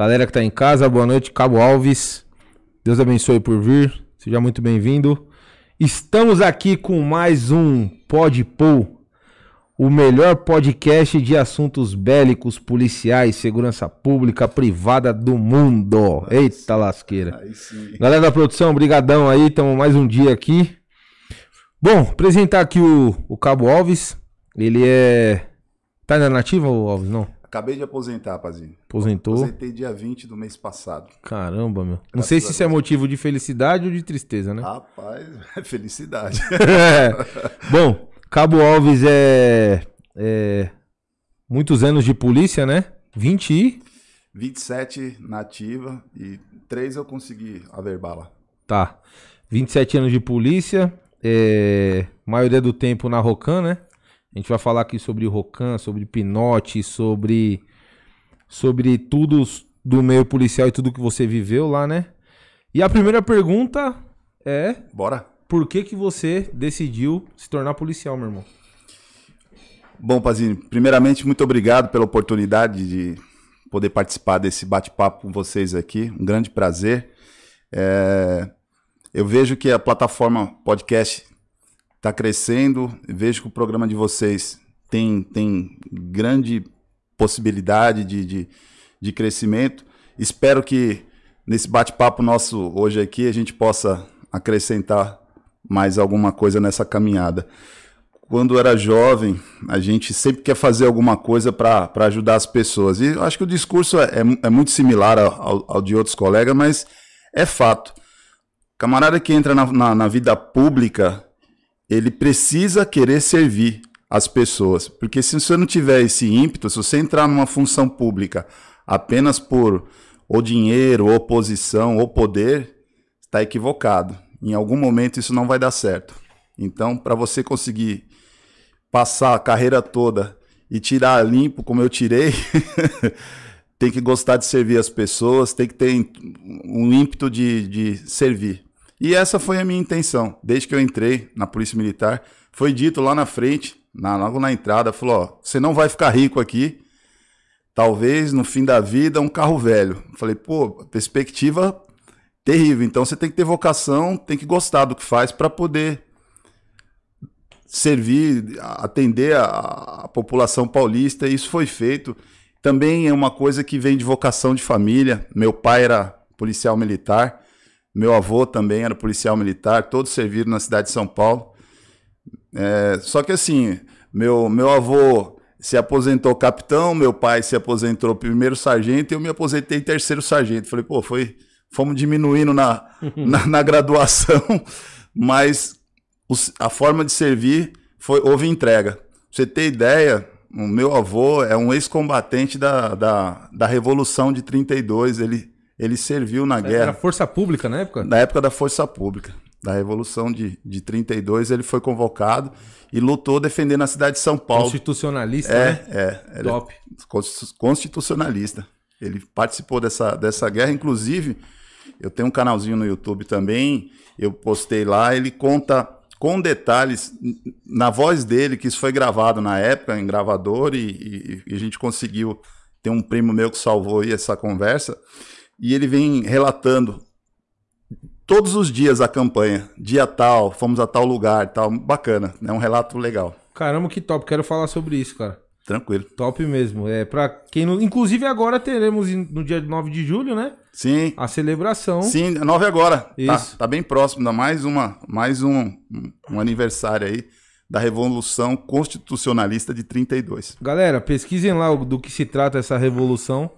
Galera que tá em casa, boa noite. Cabo Alves, Deus abençoe por vir. Seja muito bem-vindo. Estamos aqui com mais um Podpol, o melhor podcast de assuntos bélicos, policiais, segurança pública, privada do mundo. Eita lasqueira. Galera da produção, brigadão aí, estamos mais um dia aqui. Bom, apresentar aqui o, o Cabo Alves. Ele é... Tá na nativa, o Alves? Não? Acabei de aposentar, Pazinho. Aposentou. Aposentei dia 20 do mês passado. Caramba, meu. Não Graças sei a se isso é motivo de felicidade ou de tristeza, né? Rapaz, felicidade. É. Bom, Cabo Alves é, é muitos anos de polícia, né? 20 e 27 nativa e 3 eu consegui averbar lá. tá. 27 anos de polícia, é, maioria do tempo na Rocan, né? A gente vai falar aqui sobre Rocan, sobre Pinote, sobre sobre tudo do meio policial e tudo que você viveu lá, né? E a primeira pergunta é Bora? por que que você decidiu se tornar policial, meu irmão? Bom, Pazinho, primeiramente, muito obrigado pela oportunidade de poder participar desse bate-papo com vocês aqui. Um grande prazer. É, Eu vejo que a plataforma podcast está crescendo, vejo que o programa de vocês tem, tem grande possibilidade de, de, de crescimento. Espero que nesse bate-papo nosso hoje aqui a gente possa acrescentar mais alguma coisa nessa caminhada quando era jovem, a gente sempre quer fazer alguma coisa para ajudar as pessoas. E eu acho que o discurso é, é é muito similar ao, ao de outros colegas, mas é fato. Camarada que entra na, na, na vida pública, ele precisa querer servir as pessoas. Porque se você não tiver esse ímpeto, se você entrar numa função pública apenas por ou dinheiro, ou posição, ou poder, está equivocado. Em algum momento isso não vai dar certo. Então, para você conseguir passar a carreira toda e tirar limpo como eu tirei, tem que gostar de servir as pessoas, tem que ter um ímpeto de, de servir. E essa foi a minha intenção. Desde que eu entrei na Polícia Militar, foi dito lá na frente, na, logo na entrada, falou: ó, você não vai ficar rico aqui, talvez no fim da vida um carro velho. Falei, pô, perspectiva terrível. Então você tem que ter vocação, tem que gostar do que faz para poder servir, atender a, a população paulista. Isso foi feito. Também é uma coisa que vem de vocação de família. Meu pai era policial militar, meu avô também era policial militar, todos serviram na cidade de São Paulo. É, só que assim, meu, meu avô se aposentou capitão, meu pai se aposentou primeiro sargento e eu me aposentei terceiro sargento. Falei, pô, foi, fomos diminuindo na, na, na graduação, mas os- a forma de servir foi houve entrega. Pra você ter ideia, o meu avô é um ex-combatente da, da, da Revolução de 32, ele, ele serviu na Era guerra. força pública na época? Na época da Força Pública, da Revolução de, de 32, ele foi convocado e lutou defendendo a cidade de São Paulo. Constitucionalista, É, né? é. É Top. constitu- constitucionalista. Ele participou dessa, dessa guerra, inclusive, eu tenho um canalzinho no YouTube também, eu postei lá, ele conta com detalhes, na voz dele, que isso foi gravado na época, em gravador, e, e- e a gente conseguiu, tem um primo meu que salvou aí essa conversa, e ele vem relatando todos os dias a campanha, dia tal, fomos a tal lugar, tal, bacana, é um relato legal, Caramba, que top. Quero falar sobre isso, cara. tranquilo. Top mesmo. É para quem não... Inclusive agora teremos em- no dia 9 de julho, né? Sim, A celebração. Sim, nove agora. Tá, Isso. tá bem próximo, ainda mais uma, mais um, um, aniversário aí da Revolução Constitucionalista de 32. Galera, pesquisem lá do que se trata essa revolução.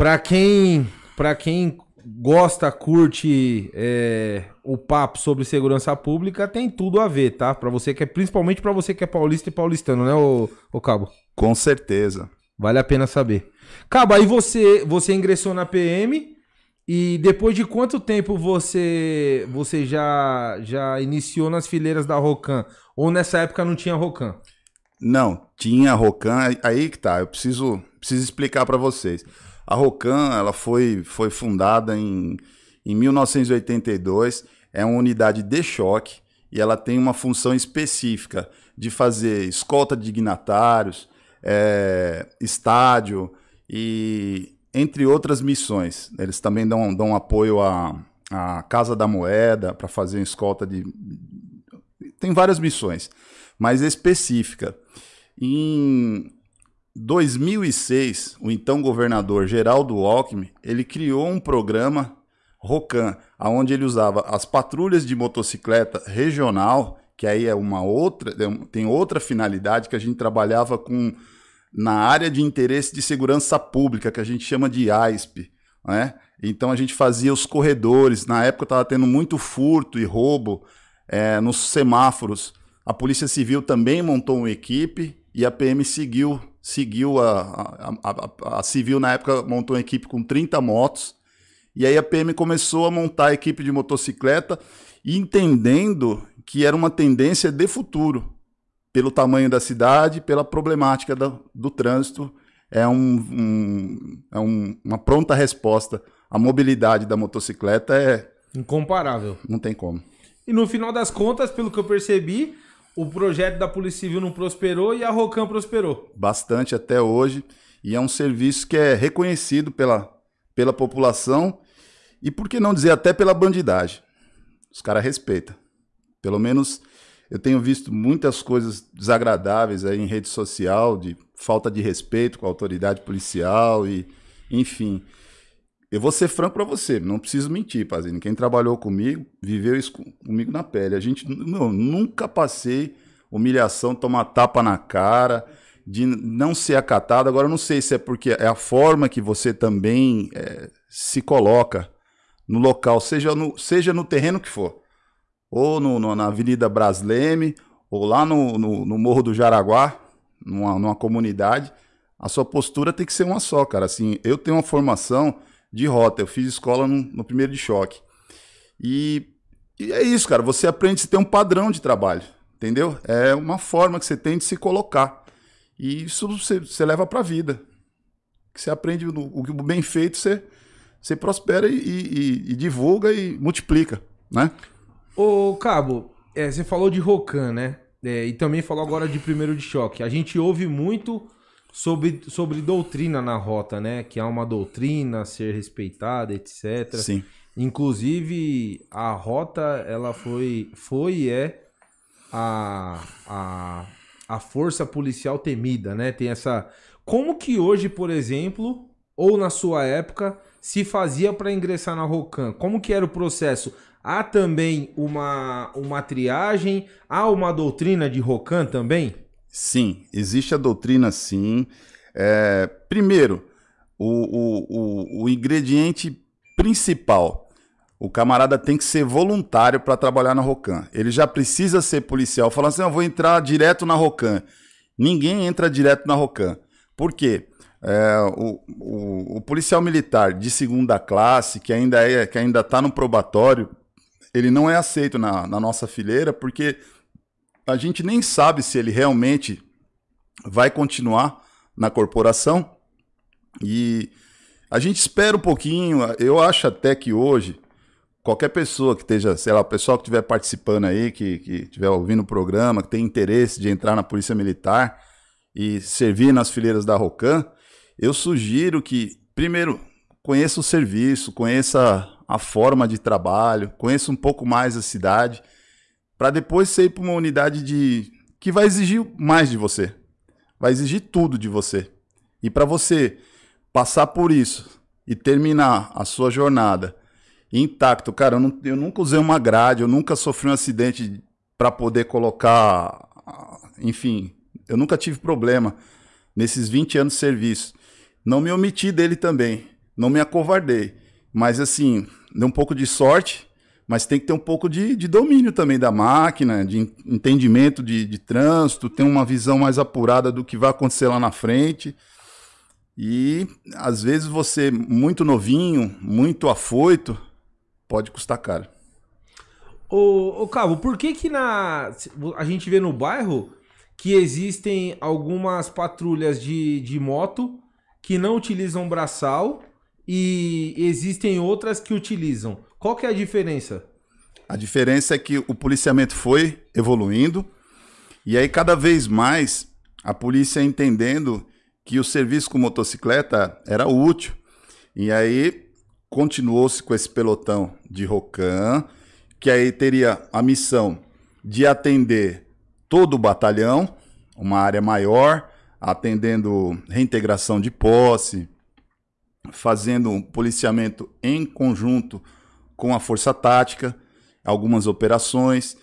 Pra quem, para quem gosta, curte é, o papo sobre segurança pública, tem tudo a ver, tá? Para você que é principalmente pra você que é paulista e paulistano, né, ô, ô Cabo? Com certeza. Vale a pena saber. Cabo, aí você você ingressou na PM e depois de quanto tempo você você já já iniciou nas fileiras da Rocan? Ou nessa época não tinha Rocan? Não, tinha Rocan, aí que tá, eu preciso, preciso explicar para vocês. A Rocan, ela foi, foi fundada em, em 1982, é uma unidade de choque e ela tem uma função específica de fazer escolta de dignatários, é, estádio e, entre outras missões. Eles também dão, dão apoio à, à Casa da Moeda para fazer escolta de. Tem várias missões, mas específica. Em 2006, o então governador Geraldo Alckmin, ele criou um programa Rocan, aonde ele usava as patrulhas de motocicleta regional, que aí é uma outra, é tem outra finalidade que a gente trabalhava com na área de interesse de segurança pública, que a gente chama de AISP, né? Então a gente fazia os corredores, na época estava tendo muito furto e roubo é, nos semáforos. A Polícia Civil também montou uma equipe e a PM seguiu, seguiu a, a, a, a Civil na época montou uma equipe com 30 motos e aí a PM começou a montar a equipe de motocicleta, entendendo que era uma tendência de futuro, pelo tamanho da cidade, pela problemática do, do trânsito. É, um, um é um, uma pronta resposta. A mobilidade da motocicleta é. Incomparável. Não tem como. E no final das contas, pelo que eu percebi, o projeto da Polícia Civil não prosperou e a Rocan prosperou. Bastante até hoje. E é um serviço que é reconhecido pela, pela população e por que não dizer até pela bandidagem. Os caras respeitam. Pelo menos eu tenho visto muitas coisas desagradáveis aí em rede social, de falta de respeito com a autoridade policial e, enfim. Eu vou ser franco para você, não preciso mentir, Pazini. Quem trabalhou comigo, viveu isso comigo na pele. A gente, não, nunca passei humilhação, tomar tapa na cara, de não ser acatado. Agora, eu não sei se é porque é a forma que você também é, se coloca no local, seja no, seja no terreno que for, ou no, no, na Avenida Brasleme, ou lá no, no, Morro do Jaraguá, numa, numa comunidade, a sua postura tem que ser uma só, cara. Assim, eu tenho uma formação de rota, eu fiz escola no, no primeiro de choque. E, e, é isso, cara. Você aprende a ter um padrão de trabalho, entendeu? É uma forma que você tem de se colocar. E isso você, você leva para a vida. Que você aprende o, o bem feito, você você prospera e, e, e divulga e multiplica, né? Ô, Cabo, é, você falou de Rocan, né? É, e também falou agora de primeiro de choque. A gente ouve muito sobre, sobre doutrina na rota, né? Que há uma doutrina a ser respeitada, etc. Sim. Inclusive, a rota, ela foi, foi e é a, a, a força policial temida, né? Tem essa... Como que hoje, por exemplo, ou na sua época, se fazia para ingressar na Rocan? Como que era o processo? Há também uma, uma triagem? Há uma doutrina de Rocan também? Sim, existe a doutrina sim. É, primeiro, o, o, o, o ingrediente principal o camarada tem que ser voluntário para trabalhar na Rocan. Ele já precisa ser policial. Falando assim, eu vou entrar direto na Rocan. Ninguém entra direto na Rocan. Por quê? É, o, o, o, policial militar de segunda classe, que ainda é que ainda está no probatório, ele não é aceito na, na nossa fileira porque a gente nem sabe se ele realmente vai continuar na corporação e a gente espera um pouquinho. Eu acho até que hoje qualquer pessoa que esteja, sei lá, o pessoal que estiver participando aí, que, estiver ouvindo o programa, que tem interesse de entrar na Polícia Militar e servir nas fileiras da Rocan, eu sugiro que, primeiro, conheça o serviço, conheça a forma de trabalho, conheça um pouco mais a cidade, para depois você ir para uma unidade de que vai exigir mais de você. Vai exigir tudo de você. E para você passar por isso e terminar a sua jornada intacto, cara, eu, não, eu nunca usei uma grade, eu nunca sofri um acidente para poder colocar, enfim, eu nunca tive problema nesses 20 anos de serviço. Não me omiti dele também, não me acovardei. Mas assim, deu um pouco de sorte, mas tem que ter um pouco de, de domínio também da máquina, de entendimento de, de trânsito, ter uma visão mais apurada do que vai acontecer lá na frente. E às vezes você, muito novinho, muito afoito, pode custar caro. Ô, ô Cabo, por que que na... a gente vê no bairro que existem algumas patrulhas de, de moto que não utilizam braçal e existem outras que utilizam. Qual que é a diferença? A diferença é que o policiamento foi evoluindo e aí cada vez mais a polícia entendendo que o serviço com motocicleta era útil. E aí continuou-se com esse pelotão de Rocan, que aí teria a missão de atender todo o batalhão, uma área maior, atendendo reintegração de posse, fazendo um policiamento em conjunto com a força tática, algumas operações.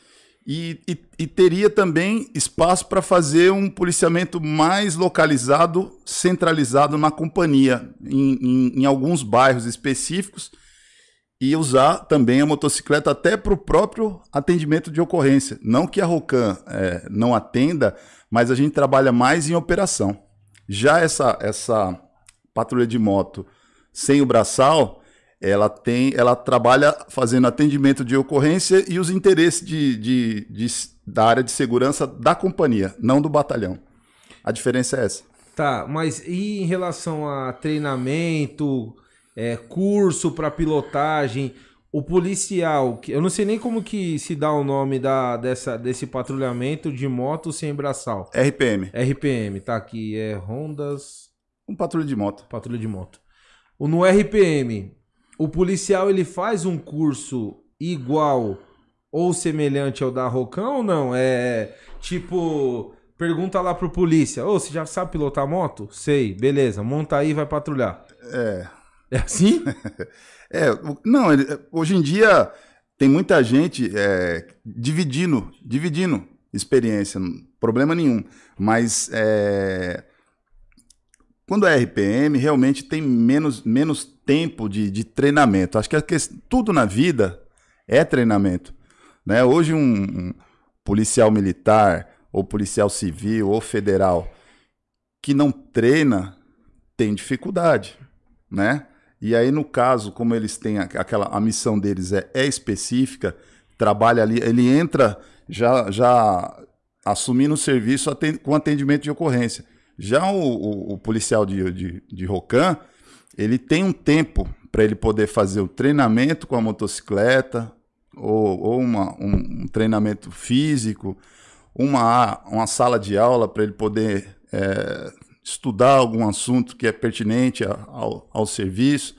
E, e, e teria também espaço para fazer um policiamento mais localizado, centralizado na companhia, em, em, em alguns bairros específicos, e usar também a motocicleta até para o próprio atendimento de ocorrência. Não que a Rocan é, não atenda, mas a gente trabalha mais em operação. Já essa, essa patrulha de moto sem o braçal, ela tem, ela trabalha fazendo atendimento de ocorrência e os interesses de, de, de, da área de segurança da companhia, não do batalhão. A diferença é essa. Tá, mas e em relação a treinamento, é, curso para pilotagem, o policial, eu não sei nem como que se dá o nome da, dessa, desse patrulhamento de moto sem braçal. RPM. RPM, tá aqui, é Rondas... Um patrulha de moto. Patrulha de moto. No RPM, o policial ele faz um curso igual ou semelhante ao da Rocan ou não? É tipo, pergunta lá pro polícia: Ô, oh, você já sabe pilotar moto? Sei, beleza, monta aí e vai patrulhar. É. É assim? é, não, ele, hoje em dia tem muita gente é, dividindo, dividindo experiência, problema nenhum. Mas é, quando é RPM, realmente tem menos, menos tempo de, de treinamento. Acho que, tudo na vida é treinamento. Né? Hoje, um, um policial militar, ou policial civil, ou federal, que não treina, tem dificuldade. Né? E aí, no caso, como eles têm aquela. A missão deles é, é específica, trabalha ali, ele entra já, já assumindo o serviço com atendimento de ocorrência. Já o, o, o policial de, de, de Rocan, ele tem um tempo para ele poder fazer o treinamento com a motocicleta, ou, ou uma, um, um, treinamento físico, uma, uma sala de aula para ele poder é, estudar algum assunto que é pertinente ao, ao serviço.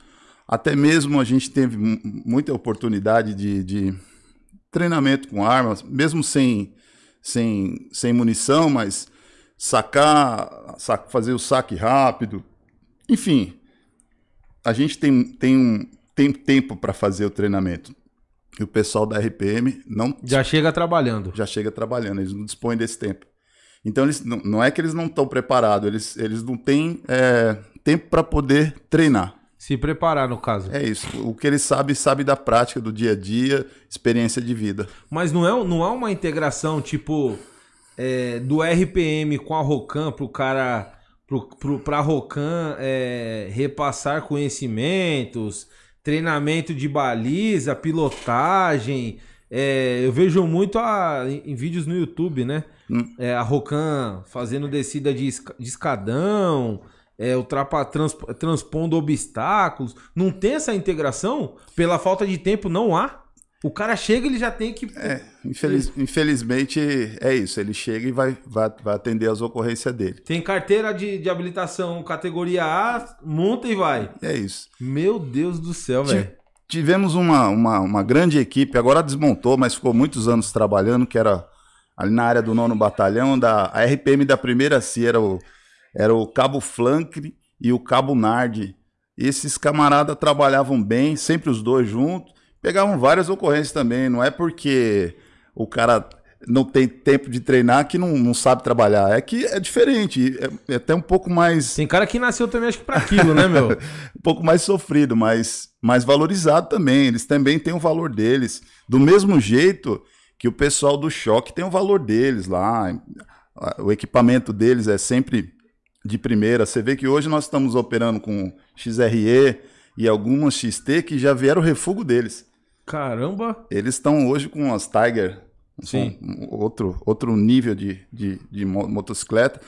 Até mesmo a gente teve muita oportunidade de, de treinamento com armas, mesmo sem, sem, sem munição, mas sacar, fazer o saque rápido. Enfim, a gente tem, tem, um, tem tempo para fazer o treinamento. E o pessoal da RPM não. Já chega trabalhando. Já chega trabalhando, eles não dispõem desse tempo. Então, eles, não, não é que eles não estão preparados, eles, eles não têm é, tempo para poder treinar. Se preparar, no caso. É isso. O que eles sabem, sabe da prática, do dia a dia, experiência de vida. Mas não é, não é uma integração, tipo, é, do RPM com a Rocan para o cara, para a Rocan é, repassar conhecimentos, treinamento de baliza, pilotagem. É, eu vejo muito a, em, em, vídeos no YouTube, né? Hum. É, a Rocan fazendo descida de, de escadão, é, ultrapa, trans, transpondo obstáculos. Não tem essa integração? Pela falta de tempo, não há? O cara chega e ele já tem que. É, infeliz, infelizmente é isso. Ele chega e vai, vai, vai atender as ocorrências dele. Tem carteira de, de habilitação categoria A, monta e vai. É isso. Meu Deus do céu, velho. Tivemos uma, uma, uma grande equipe, agora desmontou, mas ficou muitos anos trabalhando, que era ali na área do nono batalhão, da a RPM da primeira CIA, era o, era o Cabo Flancre e o Cabo Nard. Esses camaradas trabalhavam bem, sempre os dois juntos pegavam várias ocorrências também. Não é porque o cara não tem tempo de treinar que não, não sabe trabalhar. É que é diferente. É, é até um pouco mais. Tem cara que nasceu também, acho que para aquilo, né, meu? um pouco mais sofrido, mas mais valorizado também. Eles também têm o valor deles. Do mesmo jeito que o pessoal do choque tem o valor deles lá. O equipamento deles é sempre de primeira. Você vê que hoje nós estamos operando com XRE e algumas XT que já vieram o refúgio deles. Caramba! Eles estão hoje com as Tiger, Sim. outro, outro nível de, de, de motocicleta.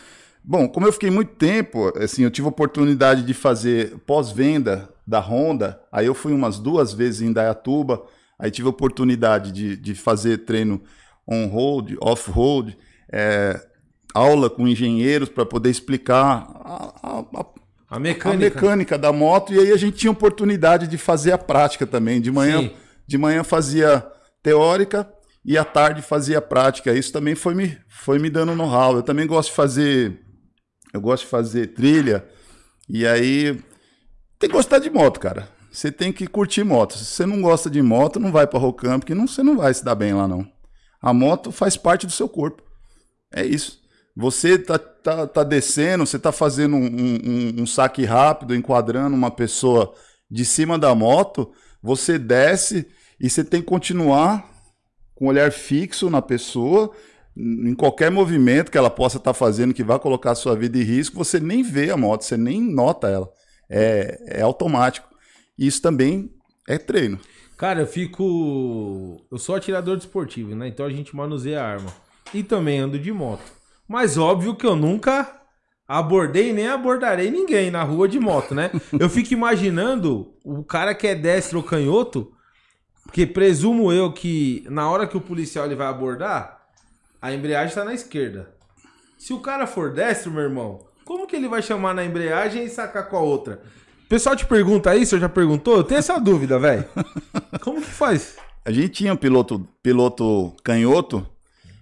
Bom, como eu fiquei muito tempo, assim, eu tive a oportunidade de fazer pós-venda da Honda, aí eu fui umas duas vezes em Dayatuba, aí tive a oportunidade de, de fazer treino on-road, off-road, é, aula com engenheiros para poder explicar a, a, A a mecânica. mecânica da moto e aí a gente tinha oportunidade de fazer a prática também. De manhã, Sim. De manhã fazia teórica e à tarde fazia prática. Isso também foi me, foi me dando know-how. Eu também gosto de fazer eu gosto de fazer trilha e aí tem que gostar de moto, cara. Você tem que curtir moto. Se você não gosta de moto, não vai para Rocamp, que não, você não vai se dar bem lá não. A moto faz parte do seu corpo. É isso. Você tá, tá, tá descendo, você tá fazendo um, um- um saque rápido, enquadrando uma pessoa de cima da moto, você desce e você tem que continuar com o olhar fixo na pessoa, em qualquer movimento que ela possa estar fazendo que vá colocar a sua vida em risco, você nem vê a moto, você nem nota ela. É, é automático. Isso também é treino. Cara, eu fico. Eu sou atirador desportivo, né? Então a gente manuseia a arma. E também ando de moto. Mas óbvio que eu nunca abordei nem abordarei ninguém na rua de moto, né? Eu fico imaginando o cara que é destro ou canhoto, porque presumo eu que na hora que o policial ele vai abordar, a embreagem tá na esquerda. Se o cara for destro, meu irmão, como que ele vai chamar na embreagem e sacar com a outra? O pessoal te pergunta isso, já perguntou? Eu tenho essa dúvida, velho. Como que faz? A gente tinha um piloto, piloto canhoto,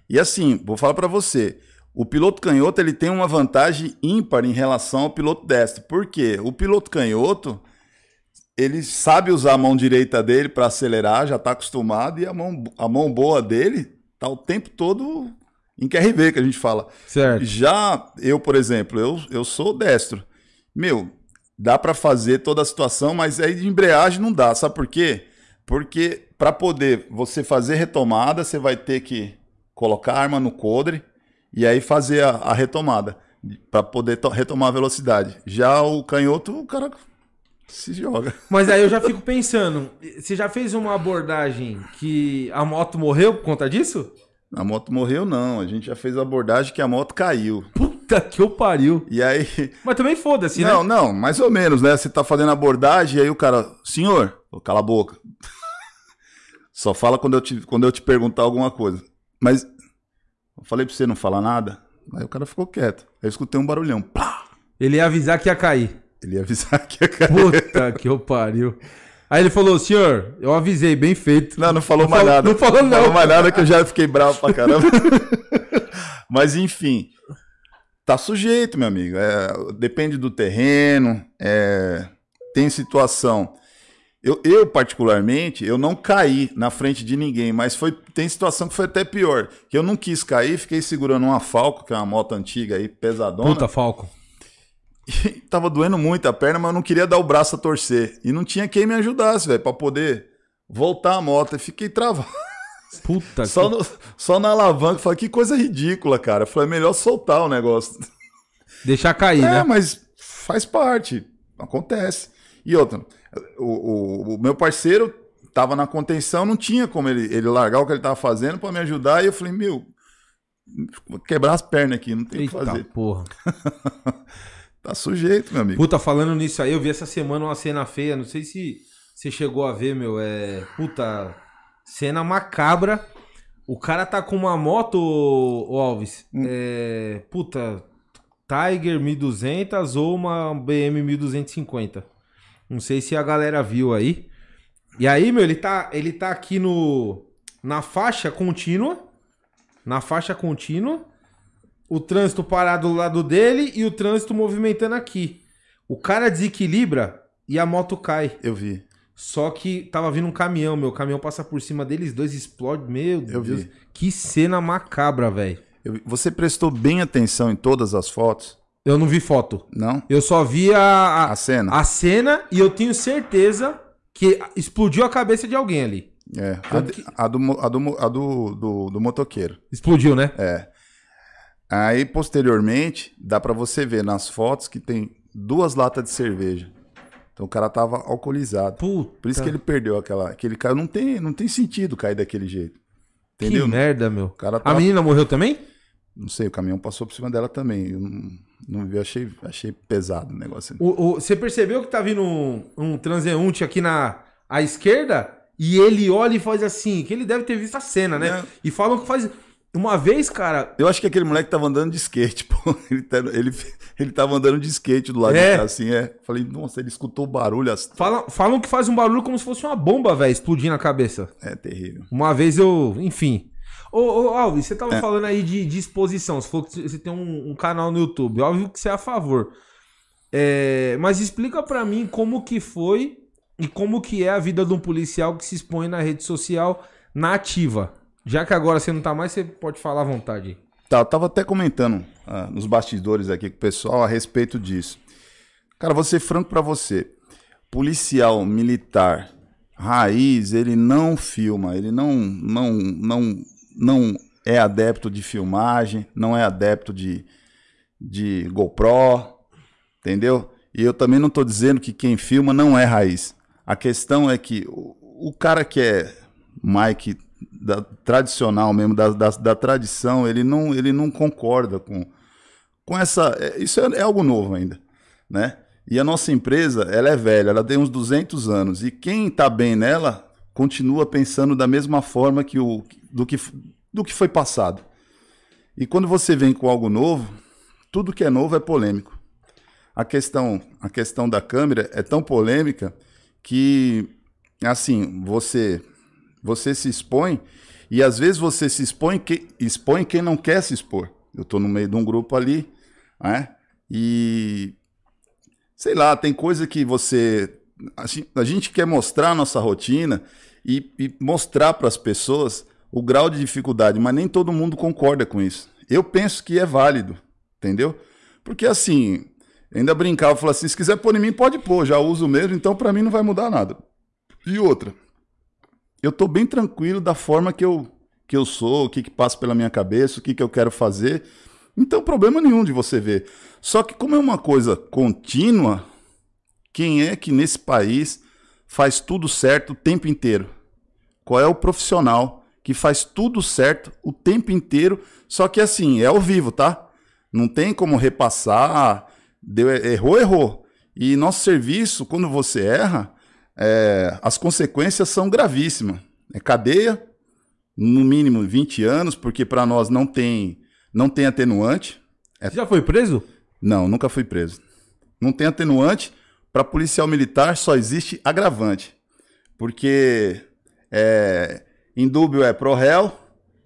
e assim, vou falar para você, o piloto canhoto ele tem uma vantagem ímpar em relação ao piloto destro. Por quê? O piloto canhoto, ele sabe usar a mão direita dele para acelerar, já está acostumado, e a mão, a mão boa dele tá o tempo todo em QRV, que a gente fala. Certo. Já eu, por exemplo, eu, eu sou destro. Meu, dá para fazer toda a situação, mas aí de embreagem não dá. Sabe por quê? Porque para poder você fazer retomada, você vai ter que colocar a arma no codre e aí fazer a, a retomada para poder to- retomar a velocidade. Já o canhoto, o cara se joga. Mas aí eu já fico pensando, você já fez uma abordagem que a moto morreu por conta disso? A moto morreu não, a gente já fez a abordagem que a moto caiu. Puta que eu pariu. E aí Mas também foda-se, não, né? não, mais ou menos, né? Você tá fazendo a abordagem e aí o cara, senhor, cala a boca. Só fala quando eu, te, quando eu te perguntar alguma coisa. Mas eu falei pra você não falar nada. Aí o cara ficou quieto. Aí eu escutei um barulhão. Pá! Ele ia avisar que ia cair. Ele ia avisar que ia cair. Puta que eu pariu. Aí ele falou, senhor, eu avisei, bem feito. Não, não falou Não mais falou- nada. não falou não. falou mais nada que eu já fiquei bravo pra caramba. Mas enfim, tá sujeito, meu amigo. É, depende do terreno, é, tem situação. Eu, eu, particularmente, eu não caí na frente de ninguém, mas foi, tem situação que foi até pior. Que eu não quis cair, fiquei segurando uma Falco, que é uma moto antiga aí, pesadona. Puta, Falco. E tava doendo muito a perna, mas eu não queria dar o braço a torcer. E não tinha quem me ajudasse, velho, pra poder voltar a moto. E fiquei travado. Puta Só, que... no- só na alavanca. Falei, que coisa ridícula, cara. Falei, é melhor soltar o negócio. Deixar cair, É, né? mas faz parte. Acontece. E outra, o, o- o meu parceiro tava na contenção, não tinha como ele, ele largar o que ele tava fazendo pra me ajudar. E eu falei, meu, vou quebrar as pernas aqui, não tem o que fazer. porra. Tá sujeito, meu amigo. Puta, falando nisso aí, eu vi essa semana uma cena feia, não sei se você chegou a ver, meu, é... Puta, cena macabra. O cara tá com uma moto, ô Alves, é... Puta, Tiger 1200 ou uma BM 1250. Não sei se a galera viu aí. E aí, meu, ele tá, ele tá aqui no... Na faixa contínua. Na faixa contínua o trânsito parado do lado dele e o trânsito movimentando aqui. O cara desequilibra e a moto cai. Eu vi. Só que tava vindo um caminhão, meu. O caminhão passa por cima deles dois, explode. Meu Eu Deus. vi. Que cena macabra, velho. Você prestou bem atenção em todas as fotos? Eu não vi foto. Não? Eu só vi a, a, A cena? a cena e eu tenho certeza que explodiu a cabeça de alguém ali. É. A, que- a do, a do, a do, do, do motoqueiro. Explodiu, né? É. Aí, posteriormente, dá pra você ver nas fotos que tem duas latas de cerveja. Então o cara tava alcoolizado. Puta. Por isso que ele perdeu aquela. Aquele cara não tem, não tem sentido cair daquele jeito. Que Entendeu? merda, meu. O cara A menina morreu também? Não sei, o caminhão passou por cima dela também. Eu não, não vi, achei, achei pesado o negócio. O- o- você percebeu que tá vindo um, um transeunte aqui na à esquerda? E ele olha e faz assim, que ele deve ter visto a cena, né? É. E falam que faz. Uma vez, cara. Eu acho que aquele moleque tava andando de skate, pô. Ele, tá, ele, ele tava andando de skate do lado É. de cá, assim, é. Falei, nossa, ele escutou o barulho. As... Falam, falam que faz um barulho como se fosse uma bomba, velho, explodindo na cabeça. É terrível. Uma vez eu. Enfim. Ô, ô Alves, você tava É. falando aí de, de exposição. Você falou que você tem um, um canal no YouTube. Óbvio que você é a favor. É, mas explica pra mim como que foi e como que é a vida de um policial que se expõe na rede social na ativa. Já que agora você não tá mais, você pode falar à vontade. Tá, eu tava até comentando ah, nos bastidores aqui com o pessoal a respeito disso. Cara, vou ser franco pra você. Policial militar raiz, ele não filma, ele não não não não é adepto de filmagem, não é adepto de de GoPro, entendeu? E eu também não tô dizendo que quem filma não é raiz. A questão é que o, o cara que é Mike da, tradicional mesmo, da, da, da tradição, ele não, ele não concorda com, com essa. é, Isso é, é algo novo ainda, né? E a nossa empresa, ela é velha, ela tem uns 200 anos. E quem está bem nela continua pensando da mesma forma que o, do, que, do que foi passado. E quando você vem com algo novo, tudo que é novo é polêmico. A questão, a questão da câmera é tão polêmica que, assim, você você se expõe e às vezes você se expõe, que, expõe quem não quer se expor. Eu estou no meio de um grupo ali, né? E sei lá, tem coisa que você a gen- a gente quer mostrar a nossa rotina e, e mostrar para as pessoas o grau de dificuldade, mas nem todo mundo concorda com isso. Eu penso que é válido, entendeu? Porque assim, ainda brincava, falava assim, se quiser pôr em mim, pode pôr, já uso mesmo, então para mim não vai mudar nada. E outra, eu tô bem tranquilo da forma que eu, que eu sou, o que, que passa pela minha cabeça, o que, que eu quero fazer. Então, problema nenhum de você ver. Só que, como é uma coisa contínua, quem é que nesse país faz tudo certo o tempo inteiro? Qual é o profissional que faz tudo certo o tempo inteiro? Só que assim, é ao vivo, tá? Não tem como repassar. Deu, errou, errou. E nosso serviço, quando você erra, é, as consequências são gravíssimas. É cadeia, no mínimo 20 anos, porque para nós não tem, não tem atenuante. Você já foi preso? Não, nunca fui preso. Não tem atenuante. Para policial militar só existe agravante. Porque é, indúbio é pro réu,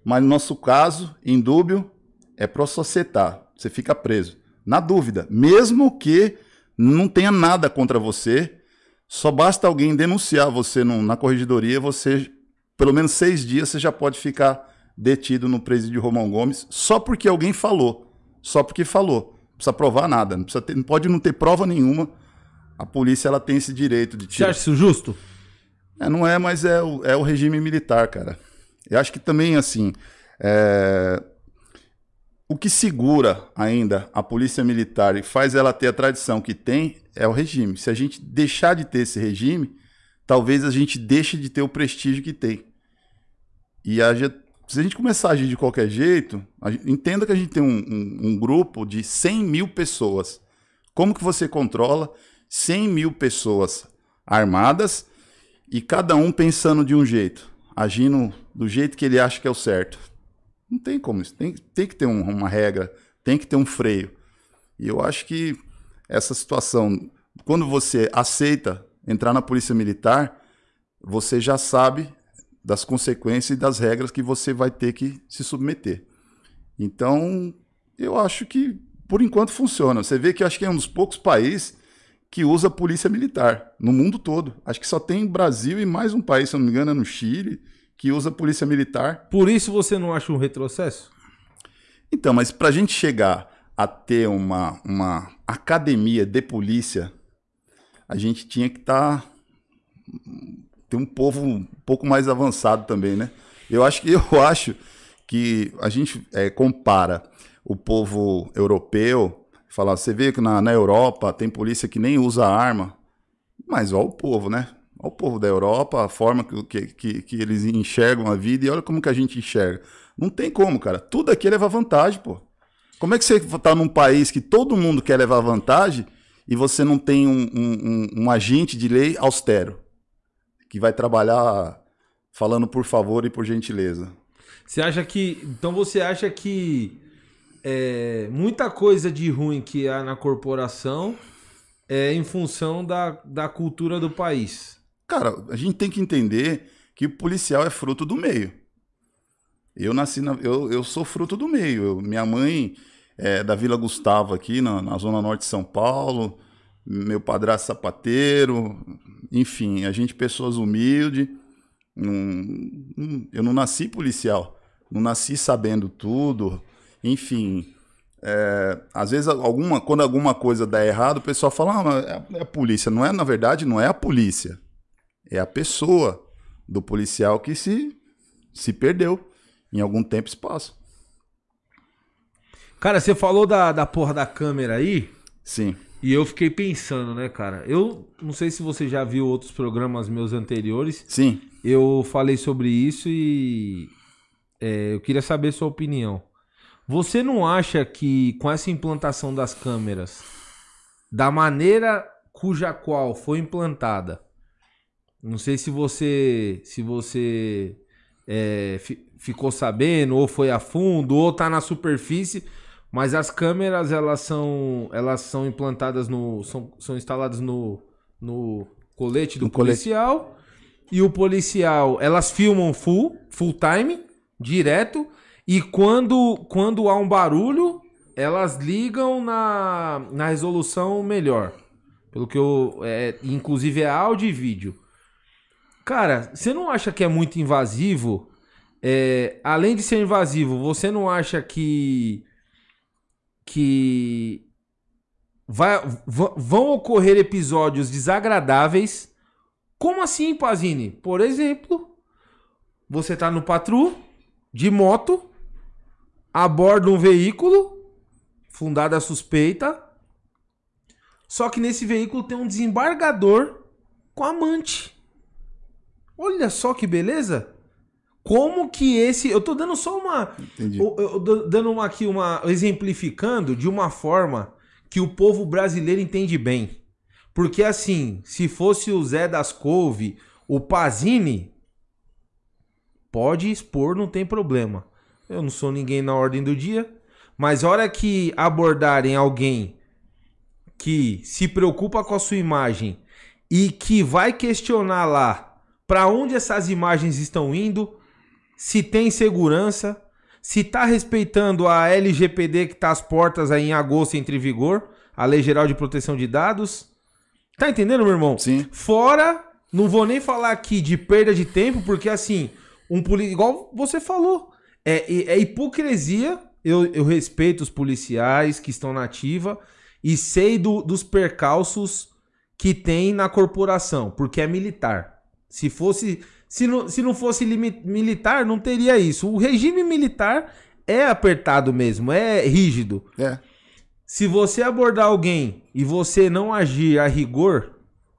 mas no nosso caso, indúbio é pro societar. Você fica preso. Na dúvida, mesmo que não tenha nada contra você, só basta alguém denunciar você no- na corregedoria, você, pelo menos seis dias, você já pode ficar detido no presídio Romão Gomes, só porque alguém falou. Só porque falou. Não precisa provar nada. Não, ter- não pode não ter prova nenhuma. A polícia ela tem esse direito de Você tirar. acha isso justo? É, não é, mas é o, é o regime militar, cara. Eu acho que também, assim, é, o que segura ainda a polícia militar e faz ela ter a tradição que tem é o regime. Se a gente deixar de ter esse regime, talvez a gente deixe de ter o prestígio que tem. E a gente- se a gente começar a agir de qualquer jeito, gente- entenda que a gente tem um, um- um grupo de 100 mil pessoas. Como que você controla 100 mil pessoas armadas e cada um pensando de um jeito, agindo do jeito que ele acha que é o certo? Não tem como isso. Tem, tem que ter um- uma regra, tem que ter um freio. E eu acho que essa situação, quando você aceita entrar na polícia militar, você já sabe das consequências e das regras que você vai ter que se submeter. Então, eu acho que por enquanto funciona. Você vê que acho que é um dos poucos países que usa polícia militar no mundo todo. Acho que só tem Brasil e mais um país, se eu não me engano, é no Chile, que usa polícia militar. Por isso você não acha um retrocesso? Então, mas para a gente chegar a ter uma, uma academia de polícia, a gente tinha que estar ter um povo um pouco mais avançado também, né? Eu acho que eu acho que a gente é, compara o povo europeu, falar, você vê que na, na Europa tem polícia que nem usa arma, mas olha o povo, né? O povo da Europa, a forma que, que, que, eles enxergam a vida e olha como que a gente enxerga. Não tem como, cara. Tudo aqui é levar vantagem, pô. Como é que você tá num país que todo mundo quer levar vantagem e você não tem um, um, um, um agente de lei austero que vai trabalhar falando por favor e por gentileza? Você acha que. Então você acha que é, muita coisa de ruim que há na corporação é em função da, da cultura do país? Cara, a gente tem que entender que o policial é fruto do meio. Eu nasci na, eu, eu sou fruto do meio. Eu, minha mãe é da Vila Gustavo aqui na, na zona norte de São Paulo. Meu padrasto sapateiro, enfim, a gente pessoas humildes. eu não nasci policial, não nasci sabendo tudo, enfim. É, às vezes, alguma, quando alguma coisa dá errado, o pessoal fala: ah, é, é a polícia. Não é, na verdade, não é a polícia, é a pessoa do policial que se, se perdeu em algum tempo e espaço. Cara, você falou da, da porra da câmera aí. Sim. E eu fiquei pensando, né, cara? Eu não sei se você já viu outros programas meus anteriores. Sim. Eu falei sobre isso e é, eu queria saber sua opinião. Você não acha que com essa implantação das câmeras, da maneira cuja qual foi implantada, não sei se você se você é, ficou sabendo ou foi a fundo ou tá na superfície, mas as câmeras, elas são, elas são implantadas no. São, são instaladas no, no colete do no policial. Colete. E o policial, elas filmam full, full time, direto. E quando, quando há um barulho, elas ligam na, na resolução melhor. Pelo que eu. É, inclusive é áudio e vídeo. Cara, você não acha que é muito invasivo? É, além de ser invasivo, você não acha que que vai, vão ocorrer episódios desagradáveis. Como assim, Pazini? Por exemplo, você tá no patru de moto, aborda um veículo, fundada a suspeita. Só que nesse veículo tem um desembargador com amante. Olha só que beleza! Como que esse. Eu tô dando só uma. Entendi. Eu, eu, dando uma, aqui uma. Exemplificando de uma forma que o povo brasileiro entende bem. Porque assim, se fosse o Zé das Couve, o Pazini, pode expor, não tem problema. Eu não sou ninguém na ordem do dia. Mas a hora que abordarem alguém que se preocupa com a sua imagem e que vai questionar lá para onde essas imagens estão indo, se tem segurança, se está respeitando a LGPD que está às portas aí em agosto entre vigor, a Lei Geral de Proteção de Dados. Tá entendendo, meu irmão? Sim. Fora, não vou nem falar aqui de perda de tempo, porque assim, um policial, igual você falou, é, é hipocrisia. Eu, eu respeito os policiais que estão na ativa e sei do, dos percalços que tem na corporação, porque é militar. Se fosse se não, se não fosse militar, não teria isso. O regime militar é apertado mesmo, é rígido. É. Se você abordar alguém e você não agir a rigor,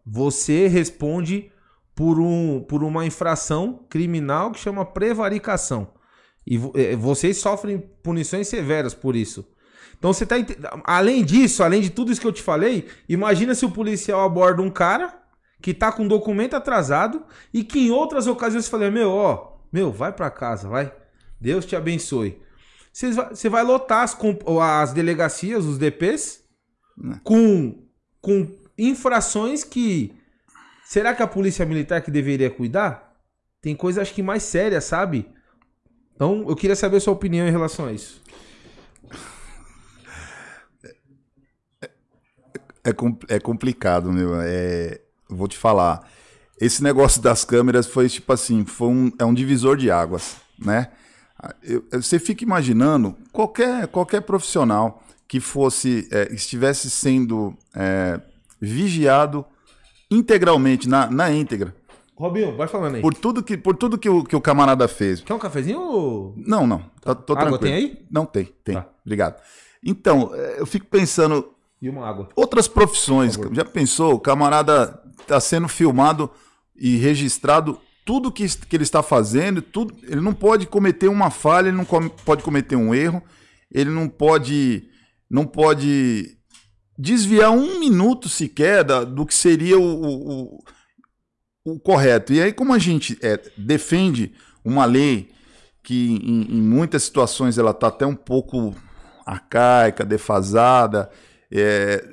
você responde por, um, por uma infração criminal que chama prevaricação. E é, vocês sofrem punições severas por isso. Então você tá. Além disso, além de tudo isso que eu te falei, imagina se o policial aborda um cara que tá com documento atrasado e que em outras ocasiões falei, meu, ó, meu, vai para casa, vai. Deus te abençoe. Você vai lotar as, as delegacias, os DPs, né. com, com infrações que. Será que a polícia militar que deveria cuidar? Tem coisa acho que mais séria, sabe? Então, eu queria saber a sua opinião em relação a isso. É, é, é complicado, meu. É, vou te falar. Esse negócio das câmeras foi tipo assim, foi um, é um divisor de águas, né? Eu, você fica imaginando qualquer, qualquer profissional que fosse é, estivesse sendo é, vigiado integralmente na, na íntegra. Robinho, vai falando aí. Por tudo que, por tudo que, o, que o camarada fez. Quer um cafezinho ou... Não, não. Tá, tô Água tranquilo. tem aí? Não tem, tem. Tá. Obrigado. Então, é, eu fico pensando. E uma água. Outras profissões. Já pensou? O camarada está sendo filmado e registrado tudo que, que ele está fazendo, tudo, ele não pode cometer uma falha, ele não pode cometer um erro, ele não pode não pode desviar um minuto sequer da, do que seria o, o, o, correto. E aí, como a gente é, defende uma lei que em, em muitas situações ela está até um pouco arcaica, defasada, é,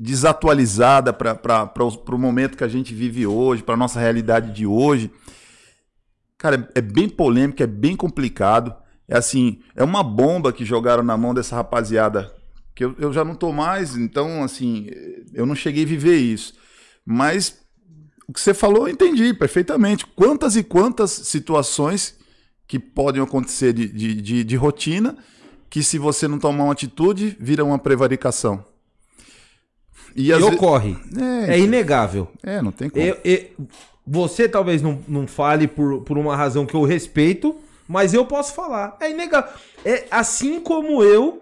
desatualizada para o momento que a gente vive hoje, para nossa realidade de hoje. Cara, é bem polêmico, é bem complicado. É assim, é uma bomba que jogaram na mão dessa rapaziada. Que eu, eu já não tô mais, então, assim, eu não cheguei a viver isso. Mas o que você falou, eu entendi perfeitamente. Quantas e quantas situações que podem acontecer de, de, de, de rotina que, se você não tomar uma atitude, vira uma prevaricação. E, e ocorre. É, é, inegável. É, não tem como. Eu, eu, você talvez não, não fale por, por uma razão que eu respeito, mas eu posso falar. É inegável. É assim como eu,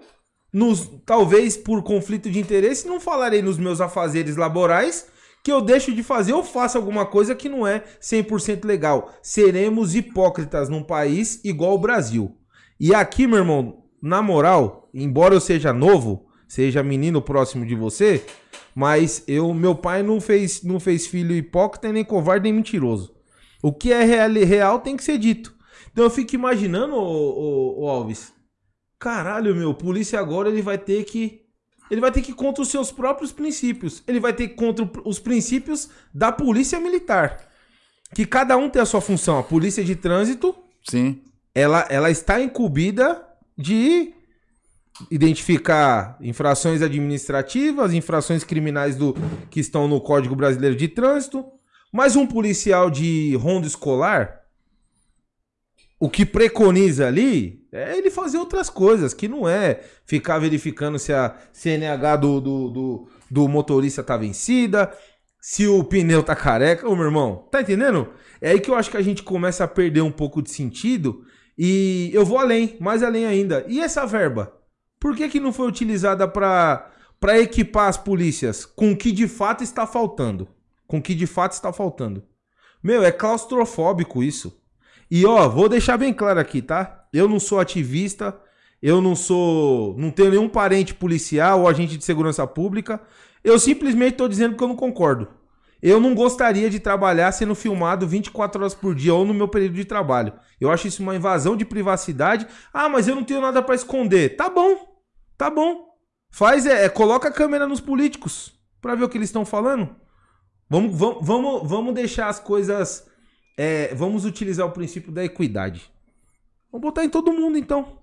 nos, talvez por conflito de interesse, não falarei nos meus afazeres laborais que eu deixo de fazer ou faço alguma coisa que não é 100% legal. Seremos hipócritas num país igual o Brasil. E aqui, meu irmão, na moral, embora eu seja novo, seja menino próximo de você, mas eu, meu pai não fez, não fez filho hipócrita, nem covarde, nem mentiroso. O que é real, real tem que ser dito. Então eu fico imaginando, ô, ô, ô Alves, caralho, meu, polícia agora ele vai ter que ele vai ter que ir contra os seus próprios princípios. Ele vai ter que ir contra os princípios da polícia militar. Que cada um tem a sua função. A polícia de trânsito, sim, ela, ela está incumbida de identificar infrações administrativas, infrações criminais do que estão no Código Brasileiro de Trânsito, mas um policial de ronda escolar, o que preconiza ali é ele fazer outras coisas, que não é ficar verificando se a CNH do, do, do, do motorista tá vencida, se o pneu tá careca. Ô, meu irmão, tá entendendo? É aí que eu acho que a gente começa a perder um pouco de sentido. E eu vou além, mais além ainda. E essa verba? Por que, que não foi utilizada para equipar as polícias com o que de fato está faltando? Com o que de fato está faltando. Meu, é claustrofóbico isso. E ó, vou deixar bem claro aqui, tá? Eu não sou ativista, eu não sou. não tenho nenhum parente policial ou agente de segurança pública. Eu simplesmente estou dizendo que eu não concordo. Eu não gostaria de trabalhar sendo filmado 24 horas por dia ou no meu período de trabalho. Eu acho isso uma invasão de privacidade. Ah, mas eu não tenho nada para esconder. Tá bom. Tá bom. Faz é, é coloca a câmera nos políticos para ver o que eles estão falando. Vamos, vamos, vamos, vamos deixar as coisas. É, vamos utilizar o princípio da equidade. Vamos botar em todo mundo então.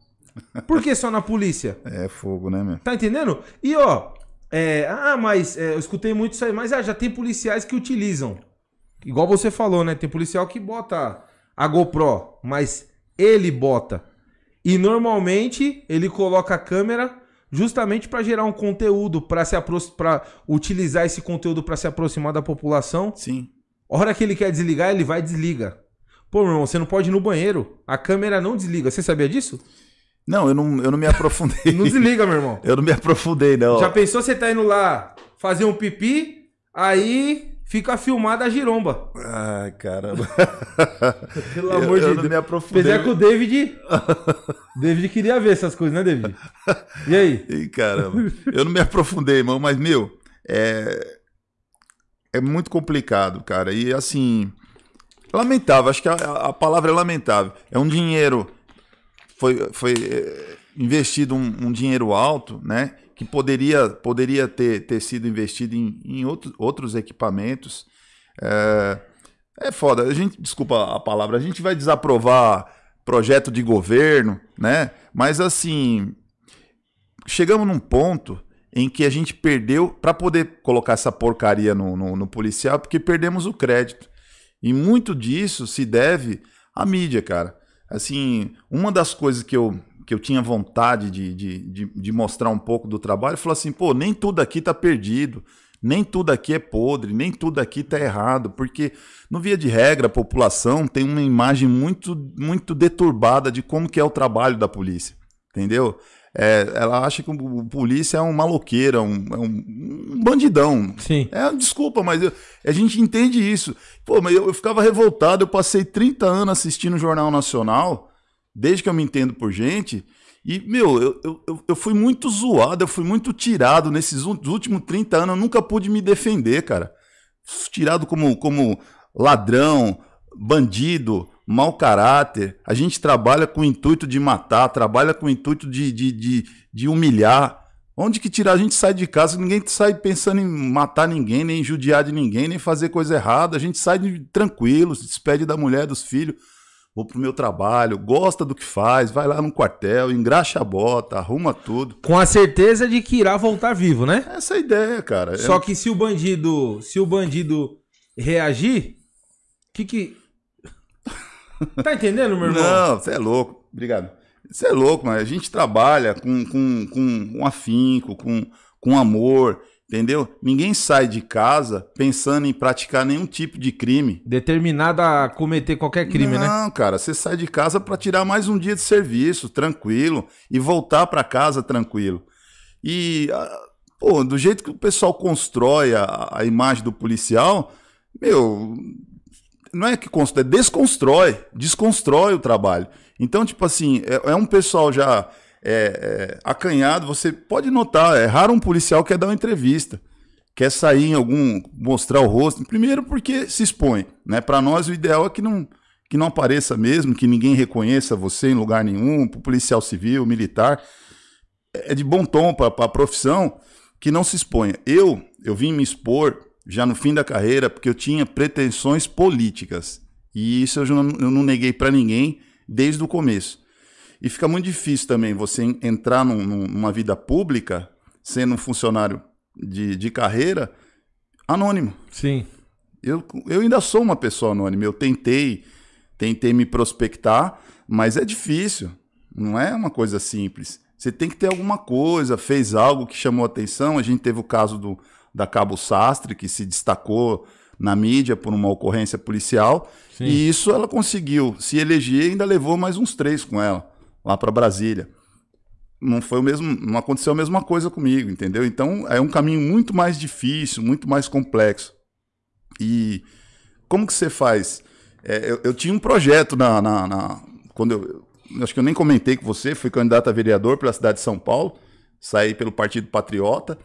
Por que só na polícia? É fogo, né, meu? Tá entendendo? E ó, é, ah, mas é, eu escutei muito isso aí, mas ah, já tem policiais que utilizam. Igual você falou, né? Tem policial que bota a GoPro, mas ele bota. E normalmente ele coloca a câmera justamente para gerar um conteúdo, para se para utilizar esse conteúdo para se aproximar da população. Sim. A hora que ele quer desligar, ele vai e desliga. Pô, meu irmão, você não pode ir no banheiro. A câmera não desliga. Você sabia disso? Não, eu não, eu não me aprofundei. não desliga, meu irmão. Eu não me aprofundei, não. Já pensou você tá indo lá fazer um pipi, aí fica filmada a giromba. Ai, caramba. Pelo amor eu, de Deus. me aprofundei. Apesar que o David. David queria ver essas coisas, né, David? E aí? Ih, caramba. Eu não me aprofundei, irmão, mas, meu, é. É muito complicado, cara. E assim. Lamentável, acho que a, a palavra é lamentável. É um dinheiro. Foi, foi é, investido um, um, dinheiro alto, né? Que poderia, poderia ter, ter sido investido em, em outro, outros equipamentos. É, é foda. A gente, desculpa a palavra, a gente vai desaprovar projeto de governo, né? Mas assim, chegamos num ponto em que a gente perdeu para poder colocar essa porcaria no, no, no policial, porque perdemos o crédito. E muito disso se deve à mídia, cara. Assim, uma das coisas que eu, que eu tinha vontade de, de, de, de mostrar um pouco do trabalho, falou assim, pô, nem tudo aqui tá perdido, nem tudo aqui é podre, nem tudo aqui tá errado, porque no via de regra a população tem uma imagem muito muito deturbada de como que é o trabalho da polícia, entendeu? É, ela acha que o polícia é um maloqueiro, é um, é um, um bandidão. Sim. É, desculpa, mas eu, a gente entende isso. Pô, mas eu, eu, ficava revoltado, eu passei 30 anos assistindo o Jornal Nacional, desde que eu me entendo por gente, e, meu, eu, eu, eu fui muito zoado, eu fui muito tirado nesses últimos 30 anos, eu nunca pude me defender, cara. Tirado como, como ladrão, bandido, mau caráter. A gente trabalha com o intuito de matar, trabalha com o intuito de, de, de, de humilhar. Onde que tirar? A gente sai de casa, ninguém sai pensando em matar ninguém, nem judiar de ninguém, nem fazer coisa errada. A gente sai de, tranquilo, se despede da mulher, dos filhos. Vou pro meu trabalho, gosta do que faz, vai lá no quartel, engraxa a bota, arruma tudo. Com a certeza de que irá voltar vivo, né? Essa é a ideia, cara. Só que se o bandido, se o bandido reagir, que que Tá entendendo, meu irmão? Não, você é louco. Obrigado. Você é louco, mas a gente trabalha com, com, com, com afinco, com, com amor, entendeu? Ninguém sai de casa pensando em praticar nenhum tipo de crime. Determinado a cometer qualquer crime, Não, né? Não, cara, você sai de casa para tirar mais um dia de serviço, tranquilo, e voltar para casa tranquilo. E, pô, do jeito que o pessoal constrói a, a imagem do policial, meu, não é que constrói, é desconstrói, desconstrói o trabalho. Então, tipo assim, é, é um pessoal já é, é, acanhado. Você pode notar, é raro um policial quer dar uma entrevista, quer sair em algum, mostrar o rosto. Primeiro porque se expõe, né? Para nós o ideal é que não que não apareça mesmo, que ninguém reconheça você em lugar nenhum, policial civil, militar. É de bom tom para a profissão que não se exponha. Eu, eu vim me expor já no fim da carreira porque eu tinha pretensões políticas. E isso eu, não, eu não neguei para ninguém desde o começo. E fica muito difícil também você entrar num, numa vida pública, sendo um funcionário de, de carreira, anônimo. Sim. Eu, eu ainda sou uma pessoa anônima. Eu tentei, tentei me prospectar, mas é difícil. Não é uma coisa simples. Você tem que ter alguma coisa, fez algo que chamou atenção. A gente teve o caso do, da Cabo Sastre, que se destacou na mídia por uma ocorrência policial. Sim. E isso ela conseguiu se eleger e ainda levou mais uns três com ela, lá para Brasília. Não foi o mesmo, não aconteceu a mesma coisa comigo, entendeu? Então é um caminho muito mais difícil, muito mais complexo. E como que você faz? É, eu, eu, tinha um projeto na, na, na quando eu, acho que eu nem comentei com você, fui candidato a vereador pela cidade de São Paulo, saí pelo Partido Patriota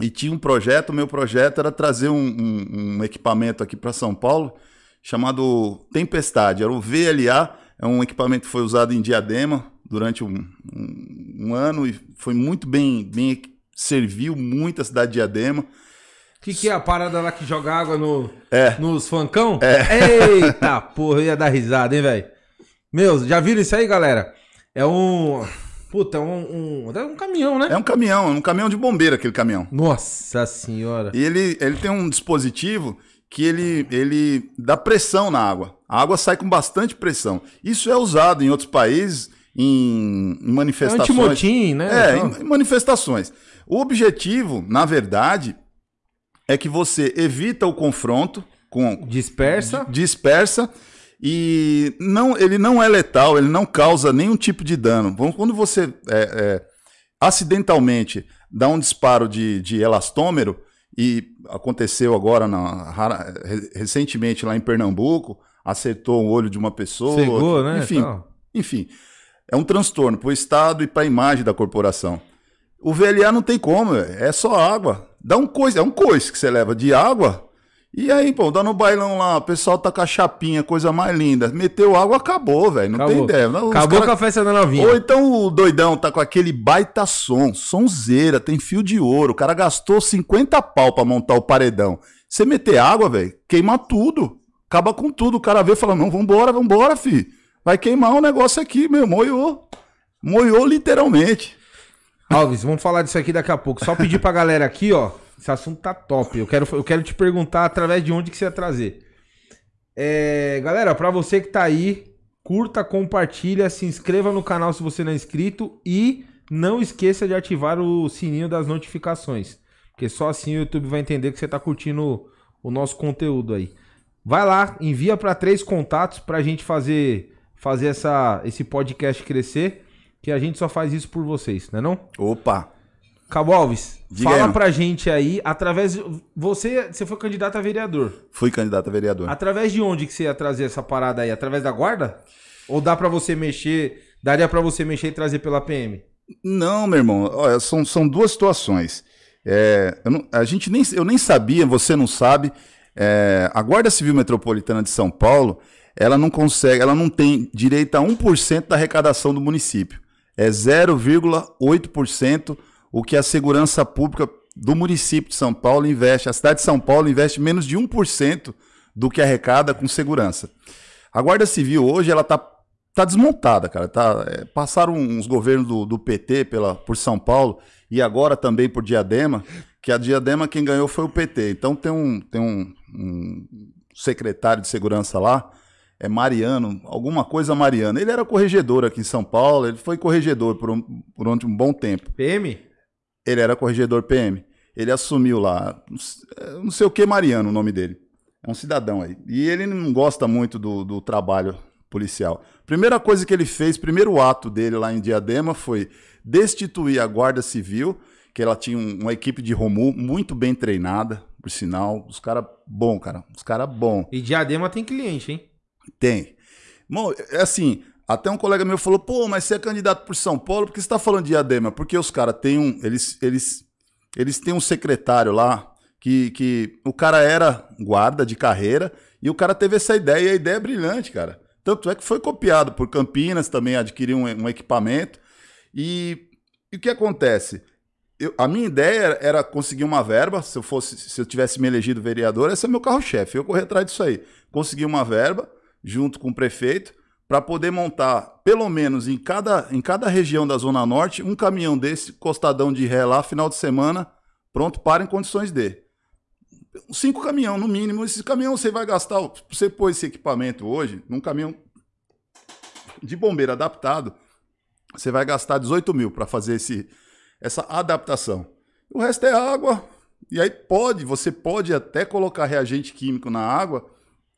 e tinha um projeto. Meu projeto era trazer um, um, um equipamento aqui para São Paulo chamado Tempestade. Era o VLA, é um equipamento que foi usado em Diadema durante um, um ano e foi muito bem, bem serviu muito a cidade de Diadema. O que, que é a parada lá que joga água no, é. nos fancão? É. Eita porra, eu ia dar risada, hein, velho? Meu, já viram isso aí, galera? É um. Puta, é um, um, é um caminhão, né? É um caminhão, é um caminhão de bombeiro aquele caminhão. Nossa senhora. E ele, ele tem um dispositivo que ele, ele dá pressão na água. A água sai com bastante pressão. Isso é usado em outros países em, em manifestações. É antimotim, né? É, em, em manifestações. O objetivo, na verdade, é que você evita o confronto com dispersa, dispersa e não, ele não é letal, ele não causa nenhum tipo de dano. Quando você é, é, acidentalmente dá um disparo de, de elastômero, e aconteceu agora na, recentemente lá em Pernambuco, acertou o olho de uma pessoa. Cegou, né? Enfim, enfim, é um transtorno para o Estado e para a imagem da corporação. O VLA não tem como, é só água. Dá um coice, é um coice que você leva de água e aí, pô, dá no bailão lá, o pessoal tá com a chapinha, coisa mais linda. Meteu água, acabou, velho. Não acabou. tem ideia. Não, acabou cara... com a festa da novinha. Ou então o doidão tá com aquele baita som, sonzeira, tem fio de ouro. O cara gastou 50 pau pra montar o paredão. Você meter água, velho, queima tudo. Acaba com tudo. O cara vê e fala: não, vambora, vambora, fi. Vai queimar o um negócio aqui, meu. Moiou. Moiou literalmente. Alves, vamos falar disso aqui daqui a pouco. Só pedir pra galera aqui, ó. Esse assunto tá top. Eu quero, eu quero te perguntar através de onde que você ia trazer. É, galera, para você que tá aí, curta, compartilha, se inscreva no canal se você não é inscrito e não esqueça de ativar o sininho das notificações. Porque só assim o YouTube vai entender que você tá curtindo o nosso conteúdo aí. Vai lá, envia para três contatos pra gente fazer fazer essa, esse podcast crescer, que a gente só faz isso por vocês, não é não? Opa! Cabo Alves, Diga fala aí. pra gente aí, através. Você, você foi candidato a vereador. Fui candidato a vereador. Através de onde que você ia trazer essa parada aí? Através da guarda? Ou dá para você mexer? Daria para você mexer e trazer pela PM? Não, meu irmão. Olha, são, são duas situações. É, eu não, a gente nem, eu nem sabia, você não sabe. É, a Guarda Civil Metropolitana de São Paulo, ela não consegue, ela não tem direito a 1% da arrecadação do município. É 0,8% o que a segurança pública do município de São Paulo investe. A cidade de São Paulo investe menos de 1% do que arrecada com segurança. A Guarda Civil hoje ela está tá desmontada, cara. Tá, é, passaram uns governos do, do, PT pela, por São Paulo e agora também por Diadema, que a Diadema quem ganhou foi o PT. Então tem um, tem um, um secretário de segurança lá, é Mariano, alguma coisa Mariano. Ele era corregedor aqui em São Paulo, ele foi corregedor por um, por um bom tempo. PM? Ele era corregedor PM. Ele assumiu lá, não sei o que Mariano, o nome dele. É um cidadão aí. E ele não gosta muito do, do trabalho policial. Primeira coisa que ele fez, primeiro ato dele lá em Diadema foi destituir a Guarda Civil, que ela tinha um, uma equipe de Romu muito bem treinada, por sinal. Os caras bom, cara. Os caras bom. E Diadema tem cliente, hein? Tem. Bom, é assim, até um colega meu falou, pô, mas você é candidato por São Paulo, por que você tá falando de Diadema? Porque os caras têm um. Eles, eles, eles têm um secretário lá que, que o cara era guarda de carreira e o cara teve essa ideia, e a ideia é brilhante, cara. Tanto é que foi copiado por Campinas, também adquiriu um, um equipamento. E, e, o que acontece? Eu, a minha ideia era conseguir uma verba, se eu fosse, se eu tivesse me elegido vereador, esse é meu carro-chefe. Eu corri atrás disso aí. Consegui uma verba junto com o prefeito para poder montar, pelo menos em cada, em cada região da Zona Norte, um caminhão desse, costadão de ré lá, final de semana, pronto para em condições de. Cinco caminhão, no mínimo. Esse caminhão você vai gastar, você pôr esse equipamento hoje, num caminhão de bombeiro adaptado, você vai gastar 18 mil para fazer esse, essa adaptação. O resto é água. E aí pode, você pode até colocar reagente químico na água,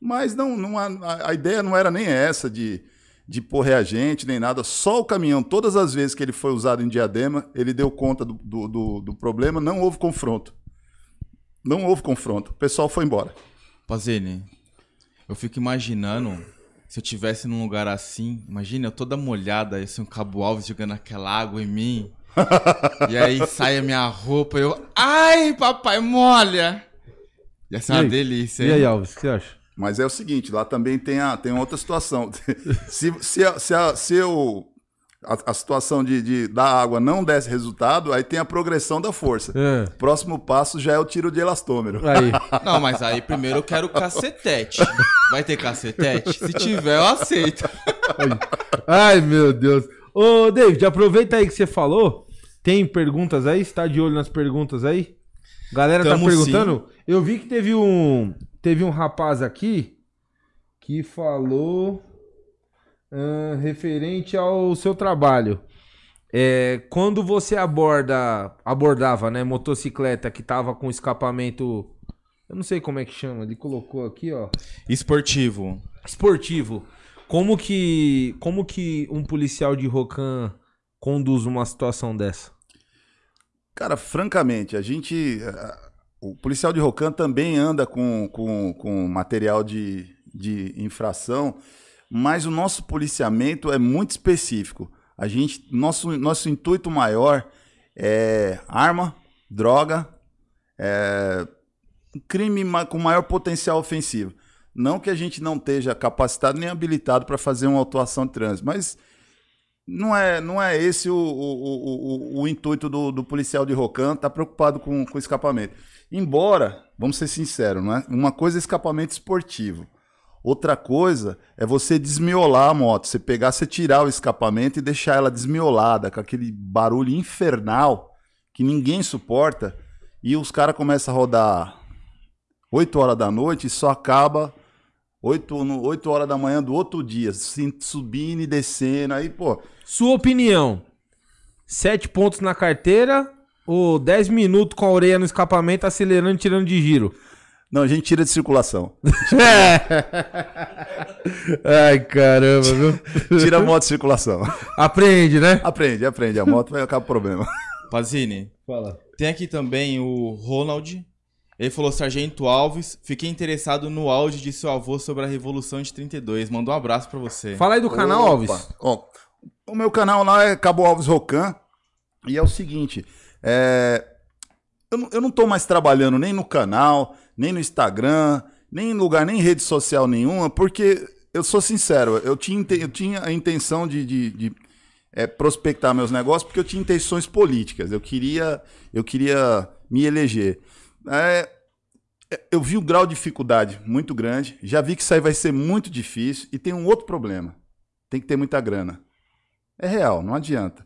mas não, não a, a ideia não era nem essa de, de pôr reagente, nem nada. Só o caminhão, todas as vezes que ele foi usado em diadema, ele deu conta do, do, do, do problema, não houve confronto. Não houve confronto. O pessoal foi embora. Pazini, eu fico imaginando se eu tivesse num lugar assim, imagina eu toda molhada, esse um Cabo Alves jogando aquela água em mim. e aí sai a minha roupa, eu. Ai, papai, molha! Ia ser uma delícia, hein? E aí, Alves, o que você acha? Mas é o seguinte, lá também tem, a, tem outra situação. se, se, a, se, a, se o, a, a, situação de, de, da água não desse resultado, aí tem a progressão da força. É. Próximo passo já é o tiro de elastômero. Aí. Não, mas aí primeiro eu quero cacetete. Vai ter cacetete? Se tiver, eu aceito. Ai, meu Deus. Ô, David, aproveita aí que você falou. Tem perguntas aí? Você tá de olho nas perguntas aí? Galera tá Tamo tá perguntando. Sim. Eu vi que teve um Teve um rapaz aqui que falou uh, referente ao seu trabalho. É, quando você aborda, abordava, né, motocicleta que tava com escapamento, eu não sei como é que chama, ele colocou aqui, ó. Esportivo. Esportivo. Como que, como que um policial de Rocan conduz uma situação dessa? Cara, francamente, a gente o policial de Rocan também anda com, com, com material de, de infração, mas o nosso policiamento é muito específico. A gente, nosso, nosso intuito maior é arma, droga, é, crime com maior potencial ofensivo. Não que a gente não esteja capacitado nem habilitado para fazer uma atuação de trânsito, mas não é, não é esse o, o, o, o intuito do, do policial de Rocan, tá preocupado com, com escapamento. Embora, vamos ser sinceros, não é? uma coisa é escapamento esportivo. Outra coisa é você desmiolar a moto. Você pegar, você tirar o escapamento e deixar ela desmiolada, com aquele barulho infernal que ninguém suporta. E os caras começam a rodar 8 horas da noite e só acaba 8, 8 horas da manhã do outro dia, subindo e descendo. Aí, pô. Sua opinião: 7 pontos na carteira ou 10 minutos com a orelha no escapamento, acelerando e tirando de giro? Não, a gente tira de circulação. Ai, caramba, viu? Tira a moto de circulação. Aprende, né? Aprende, aprende. A moto vai acabar o problema. Pazini. Fala. Tem aqui também o Ronald. Ele falou, Sargento Alves, fiquei interessado no áudio de seu avô sobre a Revolução de 32. Mandou um abraço para você. Fala aí do canal, Opa. Alves. Ó, o meu canal lá é Cabo Alves Rocan. E é o seguinte, é, eu, não- tô mais trabalhando nem no canal, nem no Instagram, nem em lugar, nem em rede social nenhuma, porque eu sou sincero, eu tinha, eu tinha a intenção de, de- de, é, prospectar meus negócios porque eu tinha intenções políticas. Eu queria, eu queria me eleger. É, eu vi um grau de dificuldade muito grande. Já vi que isso aí vai ser muito difícil. E tem um outro problema. Tem que ter muita grana. É real, não adianta.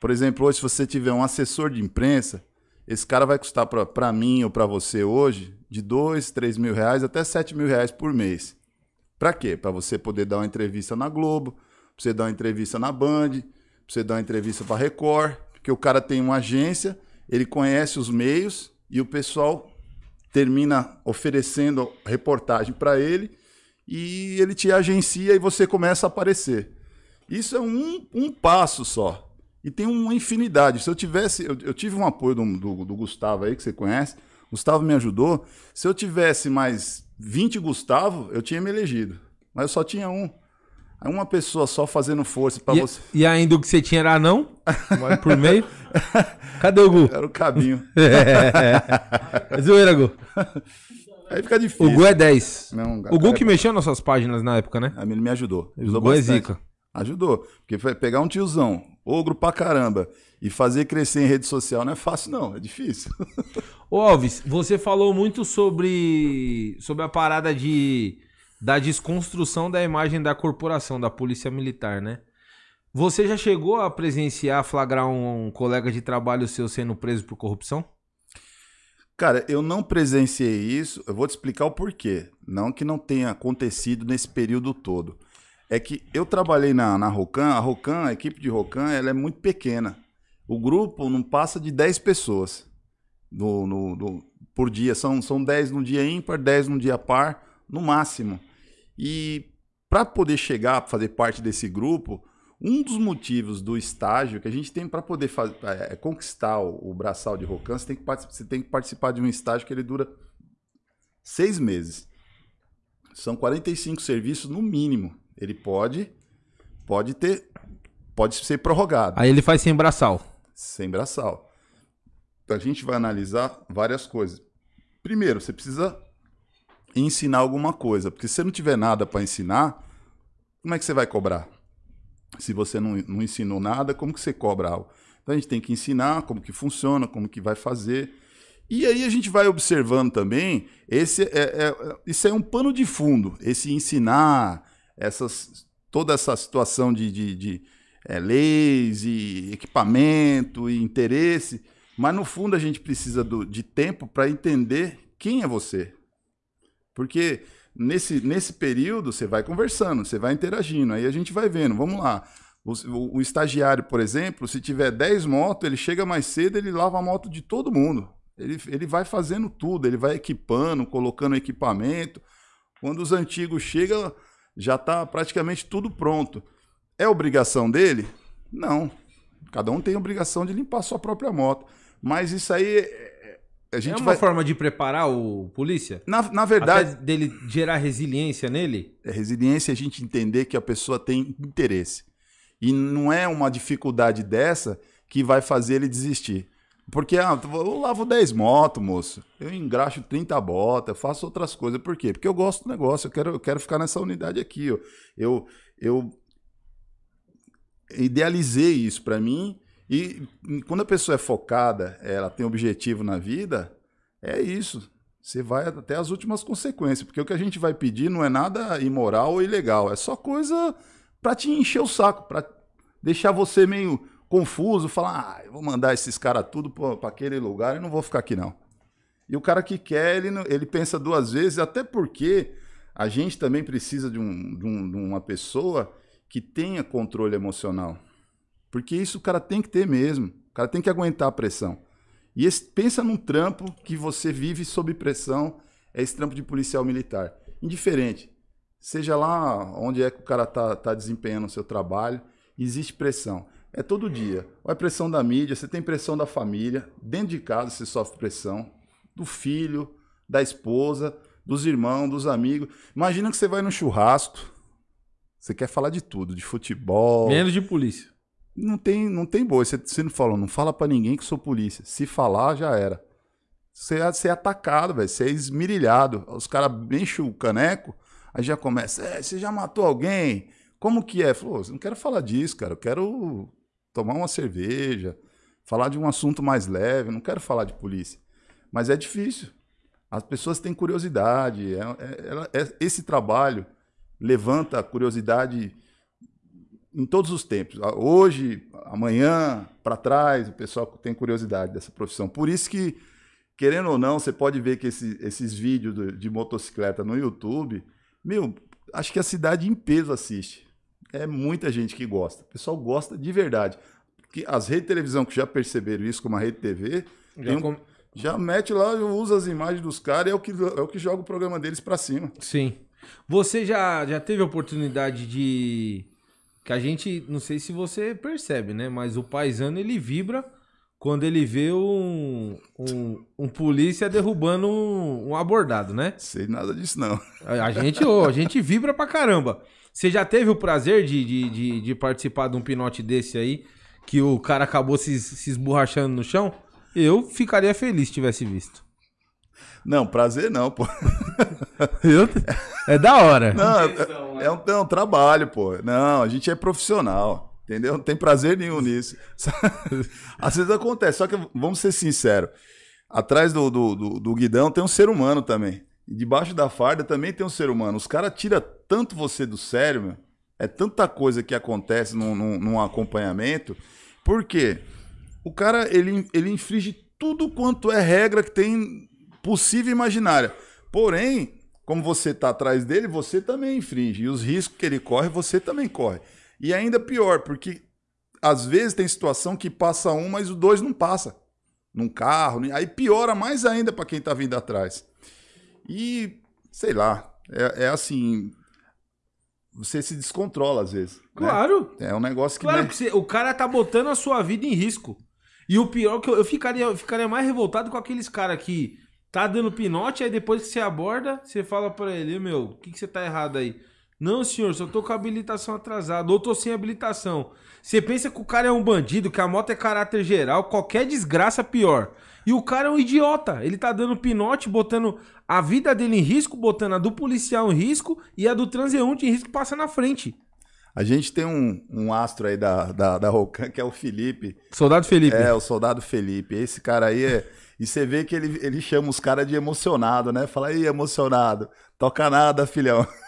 Por exemplo, hoje, se você tiver um assessor de imprensa, esse cara vai custar para mim ou para você hoje de 2, 3 mil reais até 7 mil reais por mês. Para quê? Para você poder dar uma entrevista na Globo, pra você dar uma entrevista na Band, pra você dar uma entrevista para Record, porque o cara tem uma agência, ele conhece os meios e o pessoal termina oferecendo reportagem para ele e ele te agencia e você começa a aparecer. Isso é um, um passo só. E tem uma infinidade. Se eu tivesse. Eu, eu tive um apoio do, do, do Gustavo aí, que você conhece. Gustavo me ajudou. Se eu tivesse mais 20 Gustavo, eu tinha me elegido. Mas eu só tinha um. Aí uma pessoa só fazendo força para você. e ainda o que você tinha era não? Vai por meio. Cadê o Gu? Era o caminho. É zoeira, Gu. Aí fica difícil. O Gu é 10. Não, O Gu cara, que mexeu nas suas páginas na época, né? Ele me ajudou. O Ajudou Gu é bastante. zica. Ajudou. Porque foi pegar um tiozão, ogro pra caramba, e fazer crescer em rede social não é fácil, não. É difícil. Ô Alves, você falou muito sobre, sobre a parada de da desconstrução da imagem da corporação, da polícia militar, né? Você já chegou a presenciar, flagrar um, um colega de trabalho seu sendo preso por corrupção? Cara, eu não presenciei isso. Eu vou te explicar o porquê. Não que não tenha acontecido nesse período todo. É que eu trabalhei na, na Rocan. A Rocan, a equipe de Rocan, ela é muito pequena. O grupo não passa de 10 pessoas no, por dia. São, são 10 no dia ímpar, 10 no dia par, no máximo. E para poder chegar fazer parte desse grupo, um dos motivos do estágio que a gente tem para poder faz- é, conquistar o, o braçal de Rocan, você tem, que você tem que participar de um estágio que ele dura seis meses. São 45 serviços no mínimo. Ele pode, pode ter, pode ser prorrogado Aí ele faz sem braçal. sem braçal. Então, a gente vai analisar várias coisas. Primeiro, você precisa ensinar alguma coisa, porque se você não tiver nada para ensinar, como é que você vai cobrar? Se você não, não ensinou nada, como que você cobra algo? Então a gente tem que ensinar como que funciona, como que vai fazer. E aí a gente vai observando também, esse é, é- isso é um pano de fundo, esse ensinar, essas, toda essa situação de, de, de, é, leis e equipamento e interesse, mas no fundo a gente precisa do- de tempo para entender quem é você. Porque nesse, nesse período você vai conversando, você vai interagindo, aí a gente vai vendo, vamos lá. O, o- estagiário, por exemplo, se tiver 10 motos, ele chega mais cedo, ele lava a moto de todo mundo. Ele, ele vai fazendo tudo, ele vai equipando, colocando equipamento. Quando os antigos chegam, já está praticamente tudo pronto. É obrigação dele? Não. Cada um tem a obrigação de limpar a sua própria moto. Mas isso aí, é- é- a É gente uma vai... forma de preparar o polícia? Na, na verdade, Até dele gerar resiliência nele? É resiliência é a gente entender que a pessoa tem interesse. E não é uma dificuldade dessa que vai fazer ele desistir. Porque, ah, eu lavo 10 motos, moço. Eu engraxo 30 botas, eu faço outras coisas. Por quê? Porque eu gosto do negócio, eu quero, eu quero ficar nessa unidade aqui. ó. Eu, eu idealizei isso para mim. E quando a pessoa é focada, ela tem objetivo na vida, é isso. Você vai até as últimas consequências. Porque o que a gente vai pedir não é nada imoral ou ilegal. É só coisa para te encher o saco, para deixar você meio confuso, falar, ah, eu vou mandar esses caras tudo para aquele lugar e não vou ficar aqui não. E o cara que quer, ele, ele pensa duas vezes, até porque a gente também precisa de, um, de, um- de uma pessoa que tenha controle emocional. Porque isso o cara tem que ter mesmo. O cara tem que aguentar a pressão. E esse- pensa num trampo que você vive sob pressão, é esse trampo de policial militar. Indiferente. Seja lá onde é que o cara tá, tá desempenhando o seu trabalho, existe pressão. É todo dia. Ou é pressão da mídia, você tem pressão da família, dentro de casa você sofre pressão, do filho, da esposa, dos irmãos, dos amigos. Imagina que você vai no churrasco, você quer falar de tudo, de futebol. Menos de polícia. Não tem, não tem boa. Você, você não falou, não fala pra ninguém que sou polícia. Se falar, já era. Você é, você é atacado, velho. Você é esmirilhado. Os caras enchem o caneco, aí já começa. É, você já matou alguém? Como que é? Falou, não quero falar disso, cara. Eu quero tomar uma cerveja, falar de um assunto mais leve. Não quero falar de polícia. Mas é difícil. As pessoas têm curiosidade. É, é, é, esse trabalho levanta a curiosidade em todos os tempos. Hoje, amanhã, para trás, o pessoal tem curiosidade dessa profissão. Por isso que, querendo ou não, você pode ver que esse, esses vídeos de motocicleta no YouTube, meu, acho que a cidade em peso assiste. É muita gente que gosta. O pessoal gosta de verdade. Porque as redes de televisão que já perceberam isso como a rede TV, já, um, com... já mete lá, usa as imagens dos caras e é o que, é o que joga o programa deles para cima. Sim. Você já, já teve a oportunidade de que a gente, não sei se você percebe, né? Mas o paisano ele vibra quando ele vê um, um, um polícia derrubando um, um, abordado, né? Sei nada disso, não. A, gente, oh, a gente vibra pra caramba. Você já teve o prazer de, de, de, de, participar de um pinote desse aí, que o cara acabou se, se esborrachando no chão? Eu ficaria feliz se tivesse visto. Não, prazer não, pô. é da hora. Não, é, é, um, é um trabalho, pô. Não, a gente é profissional. Entendeu? Não tem prazer nenhum nisso. Às vezes acontece, só que vamos ser sinceros. Atrás do, do, do, do guidão tem um ser humano também. E debaixo da farda também tem um ser humano. Os caras tiram tanto você do sério, meu. É tanta coisa que acontece num, num, num acompanhamento. Por quê? O cara, ele, ele infringe tudo quanto é regra que tem possível e imaginária. Porém, como você está atrás dele, você também infringe. E os riscos que ele corre, você também corre. E ainda pior, porque às vezes tem situação que passa um, mas o dois não passa. Num carro. Aí piora mais ainda para quem está vindo atrás. E, sei lá, é, é, assim. Você se descontrola às vezes. Né? Claro. Né? É um negócio que. Claro, que você, o cara tá botando a sua vida em risco. E o pior é que eu, eu ficaria, eu ficaria mais revoltado com aqueles caras que tá dando pinote, aí depois que você aborda, você fala pra ele, meu, o que, que você tá errado aí? Não, senhor, só tô com a habilitação atrasada, ou tô sem habilitação. Você pensa que o cara é um bandido, que a moto é caráter geral, qualquer desgraça pior. E o cara é um idiota. Ele tá dando pinote, botando a vida dele em risco, botando a do policial em risco e a do transeunte em risco passa na frente. A gente tem um, um astro aí da, da, da Rocan, que é o Felipe. Soldado Felipe. É, o soldado Felipe. Esse cara aí é. E você vê que ele, ele chama os caras de emocionado, né? Fala aí, emocionado. Toca nada, filhão.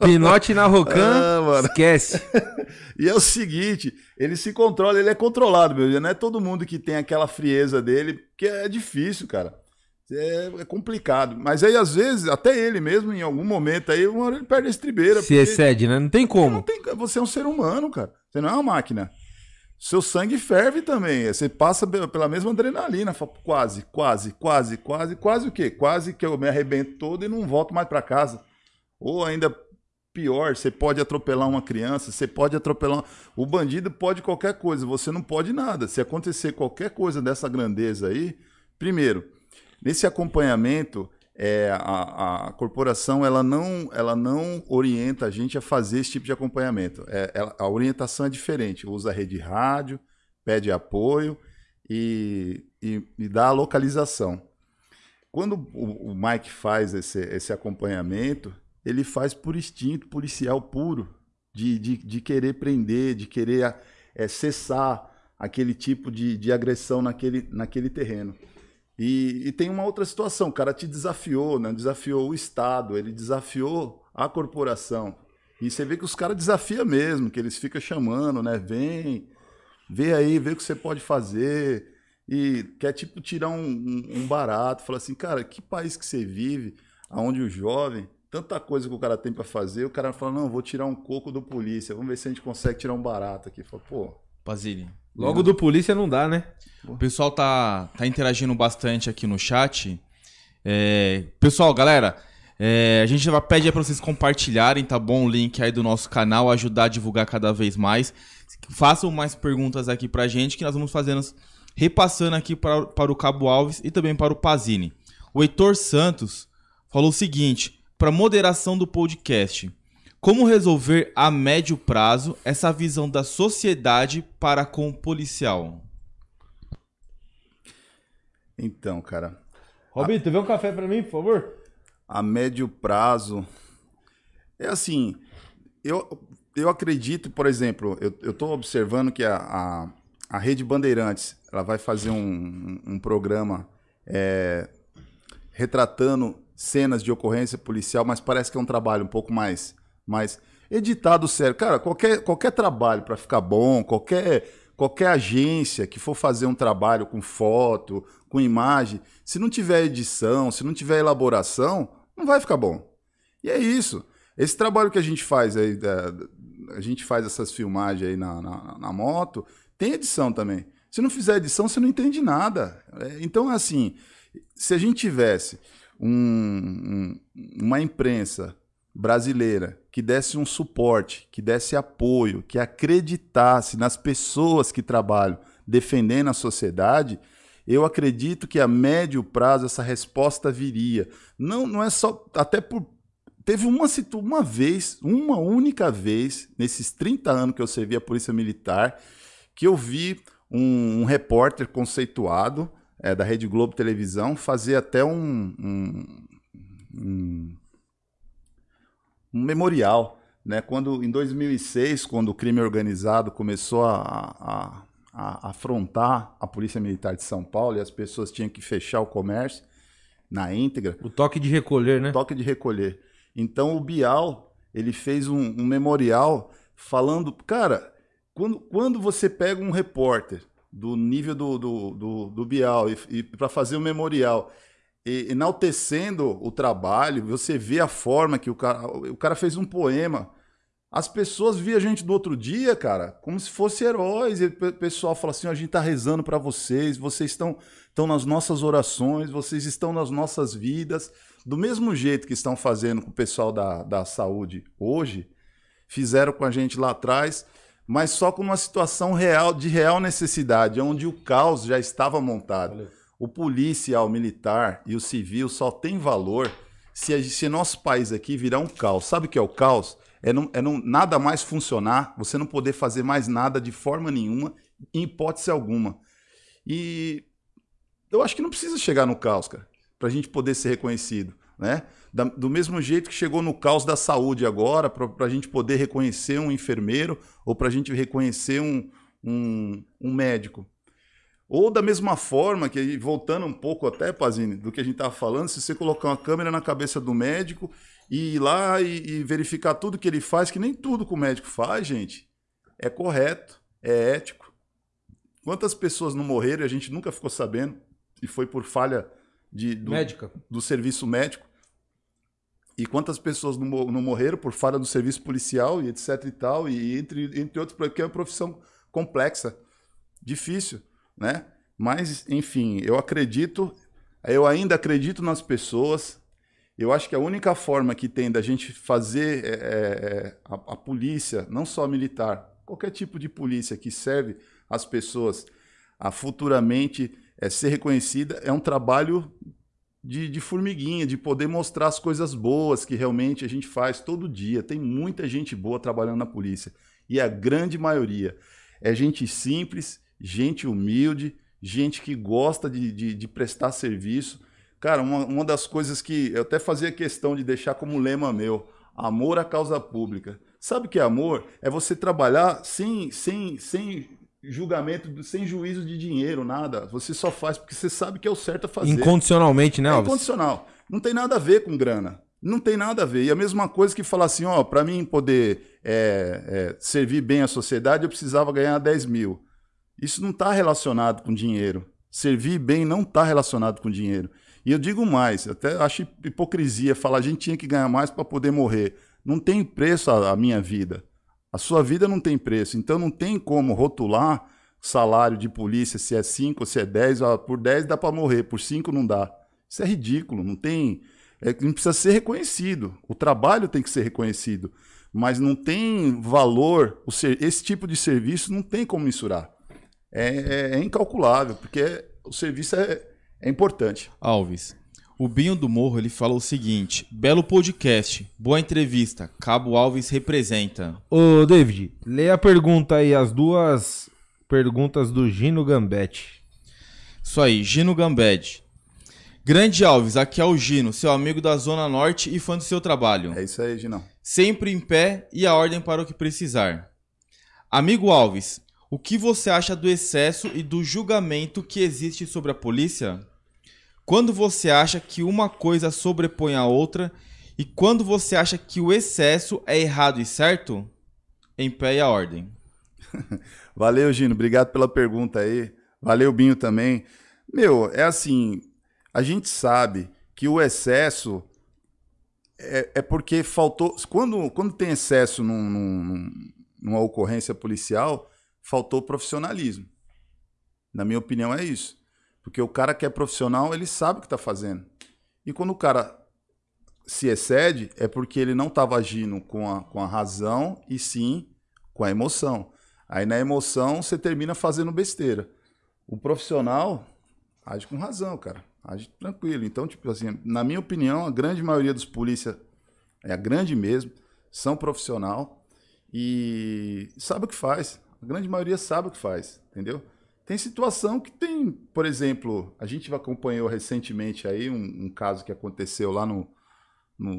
Pinote na Rocan, ah, esquece. e é o seguinte, ele se controla, ele é controlado, meu. Não é todo mundo que tem aquela frieza dele, que é difícil, cara. É, é, complicado. Mas aí, às vezes, até ele mesmo, em algum momento, aí, uma hora ele perde a estribeira. Se excede, né? Não tem como. Não tem, você é um ser humano, cara. Você não é uma máquina seu sangue ferve também. Você passa pela mesma adrenalina. Quase, quase, quase, quase, quase o quê? Quase que eu me arrebento todo e não volto mais para casa. Ou ainda pior, você pode atropelar uma criança, você pode atropelar. O bandido pode qualquer coisa, você não pode nada. Se acontecer qualquer coisa dessa grandeza aí, primeiro, nesse acompanhamento, é, a, a, corporação ela não, ela não orienta a gente a fazer esse tipo de acompanhamento. É, ela, a orientação é diferente. Usa rede rádio, pede apoio e, e, e dá a localização. Quando o, o Mike faz esse, esse acompanhamento, ele faz por instinto policial puro, de, de, de querer prender, de querer é, cessar aquele tipo de, de agressão naquele, naquele terreno. E, e, tem uma outra situação, o cara te desafiou, né? desafiou o Estado, ele desafiou a corporação. E você vê que os caras desafiam mesmo, que eles ficam chamando, né? Vem, vê aí, vê o que você pode fazer. E quer, tipo, tirar um, um, um barato. Fala assim, cara, que país que você vive, aonde o jovem, tanta coisa que o cara tem para fazer, o cara fala, não, vou tirar um coco do polícia, vamos ver se a gente consegue tirar um barato aqui. Fala, pô... Pazini, Logo do polícia não dá, né? O pessoal tá, tá interagindo bastante aqui no chat. É, pessoal, galera, é, a gente pede para vocês compartilharem, tá bom? O link aí do nosso canal, ajudar a divulgar cada vez mais. Façam mais perguntas aqui pra gente que nós vamos fazendo, repassando aqui para, para o Cabo Alves e também para o Pazini. O Heitor Santos falou o seguinte: para moderação do podcast. Como resolver a médio prazo essa visão da sociedade para com o policial? Então, cara, Robito, vê um café pra mim, por favor? a médio prazo. É assim, eu, eu acredito, por exemplo, eu estou observando que a, a, a Rede Bandeirantes ela vai fazer um, um, um programa é, retratando cenas de ocorrência policial, mas parece que é um trabalho um pouco mais, mais editado sério. Cara, qualquer, qualquer trabalho para ficar bom, qualquer, qualquer agência que for fazer um trabalho com foto, com imagem, se não tiver edição, se não tiver elaboração, não vai ficar bom. E é isso. Esse trabalho que a gente faz aí, a gente faz essas filmagens aí na, na, na moto, tem edição também. Se não fizer edição, você não entende nada. É, Então, assim, se a gente tivesse um- um- uma imprensa brasileira que desse um suporte, que desse apoio, que acreditasse nas pessoas que trabalham defendendo a sociedade, eu acredito que a médio prazo essa resposta viria. Não, não é só até por teve uma uma vez, uma única vez nesses 30 anos que eu servi a Polícia Militar, que eu vi um, um repórter conceituado é, da Rede Globo Televisão fazer até um, um, um- um memorial, né? Quando em 2006, quando o crime organizado começou a, a, a afrontar a Polícia Militar de São Paulo e as pessoas tinham que fechar o comércio na íntegra, O toque de recolher, né? toque de recolher. Então o Bial, ele fez um, um memorial falando, cara, quando, quando você pega um repórter do nível do, do, do, do Bial e, e para fazer um memorial, e- enaltecendo o trabalho, você vê a forma que o cara, o cara fez um poema. As pessoas via a gente do outro dia, cara, como se fosse heróis. E o pe- pessoal fala assim: "Ó, a gente tá rezando para vocês, vocês estão, estão nas nossas orações, vocês estão nas nossas vidas. Do mesmo jeito que estão fazendo com o pessoal da, da saúde hoje, fizeram com a gente lá atrás, mas só com uma situação real, de real necessidade, onde o caos já estava montado. O policial, o militar e o civil só tem valor se, a- se nosso país aqui virar um caos. Sabe o que é o caos? É não, é não nada mais funcionar, você não poder fazer mais nada de forma nenhuma, em hipótese alguma. E eu acho que não precisa chegar no caos, cara, para a gente poder ser reconhecido, né? Da- do mesmo jeito que chegou no caos da saúde agora, para a gente poder reconhecer um enfermeiro ou para a gente reconhecer um, um, um médico. Ou da mesma forma que, voltando um pouco até, Pazini, do que a gente estava falando, se você colocar uma câmera na cabeça do médico e ir lá e, e verificar tudo que ele faz, que nem tudo que o médico faz, gente, é correto, é ético. Quantas pessoas não morreram e a gente nunca ficou sabendo, e foi por falha de, do, Médica. do serviço médico. E quantas pessoas não, mo- não morreram por falha do serviço policial e etc e tal, e entre, entre outros, porque é uma profissão complexa, difícil, né? Mas, enfim, eu acredito, eu ainda acredito nas pessoas. Eu acho que a única forma que tem da gente fazer é, é, é, a, a polícia, não só militar, qualquer tipo de polícia que serve as pessoas a futuramente é, ser reconhecida, é um trabalho de, de formiguinha, de poder mostrar as coisas boas que realmente a gente faz todo dia. Tem muita gente boa trabalhando na polícia. E a grande maioria é gente simples, gente humilde, gente que gosta de, de, de prestar serviço. Cara, uma, uma das coisas que eu até fazia questão de deixar como lema meu: amor à causa pública. Sabe o que é amor? É você trabalhar sem, sem, sem julgamento, sem juízo de dinheiro, nada. Você só faz porque você sabe que é o certo a fazer. Incondicionalmente, né, É Alves? incondicional. Não tem nada a ver com grana. Não tem nada a ver. E a mesma coisa que falar assim, ó, para mim poder é, é, servir bem a sociedade, eu precisava ganhar 10 mil. Isso não está relacionado com dinheiro. Servir bem não está relacionado com dinheiro. E eu digo mais, até acho hipocrisia falar a gente tinha que ganhar mais para poder morrer. Não tem preço a, a minha vida. A sua vida não tem preço. Então não tem como rotular salário de polícia se é 5 ou se é 10. ó, Por 10 dá para morrer, por 5 não dá. Isso é ridículo. Não tem. É, não precisa ser reconhecido. O trabalho tem que ser reconhecido. Mas não tem valor. Esse tipo de serviço não tem como mensurar. É, é- é incalculável, porque o serviço é, é importante. Alves, o Binho do Morro ele falou o seguinte: belo podcast, boa entrevista, Cabo Alves representa. Ô, David, lê a pergunta aí, as duas perguntas do Gino Gambetti. Isso aí, Gino Gambed. Grande Alves, aqui é o Gino, seu amigo da Zona Norte e fã do seu trabalho. É isso aí, Ginão. Sempre em pé e a ordem para o que precisar. Amigo Alves, o que você acha do excesso e do julgamento que existe sobre a polícia? Quando você acha que uma coisa sobrepõe a outra e quando você acha que o excesso é errado e certo? Em pé e a ordem. Valeu, Gino. Obrigado pela pergunta aí. Valeu, Binho, também. Meu, é assim, a gente sabe que o excesso é, é porque faltou. Quando, quando tem excesso num, num, numa ocorrência policial, faltou profissionalismo. Na minha opinião, é isso. Porque o cara que é profissional, ele sabe o que está fazendo. E quando o cara se excede, é porque ele não estava agindo com a, com a razão e sim com a emoção. Aí na emoção você termina fazendo besteira. O profissional age com razão, cara. Age tranquilo. Então, tipo assim, na minha opinião, a grande maioria dos polícia, é a grande mesmo, são profissional e sabe o que faz. A grande maioria sabe o que faz, entendeu? Tem situação que tem, por exemplo, a gente acompanhou recentemente aí um, um caso que aconteceu lá no, no,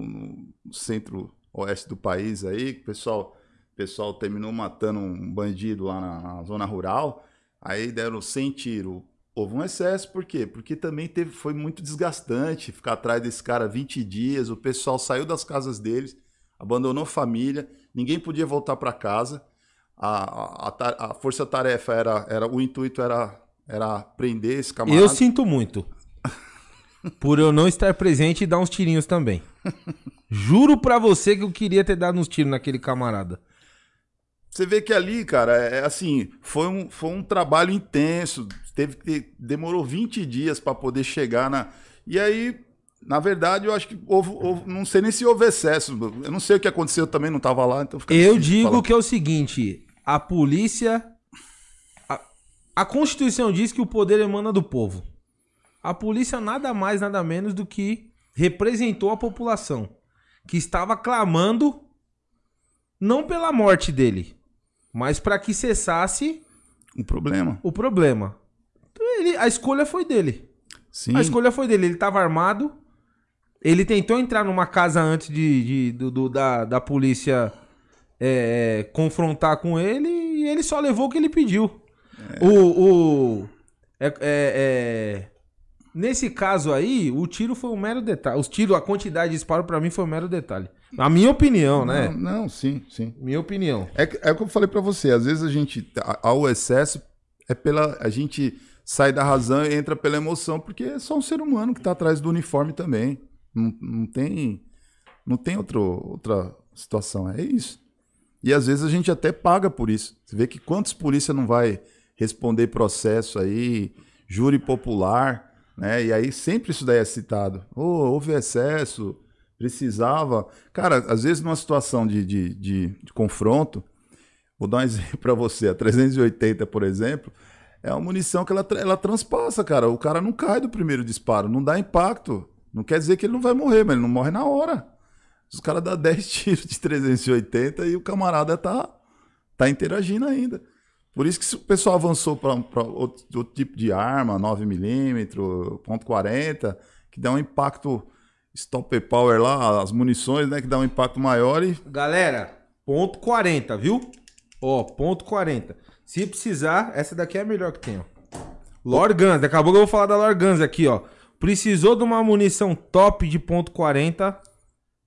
no centro-oeste do país aí, que o pessoal, pessoal terminou matando um bandido lá na, na zona rural, aí deram 100 tiros. Houve um excesso, por quê? Porque também teve, foi muito desgastante ficar atrás desse cara 20 dias, o pessoal saiu das casas deles, abandonou família, ninguém podia voltar para casa, a, a, a força-tarefa era, era, o intuito era, era prender esse camarada. Eu sinto muito. Por eu não estar presente e dar uns tirinhos também. Juro pra você que eu queria ter dado uns tiros naquele camarada. Você vê que ali, cara, é, é assim, foi um, foi um trabalho intenso. Teve que demorou 20 dias para poder chegar na. E aí, na verdade, eu acho que houve, houve, não sei nem se houve excesso. Eu não sei o que aconteceu, eu também não estava lá, então Eu digo que é o seguinte, a polícia a, a Constituição diz que o poder emana do povo. A polícia nada mais, nada menos do que representou a população que estava clamando não pela morte dele, mas para que cessasse o problema. O problema. Então ele, a escolha foi dele. Sim. A escolha foi dele. Ele estava armado. Ele tentou entrar numa casa antes de, de do, do, da, da polícia é, confrontar com ele e ele só levou o que ele pediu. É. O. o é, é, é Nesse caso aí, o tiro foi um mero detalhe. Os tiros, a quantidade de disparo para mim foi um mero detalhe. Na minha opinião, né? Não, não sim, sim. Minha opinião. É, é o que eu falei para você. Às vezes a gente, ao excesso, é pela. A gente sai da razão e entra pela emoção, porque é só um ser humano que tá atrás do uniforme também. Não, não tem. Não tem outro, outra situação. É isso. E às vezes a gente até paga por isso. Você vê que quantos polícia não vai responder processo aí, júri popular né? E aí sempre isso daí é citado. Oh, houve excesso, precisava. Cara, às vezes numa situação de, de, de, de confronto, vou dar um exemplo para você, a 380, por exemplo, é uma munição que ela, ela transpassa, cara. O cara não cai do primeiro disparo, não dá impacto. Não quer dizer que ele não vai morrer, mas ele não morre na hora. Os caras dão 10 tiros de 380 e o camarada tá, tá interagindo ainda. Por isso que o pessoal avançou para outro, outro, tipo de arma, 9mm, .40, que dá um impacto stopper power lá, as munições, né, que dá um impacto maior e... Galera, ponto .40, viu? Ó, ponto .40. Se precisar, essa daqui é a melhor que tem, ó. Lorgans, daqui a pouco eu vou falar da Lorgans aqui, ó. Precisou de uma munição top de ponto .40,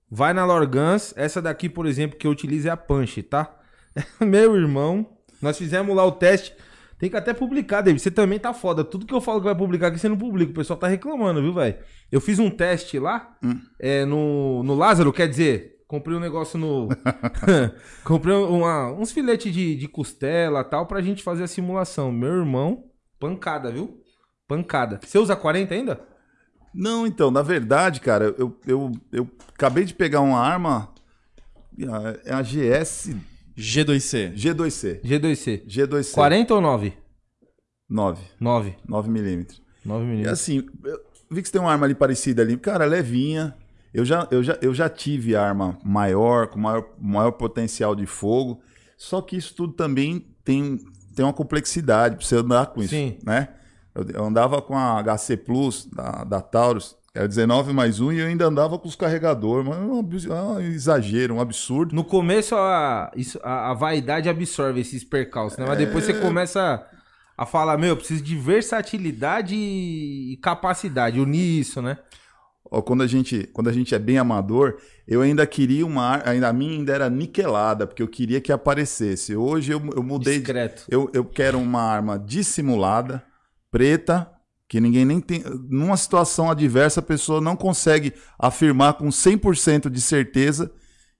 vai na Lorgans. Essa daqui, por exemplo, que eu utilizo é a Punch, tá? Meu irmão, nós fizemos lá o teste. Tem que até publicar, David. Você também tá foda. Tudo que eu falo que vai publicar aqui, você não publica. O pessoal tá reclamando, viu, velho? Eu fiz um teste lá, hum. é, no, no Lázaro, quer dizer, comprei um negócio no. comprei uma, uns filetes de, de costela tal pra gente fazer a simulação. Meu irmão, pancada, viu? Pancada. Você usa 40 ainda? Não, então, na verdade, cara, eu, eu, eu acabei de pegar uma arma. É a GS G2C. G2C. G2C. G2C. 40 ou 9? 9. 9. 9 milímetros. 9 E milímetros. assim, eu vi que você tem uma arma ali parecida ali. Cara, levinha. Eu já, eu já, eu já tive arma maior, com maior, maior potencial de fogo. Só que isso tudo também tem, tem uma complexidade pra você andar com isso. Sim. Né? Eu, andava com a HC Plus da, da Taurus, era 19 mais 1, e eu ainda andava com os carregadores, mas é um, é um exagero, um absurdo. No começo a, isso- a, a vaidade absorve esses percalços, né? Mas depois você começa a falar, meu, eu preciso de versatilidade e capacidade, unir isso, né? Quando, a gente, quando a gente é bem amador, eu ainda queria uma ainda a minha ainda era niquelada, porque eu queria que aparecesse. Hoje eu, eu mudei. de- Discreto. Eu, eu quero uma arma dissimulada, preta, que ninguém nem tem. Numa situação adversa, a pessoa não consegue afirmar com 100% de certeza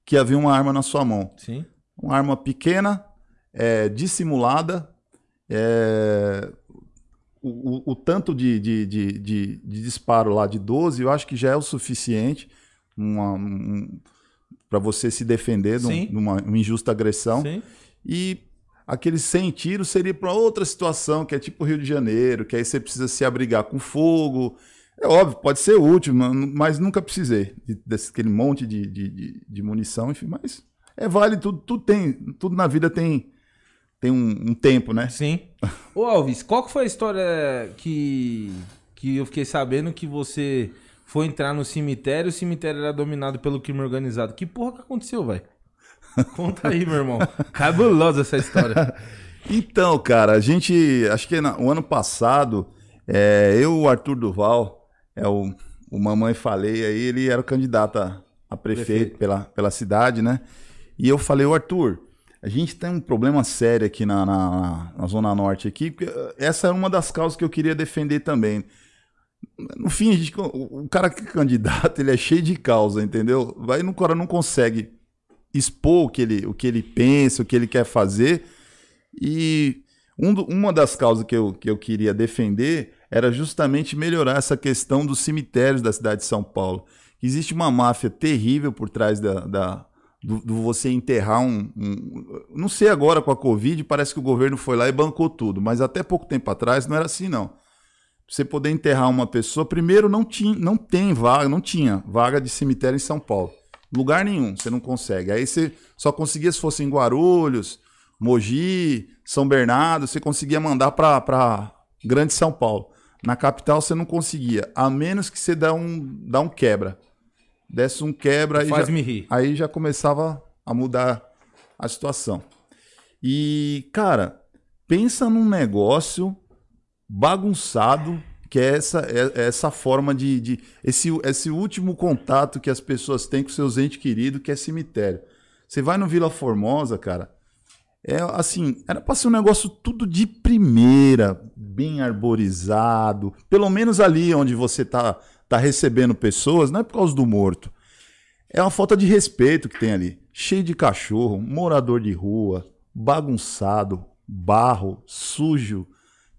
que havia uma arma na sua mão. Sim. Uma arma pequena, é, dissimulada, é, o, o- o tanto de, de, de, de- disparo lá de 12, eu acho que já é o suficiente para você se defender de, um- uma, uma injusta agressão. Sim. E aqueles 100 tiros seria para outra situação, que é tipo Rio de Janeiro, que aí você precisa se abrigar com fogo. É óbvio, pode ser útil, mas- mas nunca precisei de- desse aquele monte de, de, de, munição, enfim, mas é válido, tudo, tudo tem, tudo na vida tem, tem um, um tempo, né? Sim. Ô Alves, qual que foi a história que, que eu fiquei sabendo que você foi entrar no cemitério e o cemitério era dominado pelo crime organizado? Que porra que aconteceu, velho? Conta aí, meu irmão. Cabulosa essa história. Então, cara, a gente, acho que na- o ano passado, é, eu, o Arthur Duval, é o, o Mamãe Falei aí, ele era o candidato a, a prefeito, Prefeito. Pela, pela cidade, né? E eu falei, ô Arthur, a gente tem um problema sério aqui na, na, na Zona Norte aqui, porque eh, essa é uma das causas que eu queria defender também. No fim, a gente, o o cara que é candidato, ele é cheio de causa, entendeu? Vai no cara não consegue expor o que ele, o que ele pensa, o que ele quer fazer. E um uma das causas que eu, que eu queria defender era justamente melhorar essa questão dos cemitérios da cidade de São Paulo. Existe uma máfia terrível por trás da, da- do, do você enterrar um, um- Não sei agora com a Covid, parece que o governo foi lá e bancou tudo, mas até pouco tempo atrás não era assim, não. Você poder enterrar uma pessoa, primeiro não, tinha, não tem vaga, não tinha vaga de cemitério em São Paulo. Lugar nenhum, você não consegue. Aí você só conseguia se fosse em Guarulhos, Mogi, São Bernardo, você conseguia mandar para Grande São Paulo. Na capital você não conseguia, a menos que você dá um, dá um quebra. Desse um quebra, aí já, aí já começava a mudar a situação. E, cara, pensa num negócio bagunçado que é essa, é- é essa forma de, de esse, esse último contato que as pessoas têm com seus entes queridos, que é cemitério. Você vai no Vila Formosa, cara, é assim, era pra ser um negócio tudo de primeira, bem arborizado, pelo menos ali onde você tá, tá recebendo pessoas, não é por causa do morto. É uma falta de respeito que tem ali. Cheio de cachorro, morador de rua, bagunçado, barro, sujo,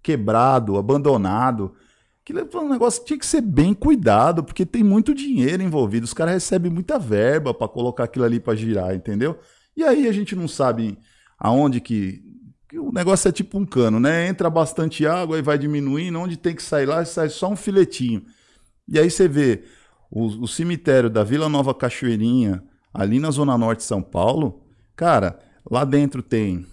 quebrado, abandonado. Aquilo é um negócio que tinha que ser bem cuidado, porque tem muito dinheiro envolvido. Os caras recebem muita verba para colocar aquilo ali para girar, entendeu? E aí a gente não sabe aonde que, que o negócio é tipo um cano, né? Entra bastante água e vai diminuindo, onde tem que sair lá, sai só um filetinho. E aí você vê o, o cemitério da Vila Nova Cachoeirinha, ali na Zona Norte de São Paulo, cara, lá dentro tem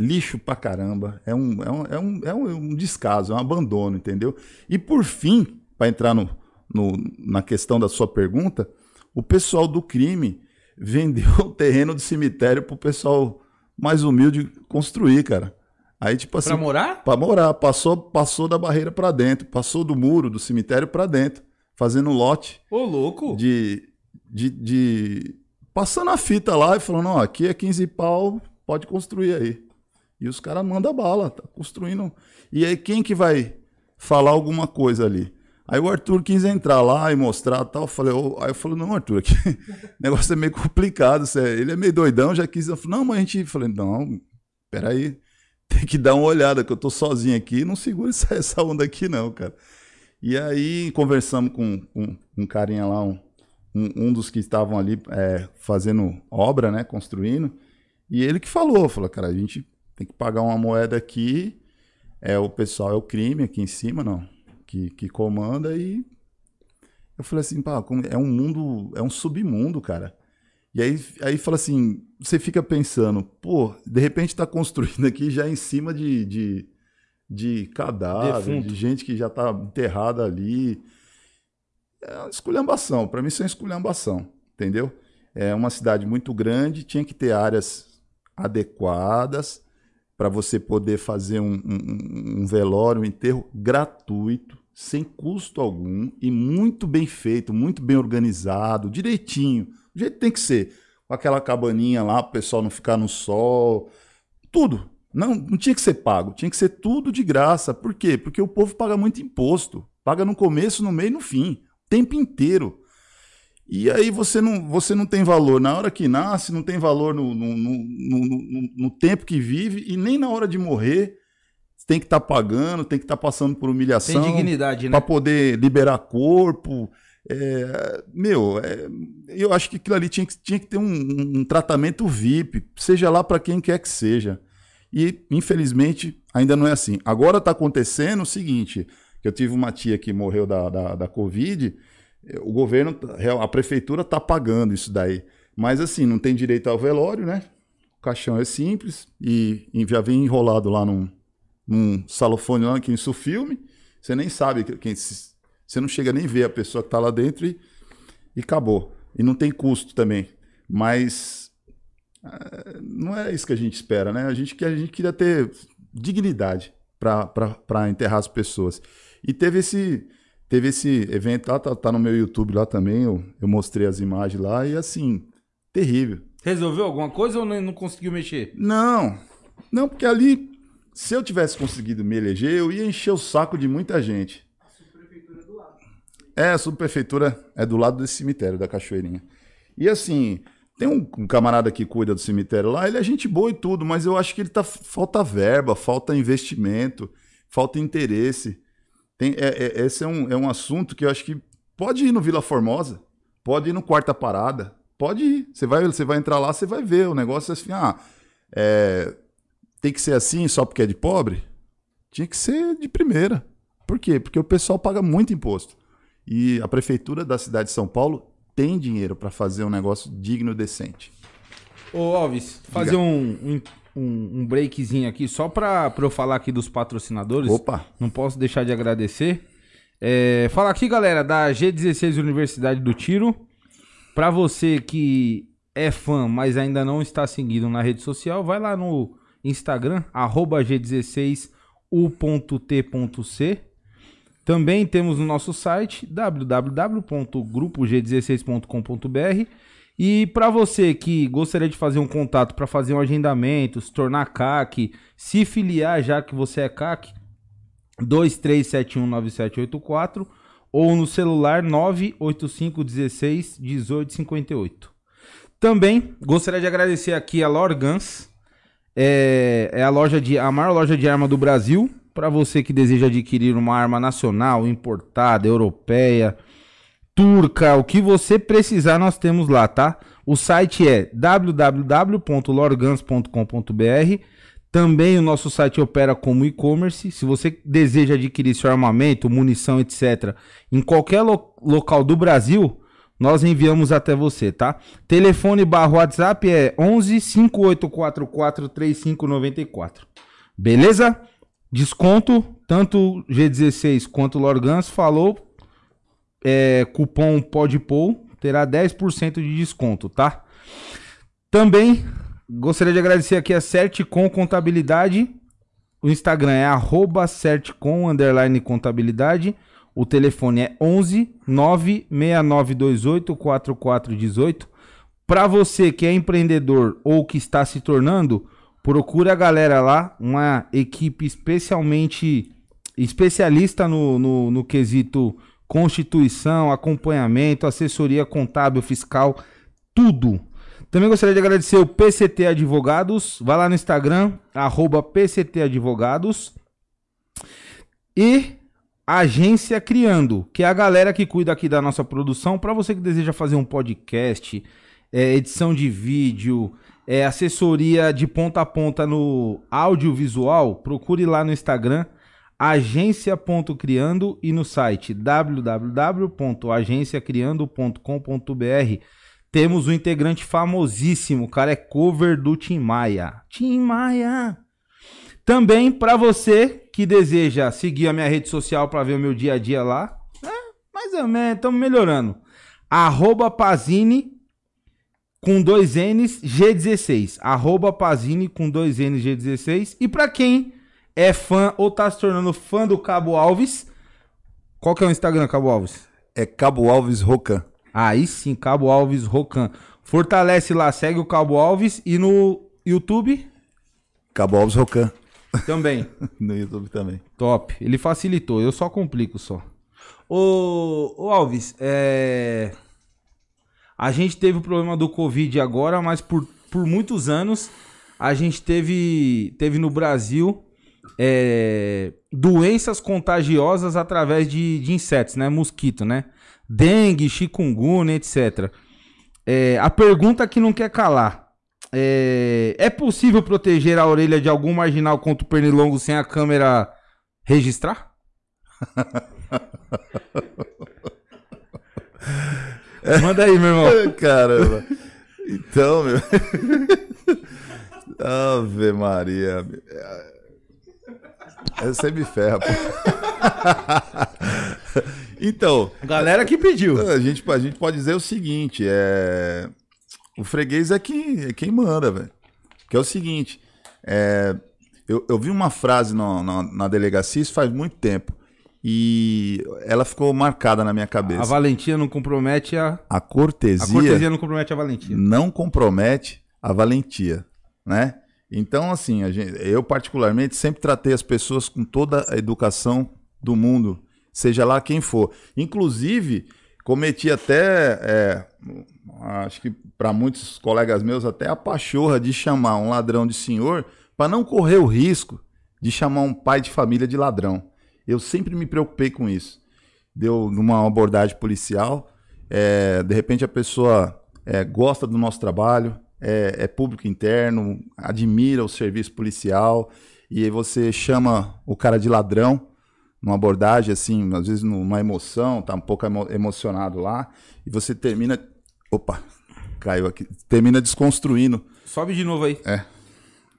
lixo pra caramba, é um, é um, é um, é um, um descaso, é um abandono, entendeu? E por fim, para entrar no, no- na questão da sua pergunta, o pessoal do crime vendeu o terreno do cemitério pro pessoal mais humilde construir, cara. Aí, tipo assim. Pra morar? Pra morar. Passou, passou da barreira pra dentro. Passou do muro do cemitério pra dentro. Fazendo lote Ô, louco. de, de, de- Passando a fita lá e falando: ó, aqui é 15 pau, pode construir aí. E os caras mandam bala, tá construindo. E aí quem que vai falar alguma coisa ali? Aí o Arthur quis entrar lá e mostrar tal. Eu falei, ô- aí eu falei, não, Arthur, aqui, negócio é meio complicado. você- Ele é meio doidão, já quis. Eu falei, não, mas a gente. Eu falei, não, peraí. Tem que dar uma olhada, que eu tô sozinho aqui, não segura essa onda aqui, não, cara. E aí conversamos com, com um carinha lá, um, um, um dos que estavam ali é, fazendo obra, né, construindo, e ele que falou, falou, cara, a gente tem que pagar uma moeda aqui, é o pessoal é o crime aqui em cima, não, que, que comanda e eu falei assim, pá, é um mundo, é um submundo, cara. E aí, aí fala assim, você fica pensando, pô, de repente tá construindo aqui já em cima de, de, de cadáver, Defunto. de gente que já está enterrada ali. É uma esculhambação. Para mim, isso é uma esculhambação, entendeu? É uma cidade muito grande, tinha que ter áreas adequadas para você poder fazer um, um- um velório, um enterro gratuito, sem custo algum e muito bem feito, muito bem organizado, direitinho, do jeito tem que ser. Com aquela cabaninha lá, o pessoal não ficar no sol, tudo. Não, não tinha que ser pago, tinha que ser tudo de graça. Por quê? Porque o povo paga muito imposto. Paga no começo, no meio e no fim. O tempo inteiro. E aí você não, você não tem valor na hora que nasce, não tem valor no, no, no, no- tempo que vive e nem na hora de morrer. Tem que estar pagando, tem que estar passando por Tem humilhação dignidade, né? para poder liberar corpo. É, meu, é, eu acho que aquilo ali tinha que, tinha que ter um, um tratamento VIP, seja lá para quem quer que seja. E, infelizmente, ainda não é assim. Agora está acontecendo o seguinte: que eu tive uma tia que morreu da, da, da Covid, o governo, a prefeitura está pagando isso daí. Mas assim, não tem direito ao velório, né? O caixão é simples e, já vem enrolado lá num, num salofone lá que isso filme. Você nem sabe que- quem. Você não chega nem ver a pessoa que está lá dentro e, e acabou. E não tem custo também. Mas ah, não é isso que a gente espera, né? A gente, a gente queria ter dignidade para enterrar as pessoas. E teve esse, teve esse evento lá, tá, tá no meu YouTube lá também. Eu, eu mostrei as imagens lá e assim, terrível. Resolveu alguma coisa ou não, não conseguiu mexer? Não, não, porque ali, se eu tivesse conseguido me eleger, eu ia encher o saco de muita gente. É, a subprefeitura é do lado desse cemitério da Cachoeirinha. E assim, tem um, um camarada que cuida do cemitério lá, ele é gente boa e tudo, mas eu acho que ele tá falta verba, falta investimento, falta interesse. Tem, é- é- esse é um, é um assunto que eu acho que pode ir no Vila Formosa, pode ir no Quarta Parada, pode ir. Você vai, você vai entrar lá, você vai ver. O negócio é assim, ah, é, tem que ser assim só porque é de pobre? Tinha que ser de primeira. Por quê? Porque o pessoal paga muito imposto. E a prefeitura da cidade de São Paulo tem dinheiro para fazer um negócio digno e decente. Ô, Alves, fazer um, um, um, um breakzinho aqui só pra eu falar aqui dos patrocinadores. Opa! Não posso deixar de agradecer. É, fala aqui, galera, da G16 Universidade do Tiro. Pra você que é fã, mas ainda não está seguindo na rede social, vai lá no Instagram, arroba G16u.t.c. Também temos no nosso site www.grupog16.com.br e para você que gostaria de fazer um contato para fazer um agendamento, se tornar CAC, se filiar já que você é CAC, 23719784 ou no celular 98516 1858. Também gostaria de agradecer aqui a Lorgans, é, é a loja de a maior loja de arma do Brasil. Para você que deseja adquirir uma arma nacional, importada, europeia, turca, o que você precisar, nós temos lá, tá? O site é www.lorgans.com.br. Também o nosso site opera como e-commerce. Se você deseja adquirir seu armamento, munição, etc., em qualquer lo- local do Brasil, nós enviamos até você, tá? Telefone barra WhatsApp é 11 5844 3594. Beleza? Desconto, tanto G16 quanto Lorgans falou, é, cupom PODPOU terá 10% de desconto, tá? Também gostaria de agradecer aqui a Certicom Contabilidade. O Instagram é arroba underline contabilidade. O telefone é 11 96928 4418. Para você que é empreendedor ou que está se tornando, procure a galera lá, uma equipe especialmente especialista no, no, no quesito constituição, acompanhamento, assessoria contábil, fiscal, tudo. Também gostaria de agradecer o PCT Advogados. Vai lá no Instagram, arroba PCT Advogados. E Agência Criando, que é a galera que cuida aqui da nossa produção. Para você que deseja fazer um podcast, é, edição de vídeo, é, assessoria de ponta a ponta no audiovisual, procure lá no Instagram, agência.criando e no site www.agenciacriando.com.br. Temos um integrante famosíssimo, o cara é cover do Tim Maia. Tim Maia! Também para você que deseja seguir a minha rede social para ver o meu dia a dia lá, é, mais estamos melhorando. Arroba Pazini com dois N's G16. Arroba Pazini com dois N's G16. E para quem é fã ou tá se tornando fã do Cabo Alves, qual que é o Instagram, Cabo Alves? É Cabo Alves Rocan. Aí sim, Cabo Alves Rocan. Fortalece lá, segue o Cabo Alves e no YouTube Cabo Alves Rocan. também. No YouTube também. Top. Ele facilitou, eu só complico só. Ô, ô Alves, é... a gente teve o problema do Covid agora, mas por, por muitos anos a gente teve, teve no Brasil é, doenças contagiosas através de, de insetos, né? Mosquito, né? Dengue, chikungunya, etc. É, a pergunta que não quer calar. É, é possível proteger a orelha de algum marginal contra o pernilongo sem a câmera registrar? Manda aí, meu irmão. Caramba. Então, meu. Ave Maria. Você me ferra, pô. Então, Galera que pediu. a gente, a gente pode dizer o seguinte: é... o freguês é quem, é quem manda, velho. Que é o seguinte: é... eu, eu vi uma frase no- na- na delegacia, isso faz muito tempo, e ela ficou marcada na minha A cabeça. valentia não compromete a. A A cortesia, cortesia não compromete a valentia. não compromete a valentia, né? Então, assim, gente, eu particularmente sempre tratei as pessoas com toda a educação do mundo, seja lá quem for. Inclusive, cometi até, é, acho que para muitos colegas meus, até a pachorra de chamar um ladrão de senhor para não correr o risco de chamar um pai de família de ladrão. Eu sempre me preocupei com isso. Deu numa abordagem policial, é, de repente a pessoa é, gosta do nosso trabalho, é, é público interno, admira o serviço policial, e aí você chama o cara de ladrão, numa abordagem assim, às vezes numa emoção, tá um pouco emo- emocionado lá, e você termina. Opa, caiu aqui. Termina desconstruindo. Sobe de novo aí.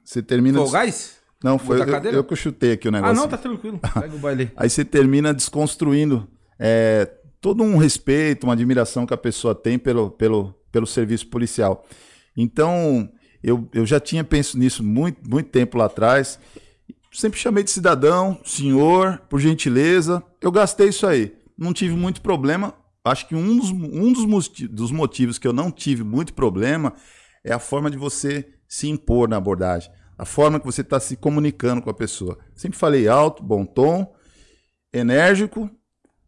Você termina. Foi o gás? Não, foi eu, eu que eu chutei aqui o Ah, negócio. não, tá tranquilo. Pega o baile. Aí você termina desconstruindo é, todo um respeito, uma admiração que a pessoa tem pelo, pelo, pelo serviço policial. Então, eu, eu já tinha pensado nisso muito, muito tempo lá atrás. Sempre chamei de cidadão, senhor, por gentileza. Eu gastei isso aí. Não tive muito problema. Acho que um dos, um dos motivos que eu não tive muito problema é a forma de você se impor na abordagem. A forma que você está se comunicando com a pessoa. Sempre falei alto, bom tom, enérgico,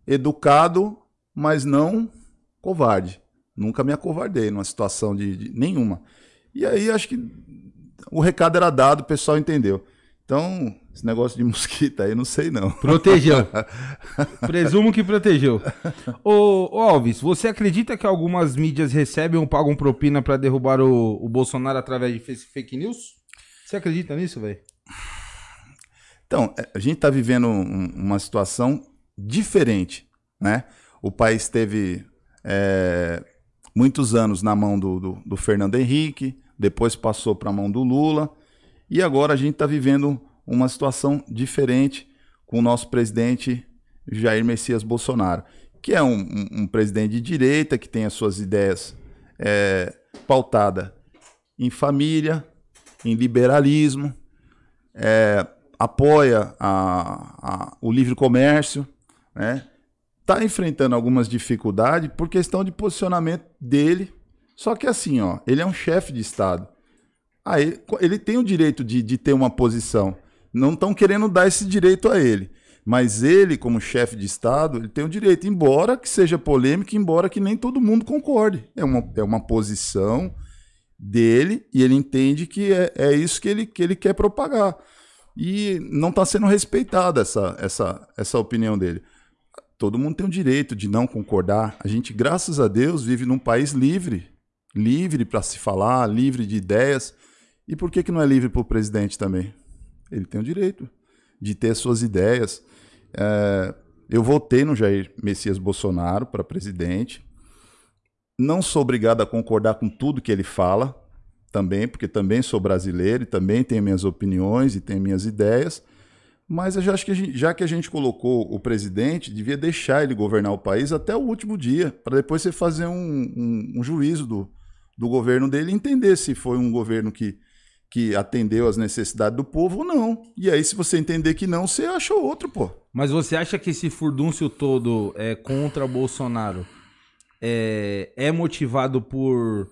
educado, mas não covarde. Nunca me acovardei numa situação de, de- nenhuma. E aí acho que o recado era dado, o pessoal entendeu. Então, esse negócio de mosquito aí, não sei não. Protegeu. Presumo que protegeu. Ô, Alves, você acredita que algumas mídias recebem ou pagam propina pra derrubar o, o Bolsonaro através de fake news? Você acredita nisso, velho? Então, é, a gente está vivendo um- uma situação diferente, né? O país teve é, muitos anos na mão do, do- do Fernando Henrique, depois passou para a mão do Lula, e agora a gente está vivendo uma situação diferente com o nosso presidente Jair Messias Bolsonaro, que é um, um- um presidente de direita, que tem as suas ideias é, pautadas em família, em liberalismo, é, apoia a- a- o livre comércio, né? Está enfrentando algumas dificuldades por questão de posicionamento dele. Só que assim, ó, ele é um chefe de Estado. Ah, ele, ele tem o direito de, de ter uma posição. Não estão querendo dar esse direito a ele. Mas ele, como chefe de Estado, ele tem o direito, embora que seja polêmico, embora que nem todo mundo concorde. É uma, é uma posição dele e ele entende que é, é isso que ele, que ele quer propagar. E não está sendo respeitada essa, essa, essa opinião dele. Todo mundo tem o direito de não concordar. A gente, graças a Deus, vive num país livre. Livre para se falar, livre de ideias. E por que, que não é livre para o presidente também? Ele tem o direito de ter suas ideias. É, eu votei no Jair Messias Bolsonaro para presidente. Não sou obrigado a concordar com tudo que ele fala, também, porque também sou brasileiro e também tenho minhas opiniões e tenho minhas ideias. Mas eu já acho que a gente, já que a gente colocou o presidente, devia deixar ele governar o país até o último dia, para depois você fazer um, um, um juízo do, do governo dele e entender se foi um governo que, que atendeu às necessidades do povo ou não. E aí, se você entender que não, você acha outro, pô. Mas você acha que esse furdúncio todo é contra Bolsonaro é, é motivado por,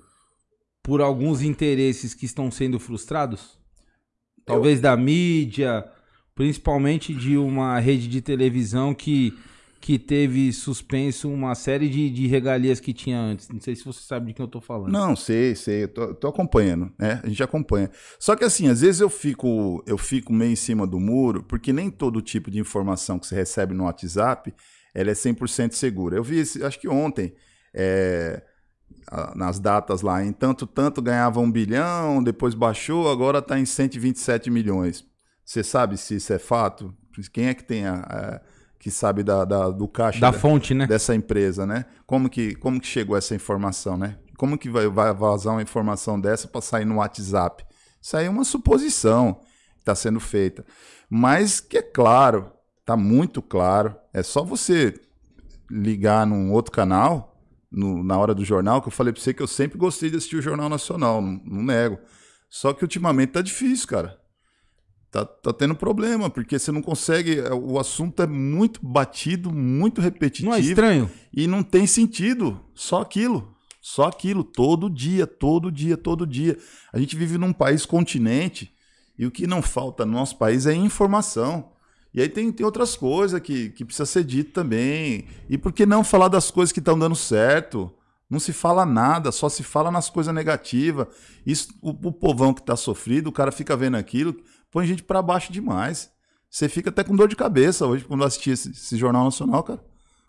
por alguns interesses que estão sendo frustrados? Talvez Eu... da mídia, principalmente de uma rede de televisão que, que teve suspenso uma série de, de regalias que tinha antes. Não sei se você sabe de quem eu tô falando. Não, sei, sei, tô, tô, acompanhando, né? A gente acompanha. Só que assim, às vezes eu fico, eu fico meio em cima do muro, porque nem todo tipo de informação que você recebe no WhatsApp, ela é 100% segura. Eu vi, acho que ontem, é, nas datas lá, em tanto, tanto ganhava um bilhão, depois baixou, agora está em 127 milhões. Você sabe se isso é fato? Quem é que tem a, a que sabe da, da, do caixa da fonte, né? dessa empresa, né? Como que, como que chegou essa informação, né? Como que vai, vai vazar uma informação dessa para sair no WhatsApp? Isso aí é uma suposição que está sendo feita. Mas que é claro, está muito claro. É só você ligar num outro canal, no, na hora do jornal, que eu falei para você que eu sempre gostei de assistir o Jornal Nacional, não, não nego. Só que ultimamente tá difícil, cara tá, tá tendo problema, porque você não consegue. É, o assunto é muito batido, muito repetitivo. Não é estranho? E não tem sentido. Só aquilo. Só aquilo. Todo dia, todo dia, todo dia. A gente vive num país continente e o que não falta no nosso país é informação. E aí tem, tem outras coisas que, que precisa ser dito também. E por que não falar das coisas que estão dando certo? Não se fala nada, só se fala nas coisas negativas. Isso, o, o povão que está sofrido, o cara fica vendo aquilo, põe gente para baixo demais. Você fica até com dor de cabeça hoje quando assistir esse, esse, Jornal Nacional, cara.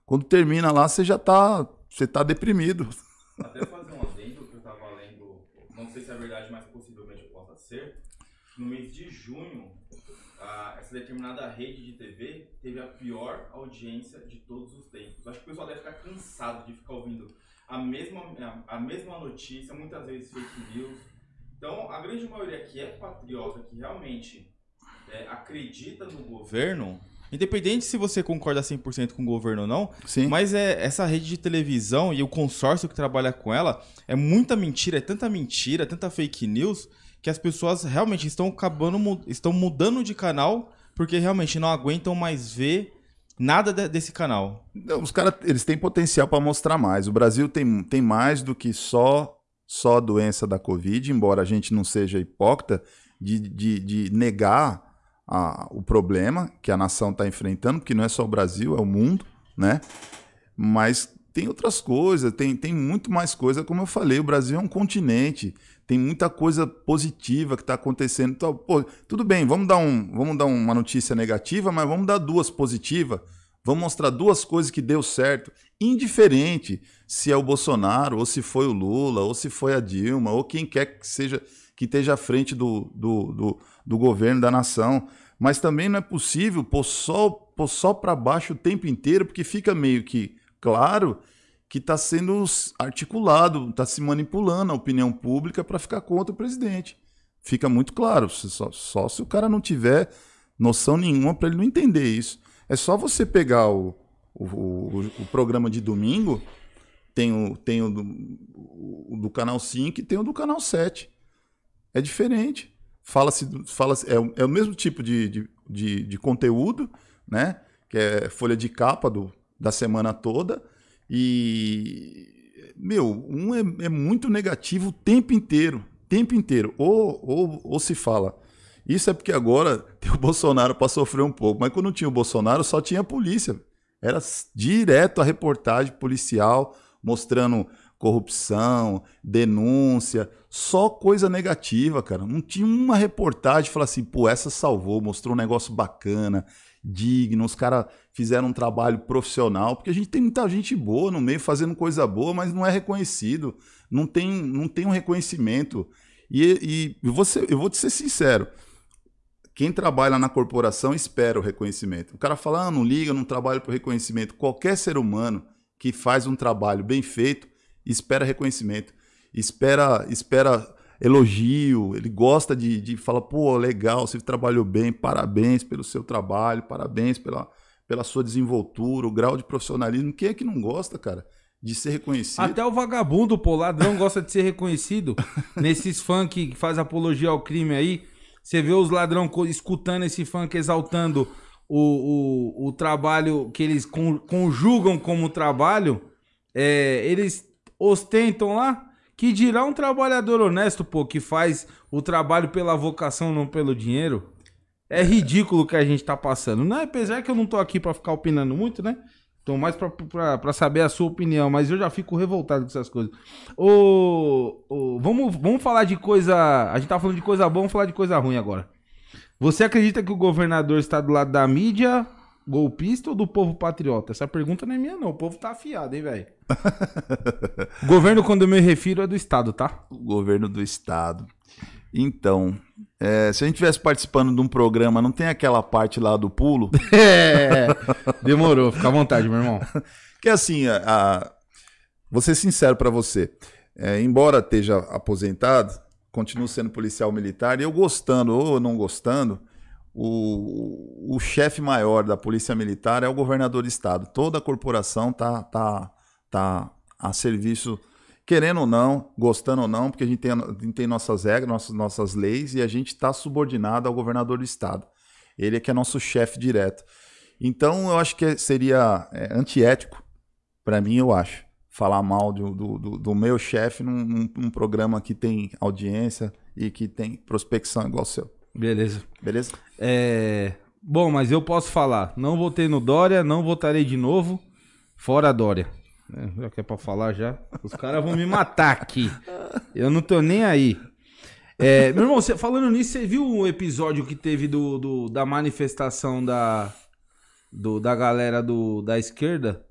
Quando termina lá, você já tá, você tá deprimido. Até fazer um adendo que eu tava lendo, não sei se é verdade, mas possivelmente possa ser. No mês de junho, essa determinada rede de TV teve a pior audiência de todos os tempos. Acho que o pessoal deve ficar cansado de ficar ouvindo a mesma, a mesma notícia, muitas vezes fake news então, a grande maioria que é patriota, que realmente é, acredita no governo, independente se você concorda 100% com o governo ou não, Sim. mas é essa rede de televisão e o consórcio que trabalha com ela é muita mentira, é tanta mentira, tanta fake news, que as pessoas realmente estão acabando, estão mudando de canal porque realmente não aguentam mais ver nada de, desse canal. Os caras, eles têm potencial para mostrar mais. O Brasil tem, tem mais do que só só a doença da Covid, embora a gente não seja hipócrita de, de, de negar a, o problema que a nação está enfrentando, porque não é só o Brasil, é o mundo, né? Mas tem outras coisas, tem, tem muito mais coisa, como eu falei, o Brasil é um continente, tem muita coisa positiva que está acontecendo. Então, pô, tudo bem, vamos dar, um, vamos dar uma notícia negativa, mas vamos dar duas positivas. Vamos mostrar duas coisas que deu certo, indiferente se é o Bolsonaro, ou se foi o Lula, ou se foi a Dilma, ou quem quer que seja que esteja à frente do, do, do, do governo da nação. Mas também não é possível pôr só, pôr só para baixo o tempo inteiro, porque fica meio que claro que está sendo articulado, está se manipulando a opinião pública para ficar contra o presidente. Fica muito claro, só, só se o cara não tiver noção nenhuma para ele não entender isso. É só você pegar o, o, o, o programa de domingo, tem o, tem o do, o do canal 5 e tem o do canal 7. É diferente. Fala-se, fala é, é o mesmo tipo de, de, de, de, conteúdo, né? Que é folha de capa do, da semana toda. E, meu, um é, é muito negativo o tempo inteiro. Tempo inteiro. Ou, ou, ou se fala isso é porque agora tem o Bolsonaro para sofrer um pouco, mas quando tinha o Bolsonaro só tinha a polícia. Era direto a reportagem policial mostrando corrupção, denúncia, só coisa negativa, cara. Não tinha uma reportagem falasse assim, pô, essa salvou, mostrou um negócio bacana, digno, os caras fizeram um trabalho profissional, porque a gente tem muita gente boa no meio fazendo coisa boa, mas não é reconhecido, não tem, não tem um reconhecimento. E, e eu vou te ser sincero, quem trabalha na corporação espera o reconhecimento. O cara fala, ah, não liga, não trabalho por reconhecimento. Qualquer ser humano que faz um trabalho bem feito espera reconhecimento, espera, espera elogio, ele gosta de, de falar, pô, legal, você trabalhou bem, parabéns pelo seu trabalho, parabéns pela, pela sua desenvoltura, o grau de profissionalismo. Quem é que não gosta, cara? De ser reconhecido. Até o vagabundo, pô, ladrão gosta de ser reconhecido. Nesses funk que faz apologia ao crime aí, você vê os ladrão escutando esse funk exaltando o, o, o trabalho que eles con- conjugam como trabalho, é, eles ostentam lá. Que dirá um trabalhador honesto, pô, que faz o trabalho pela vocação, não pelo dinheiro. É ridículo o que a gente tá passando. Não é, apesar que eu não tô aqui pra ficar opinando muito, né? Tô mais pra, pra, pra saber a sua opinião, mas eu já fico revoltado com essas coisas. Ô, ô, vamos, vamos falar de coisa. A gente tá falando de coisa boa, vamos falar de coisa ruim agora. Você acredita que o governador está do lado da mídia golpista ou do povo patriota? Essa pergunta não é minha, não. O povo tá afiado, hein, velho? Governo, quando eu me refiro, é do Estado, tá? o governo do estado. Então, é, se a gente estivesse participando de um programa, não tem aquela parte lá do pulo? É, demorou. Fica à vontade, meu irmão. Que assim, a, a- vou ser sincero pra você. É, embora esteja aposentado, continuo sendo policial militar e eu gostando ou não gostando, o, o chefe maior da polícia militar é o governador do estado. Toda a corporação tá, tá, tá a serviço, querendo ou não, gostando ou não, porque a gente tem, a gente tem nossas regras, nossas, nossas leis e a gente está subordinado ao governador do estado. Ele é que é nosso chefe direto. Então eu acho que seria é, antiético Pra mim, eu acho. Falar mal do, do, do- do meu chefe num, num- num programa que tem audiência e que tem prospecção igual o seu. Beleza. Beleza? É. Bom, mas eu posso falar. Não votei no Dória, não votarei de novo. Fora Dória. É, já que é pra falar já. Os caras vão me matar aqui. Eu não tô nem aí. É, meu irmão, você- falando nisso, você viu o episódio que teve do, do- da manifestação da, do- da galera do, da esquerda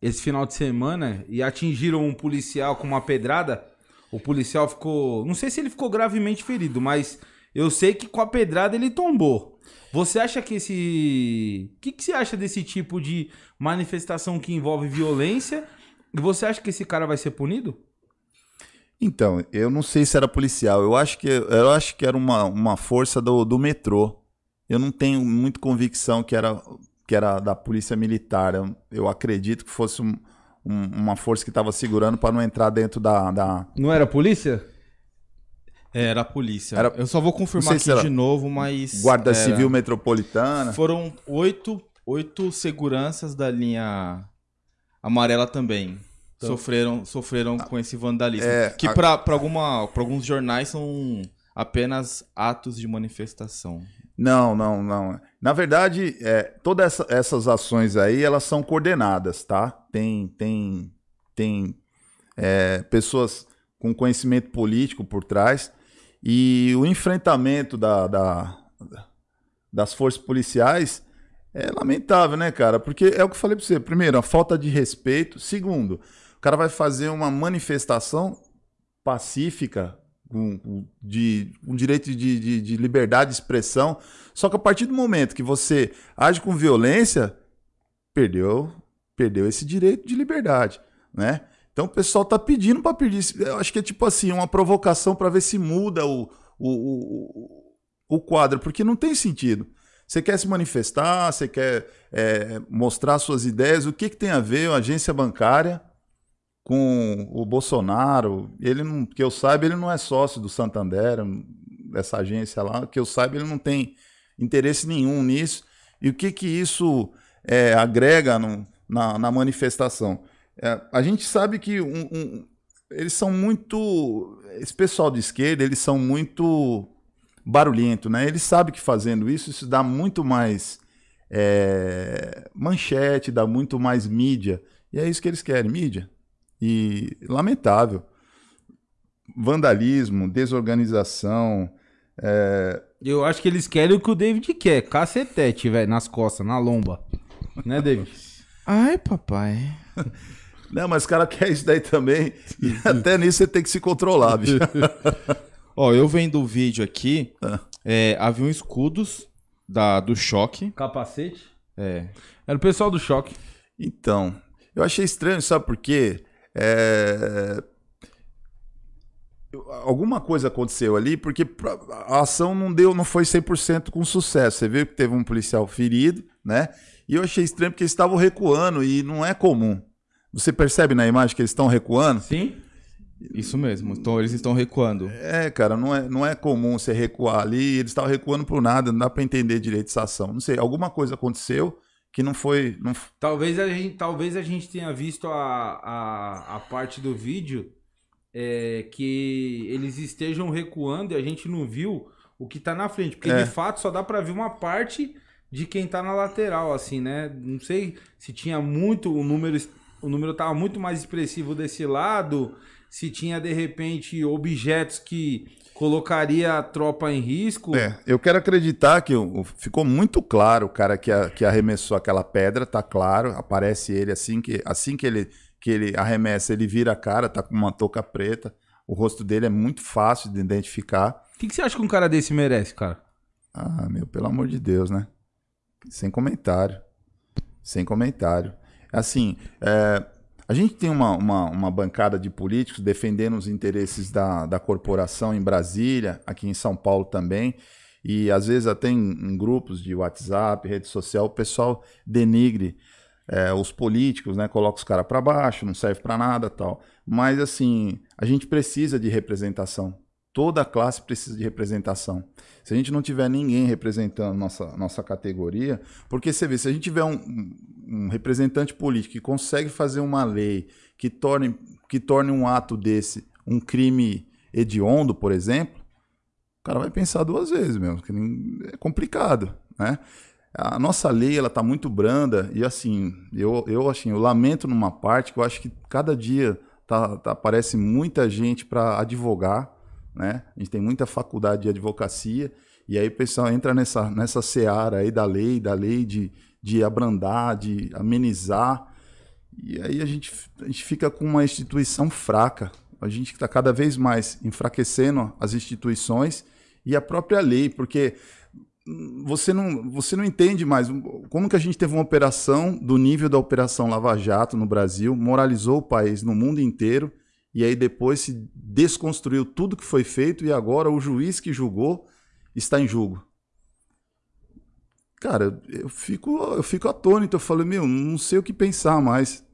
esse final de semana e atingiram um policial com uma pedrada? O policial ficou. Não sei se ele ficou gravemente ferido, mas eu sei que com a pedrada ele tombou. Você acha que esse. O que, que você acha desse tipo de manifestação que envolve violência? E você acha que esse cara vai ser punido? Então, eu não sei se era policial. Eu acho que, eu acho que era uma, uma força do, do metrô. Eu não tenho muita convicção que era, que era da polícia militar. Eu, eu acredito que fosse um- um- uma força que estava segurando para não entrar dentro da, da, Não era polícia? É, Era a polícia. Era- Eu só vou confirmar aqui de novo, mas. Guarda era. Civil Metropolitana. Foram oito, oito seguranças da linha amarela também. Sofreram, sofreram com esse vandalismo. Então. é, que a- pra alguns jornais são apenas atos de manifestação. Não, não, não. Na verdade, é, todas essa- essas ações aí, elas são coordenadas, tá? Tem, tem, tem é, pessoas com conhecimento político por trás e o enfrentamento da, da- das forças policiais é lamentável, né, cara? Porque é o que eu falei pra você. Primeiro, a falta de respeito. Segundo, o cara vai fazer uma manifestação pacífica, com, com- de, um direito de, de, de liberdade de expressão. Só que a partir do momento que você age com violência, perdeu, perdeu esse direito de liberdade, né? Então o pessoal tá pedindo para pedir. Eu acho que é tipo assim, uma provocação para ver se muda o, o, o, o quadro, porque não tem sentido. Você quer se manifestar, você quer é, mostrar suas ideias, o que, que tem a ver a agência bancária com o Bolsonaro? Ele não, que eu saiba, ele não é sócio do Santander, dessa agência lá, que eu saiba, ele não tem interesse nenhum nisso. E o que, que isso é, agrega no- na, na manifestação? É, a gente sabe que um- um- eles são muito. Esse pessoal de esquerda, eles são muito barulhento, né? Eles sabem que fazendo isso, isso dá muito mais é, manchete, dá muito mais mídia. E é isso que eles querem, mídia. E lamentável. Vandalismo, desorganização. é, Eu acho que eles querem o que o David quer. Cacetete, velho, nas costas, na lomba. Né, David? Ai, papai. Não, mas o cara quer isso daí também. E até nisso você tem que se controlar, bicho. Ó, eu vendo o vídeo aqui, Ah. é, haviam escudos da, do choque. Capacete. É, Era o pessoal do choque. Então, eu achei estranho, sabe por quê? É, alguma coisa aconteceu ali, porque a ação não deu, não foi 100% com sucesso. Você viu que teve um policial ferido, né? E eu achei estranho porque eles estavam recuando e não é comum. Você percebe na imagem que eles estão recuando? Sim. Isso mesmo. Então eles estão recuando. É, cara, não é, não é comum você recuar ali. Eles estavam recuando por nada, não dá para entender direito essa ação. Não sei, alguma coisa aconteceu que não foi. Não... Talvez, a gente, talvez a gente tenha visto a, a, a parte do vídeo é, que eles estejam recuando e a gente não viu o que tá na frente. Porque é. de fato só dá para ver uma parte de quem tá na lateral, assim, né? Não sei se tinha muito, o número, o número tava muito mais expressivo desse lado, se tinha de repente objetos que colocaria a tropa em risco. É, eu quero acreditar que ficou muito claro o cara que, a, que arremessou aquela pedra, tá claro, aparece ele assim que assim que ele que ele arremessa, ele vira a cara, tá com uma touca preta. O rosto dele é muito fácil de identificar. O que, que você acha que um cara desse merece, cara? Ah, meu, pelo amor de Deus, né? Sem comentário. Sem comentário. Assim, é, a gente tem uma, uma, uma, bancada de políticos defendendo os interesses da, da corporação em Brasília, aqui em São Paulo também. E às vezes até em, em grupos de WhatsApp, rede social, o pessoal denigre é, os políticos, né, coloca os caras para baixo, não serve para nada tal. Mas assim, a gente precisa de representação. Toda classe precisa de representação. Se a gente não tiver ninguém representando nossa, nossa categoria, porque você vê, se a gente tiver um, um representante político que consegue fazer uma lei que torne, que torne um ato desse um crime hediondo, por exemplo, o cara vai pensar duas vezes mesmo, que é complicado, né? A nossa lei ela tá muito branda e assim, eu, eu assim, eu lamento numa parte que eu acho que cada dia tá, tá aparece muita gente para advogar, né? A gente tem muita faculdade de advocacia e aí o pessoal entra nessa nessa seara aí da lei, da lei de, de abrandar, de amenizar. E aí a gente, a gente fica com uma instituição fraca. A gente está cada vez mais enfraquecendo as instituições e a própria lei, porque você não, você não entende mais como que a gente teve uma operação do nível da operação Lava Jato no Brasil, moralizou o país no mundo inteiro e aí depois se desconstruiu tudo que foi feito e agora o juiz que julgou está em julgo. Cara, eu fico, eu fico atônito, eu falo, meu, não sei o que pensar mais.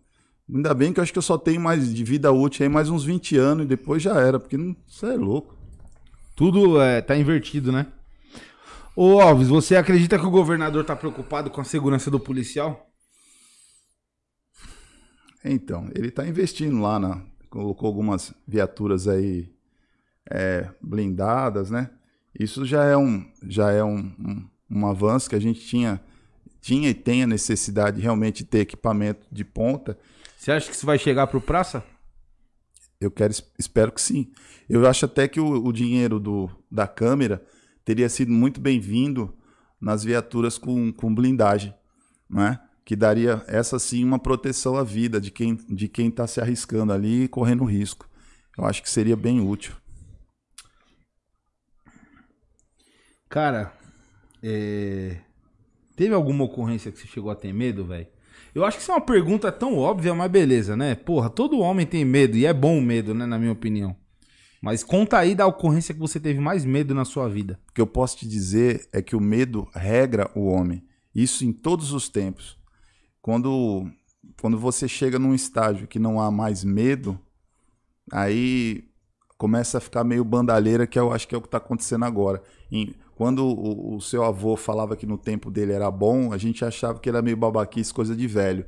Ainda bem que eu acho que eu só tenho mais de vida útil aí mais uns 20 anos e depois já era, porque não, isso é louco. Tudo é, tá invertido, né? Ô Alves, você acredita que o governador está preocupado com a segurança do policial? Então, ele está investindo lá, na, colocou algumas viaturas aí é, blindadas, né? Isso já é um, já é um, um, um avanço que a gente tinha, tinha e tem a necessidade de realmente ter equipamento de ponta. Você acha que isso vai chegar para o praça? Eu quero, espero que sim. Eu acho até que o, o dinheiro do, da câmera teria sido muito bem-vindo nas viaturas com, com blindagem, né? Que daria essa sim uma proteção à vida de quem de quem está se arriscando ali e correndo risco. Eu acho que seria bem útil. Cara, é... teve alguma ocorrência que você chegou a ter medo, velho? Eu acho que isso é uma pergunta tão óbvia, mas beleza, né? Porra, todo homem tem medo e é bom o medo, né, na minha opinião. Mas conta aí da ocorrência que você teve mais medo na sua vida. O que eu posso te dizer é que o medo regra o homem. Isso em todos os tempos. Quando, quando você chega num estágio que não há mais medo, aí começa a ficar meio bandalheira, que eu acho que é o que está acontecendo agora. Quando o, o, seu avô falava que no tempo dele era bom, a gente achava que era meio babaquice, coisa de velho.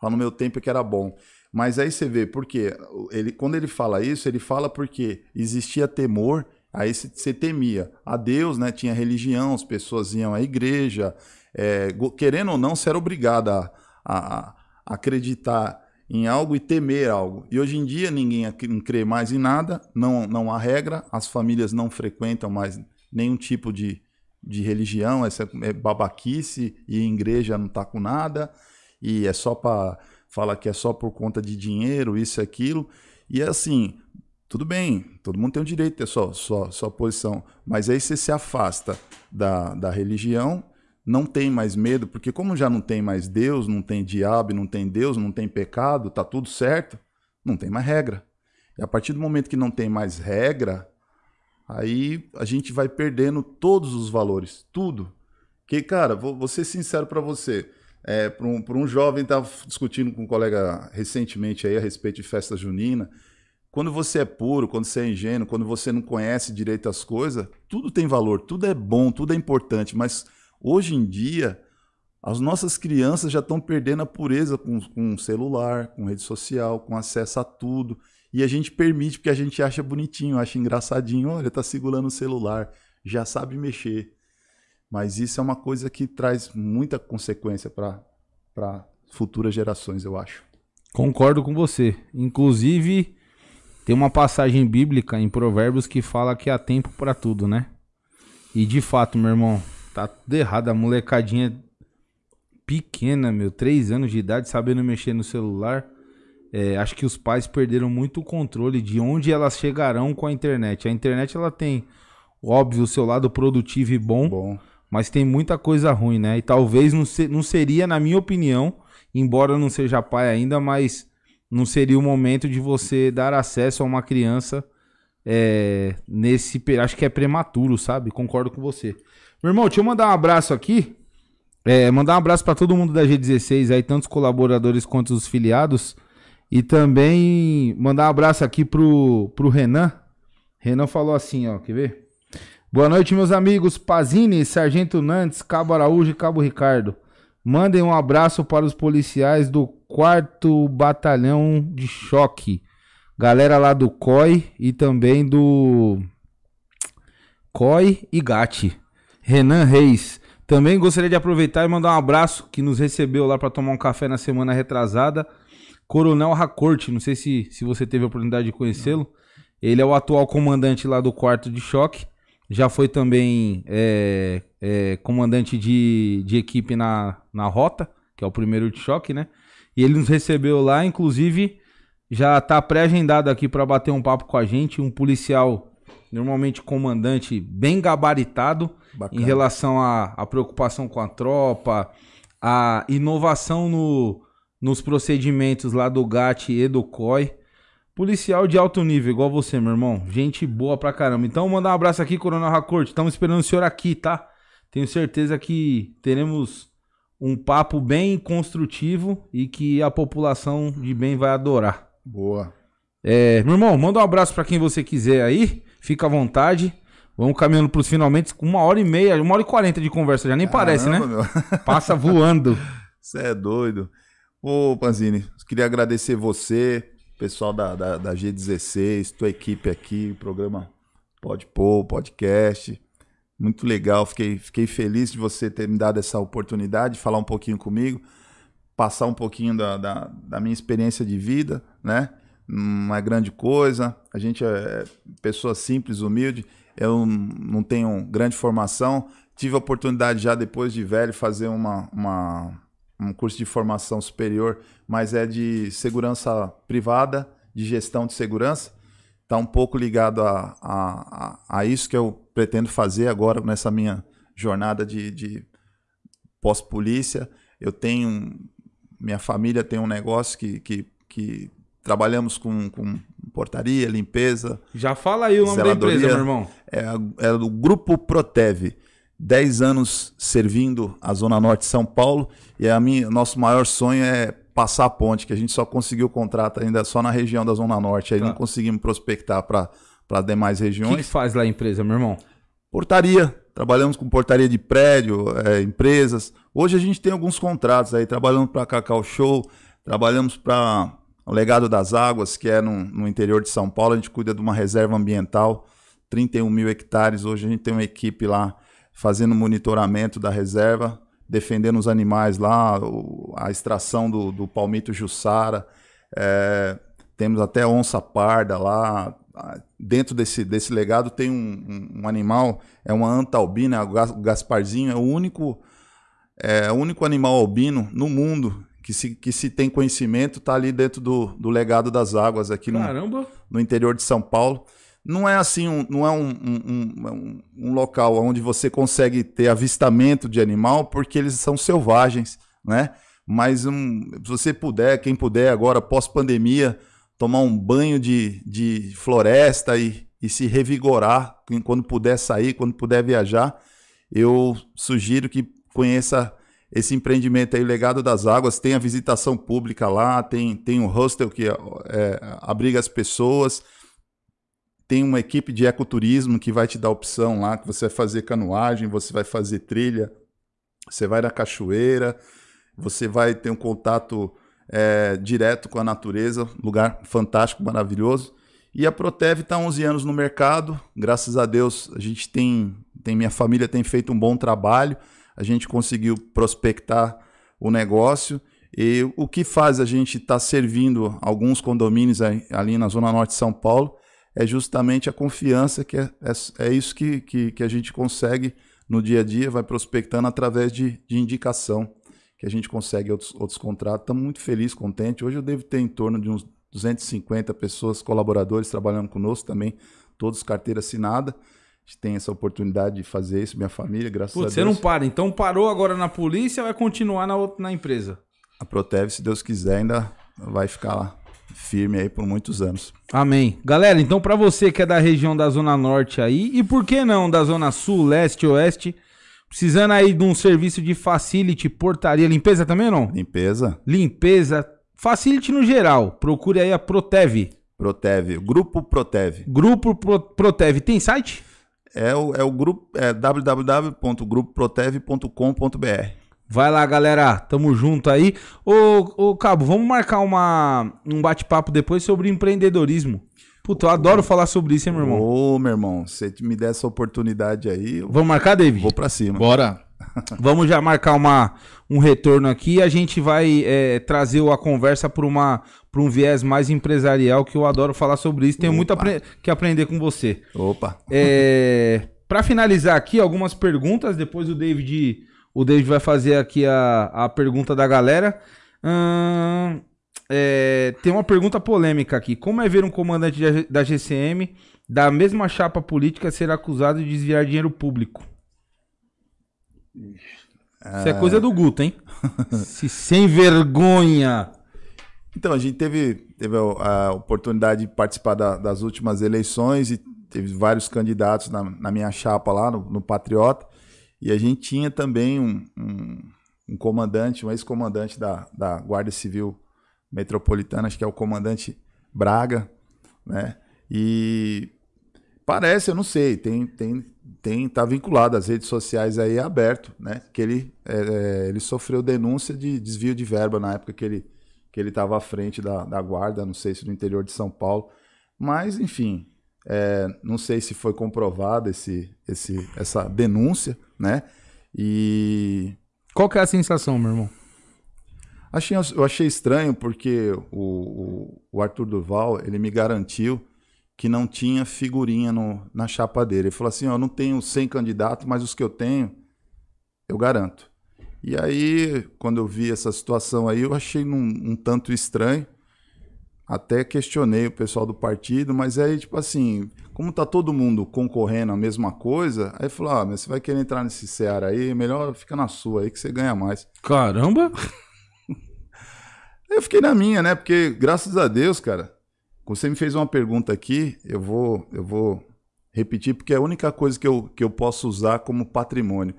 Fala no meu tempo é que era bom. Mas aí você vê, porque ele, quando ele fala isso, ele fala porque existia temor, aí você temia a Deus, né? Tinha religião, as pessoas iam à igreja, é, querendo ou não, você era obrigado a, a, a, acreditar em algo e temer algo. E hoje em dia ninguém crê mais em nada, não, não há regra, as famílias não frequentam mais nenhum tipo de, de religião, essa é babaquice e a igreja não está com nada, e é só para fala que é só por conta de dinheiro, isso e aquilo. E é assim, tudo bem, todo mundo tem o direito de ter sua, sua, sua posição, mas aí você se afasta da, da religião, não tem mais medo, porque como já não tem mais Deus, não tem diabo, não tem Deus, não tem pecado, tá tudo certo, não tem mais regra. E a partir do momento que não tem mais regra, aí a gente vai perdendo todos os valores, tudo. Que, cara, vou, vou ser sincero para você. É, para um, um jovem, estava discutindo com um colega recentemente aí a respeito de festa junina. Quando você é puro, quando você é ingênuo, quando você não conhece direito as coisas, tudo tem valor, tudo é bom, tudo é importante. Mas hoje em dia, as nossas crianças já estão perdendo a pureza com, com celular, com rede social, com acesso a tudo. E a gente permite porque a gente acha bonitinho, acha engraçadinho. Olha, tá segurando o celular, já sabe mexer. Mas isso é uma coisa que traz muita consequência para futuras gerações, eu acho. Concordo com você. Inclusive, tem uma passagem bíblica em Provérbios que fala que há tempo para tudo, né? E de fato, meu irmão, tá tudo errado. A molecadinha pequena, meu, três anos de idade, sabendo mexer no celular. É, acho que os pais perderam muito o controle de onde elas chegarão com a internet. A internet ela tem, óbvio, o seu lado produtivo e bom. bom mas tem muita coisa ruim, né? E talvez não, se, não seria, na minha opinião, embora eu não seja pai ainda, mas não seria o momento de você dar acesso a uma criança é, nesse. Acho que é prematuro, sabe? Concordo com você. Meu irmão, deixa eu mandar um abraço aqui. É, mandar um abraço para todo mundo da G16 aí, tanto os colaboradores quanto os filiados. E também mandar um abraço aqui pro, pro Renan. Renan falou assim, ó, quer ver? Boa noite, meus amigos Pazini, Sargento Nantes, Cabo Araújo e Cabo Ricardo. Mandem um abraço para os policiais do 4 Batalhão de Choque. Galera lá do COI e também do COI e GAT. Renan Reis. Também gostaria de aproveitar e mandar um abraço que nos recebeu lá para tomar um café na semana retrasada. Coronel Racorte, não sei se, se você teve a oportunidade de conhecê-lo. Ele é o atual comandante lá do quarto de choque já foi também é, é, comandante de, de equipe na, na rota, que é o primeiro de choque, né? E ele nos recebeu lá, inclusive já está pré-agendado aqui para bater um papo com a gente, um policial, normalmente comandante, bem gabaritado Bacana. em relação à, preocupação com a tropa, a inovação no, nos procedimentos lá do GAT e do COI. Policial de alto nível, igual você, meu irmão. Gente boa pra caramba. Então, mandar um abraço aqui, Coronel Racorte. Estamos esperando o senhor aqui, tá? Tenho certeza que teremos um papo bem construtivo e que a população de bem vai adorar. Boa. É, meu irmão, manda um abraço para quem você quiser aí. Fica à vontade. Vamos caminhando pros finalmente com uma hora e meia, uma hora e quarenta de conversa. Já nem Caramba, parece, né? Meu. Passa voando. Você é doido. Ô, Panzini, queria agradecer você, pessoal da, da, da, G16, tua equipe aqui, programa Pode Pôr, podcast. Muito legal, fiquei, fiquei feliz de você ter me dado essa oportunidade de falar um pouquinho comigo, passar um pouquinho da, da, da minha experiência de vida, né? Não é grande coisa, a gente é pessoa simples, humilde, eu não tenho grande formação, tive a oportunidade já depois de velho fazer uma, uma um curso de formação superior, mas é de segurança privada, de gestão de segurança. Está um pouco ligado a, a, a, isso que eu pretendo fazer agora nessa minha jornada de, de pós-polícia. Eu tenho. Minha família tem um negócio que, que, que trabalhamos com, com portaria, limpeza. Já fala aí o nome da empresa, meu irmão. É, é o Grupo Proteve. 10 anos servindo a Zona Norte de São Paulo e a minha, nosso maior sonho é passar a ponte, que a gente só conseguiu o contrato ainda só na região da Zona Norte, aí tá. não conseguimos prospectar para as demais regiões. O que, que, faz lá a empresa, meu irmão? Portaria. Trabalhamos com portaria de prédio, é, empresas. Hoje a gente tem alguns contratos aí, trabalhamos para Cacau Show, trabalhamos para o Legado das Águas, que é no, no interior de São Paulo, a gente cuida de uma reserva ambiental, 31 mil hectares. Hoje a gente tem uma equipe lá fazendo monitoramento da reserva, defendendo os animais lá, a extração do, do palmito jussara, é, temos até onça parda lá. Dentro desse, desse legado tem um, um, um animal, é uma anta albina, o Gasparzinho, é o único, é, o único animal albino no mundo que se, que se tem conhecimento, está ali dentro do, do legado das águas aqui no, no interior de São Paulo não é assim, um, não é um, um, um, local onde você consegue ter avistamento de animal, porque eles são selvagens, né? Mas se você puder, quem puder agora, pós-pandemia, tomar um banho de, de floresta e, e se revigorar quando puder sair, quando puder viajar, eu sugiro que conheça esse empreendimento aí, o Legado das Águas, tem a visitação pública lá, tem, tem um hostel que é, abriga as pessoas, tem uma equipe de ecoturismo que vai te dar opção lá, que você vai fazer canoagem, você vai fazer trilha, você vai na cachoeira, você vai ter um contato é, direto com a natureza, lugar fantástico, maravilhoso. E a Protev está 11 anos no mercado, graças a Deus a gente tem, tem minha família tem feito um bom trabalho, a gente conseguiu prospectar o negócio e o que faz a gente estar tá servindo alguns condomínios ali na Zona Norte de São Paulo é justamente a confiança que é, é, é isso que, que, que, a gente consegue no dia a dia, vai prospectando através de, de indicação, que a gente consegue outros, outros contratos. Estamos muito felizes, contentes. Hoje eu devo ter em torno de uns 250 pessoas, colaboradores trabalhando conosco também, todos carteira assinada gente tem essa oportunidade de fazer isso, minha família, graças Putz, a Deus. Você não para, então parou agora na polícia vai continuar na, outra, na empresa? A Protev, se Deus quiser, ainda vai ficar lá firme aí por muitos anos. Amém. Galera, então para você que é da região da Zona Norte aí, e por que não da Zona Sul, Leste, Oeste, precisando aí de um serviço de facility, portaria, limpeza também ou não? Limpeza. Limpeza, facility no geral, procure aí a Protev. Protev, Grupo Protev. Grupo Pro, Protev, tem site? É o, é o grupo é www.grupoprotev.com.br. Vai lá, galera. Tamo junto aí. Ô, ô Cabo, vamos marcar uma, um bate-papo depois sobre empreendedorismo. Puta, eu adoro falar sobre isso, hein, meu irmão? Ô, meu irmão, se me der essa oportunidade aí. Vamos marcar, David? Vou pra cima. Bora. Vamos já marcar uma, um retorno aqui e a gente vai é, trazer a conversa para um viés mais empresarial, que eu adoro falar sobre isso. Tenho Opa. muito apre que aprender com você. Opa! É, para finalizar aqui, algumas perguntas. Depois o David, o David vai fazer aqui a, a pergunta da galera. Hum, é, tem uma pergunta polêmica aqui. Como é ver um comandante da GCM da mesma chapa política ser acusado de desviar dinheiro público? Isso é coisa do Guto, hein? Se sem vergonha. Então, a gente teve, teve a oportunidade de participar da, das últimas eleições e teve vários candidatos na, na minha chapa lá, no, no, Patriota. E a gente tinha também um, um, um comandante, um ex-comandante da, da Guarda Civil Metropolitana, acho que é o comandante Braga, né? E parece, eu não sei, tem, tem tem tá vinculado às redes sociais aí aberto, né? Que ele, é, é, ele sofreu denúncia de desvio de verba na época que ele que ele estava à frente da, da guarda, não sei se no interior de São Paulo, mas enfim, é, não sei se foi comprovada esse, esse, essa denúncia, né? E qual que é a sensação, meu irmão? Achei, eu achei estranho porque o, o, o Arthur Duval ele me garantiu que não tinha figurinha no, na chapa dele. Ele falou assim: ó, eu não tenho 100 candidatos, mas os que eu tenho, eu garanto. E aí, quando eu vi essa situação aí, eu achei um, um tanto estranho. Até questionei o pessoal do partido, mas aí, tipo assim, como tá todo mundo concorrendo a mesma coisa, aí falou: ah, mas você vai querer entrar nesse Ceará aí, melhor fica na sua aí que você ganha mais. Caramba! eu fiquei na minha, né? Porque, graças a Deus, cara, você me fez uma pergunta aqui, eu vou, eu vou repetir, porque é a única coisa que eu, que eu posso usar como patrimônio.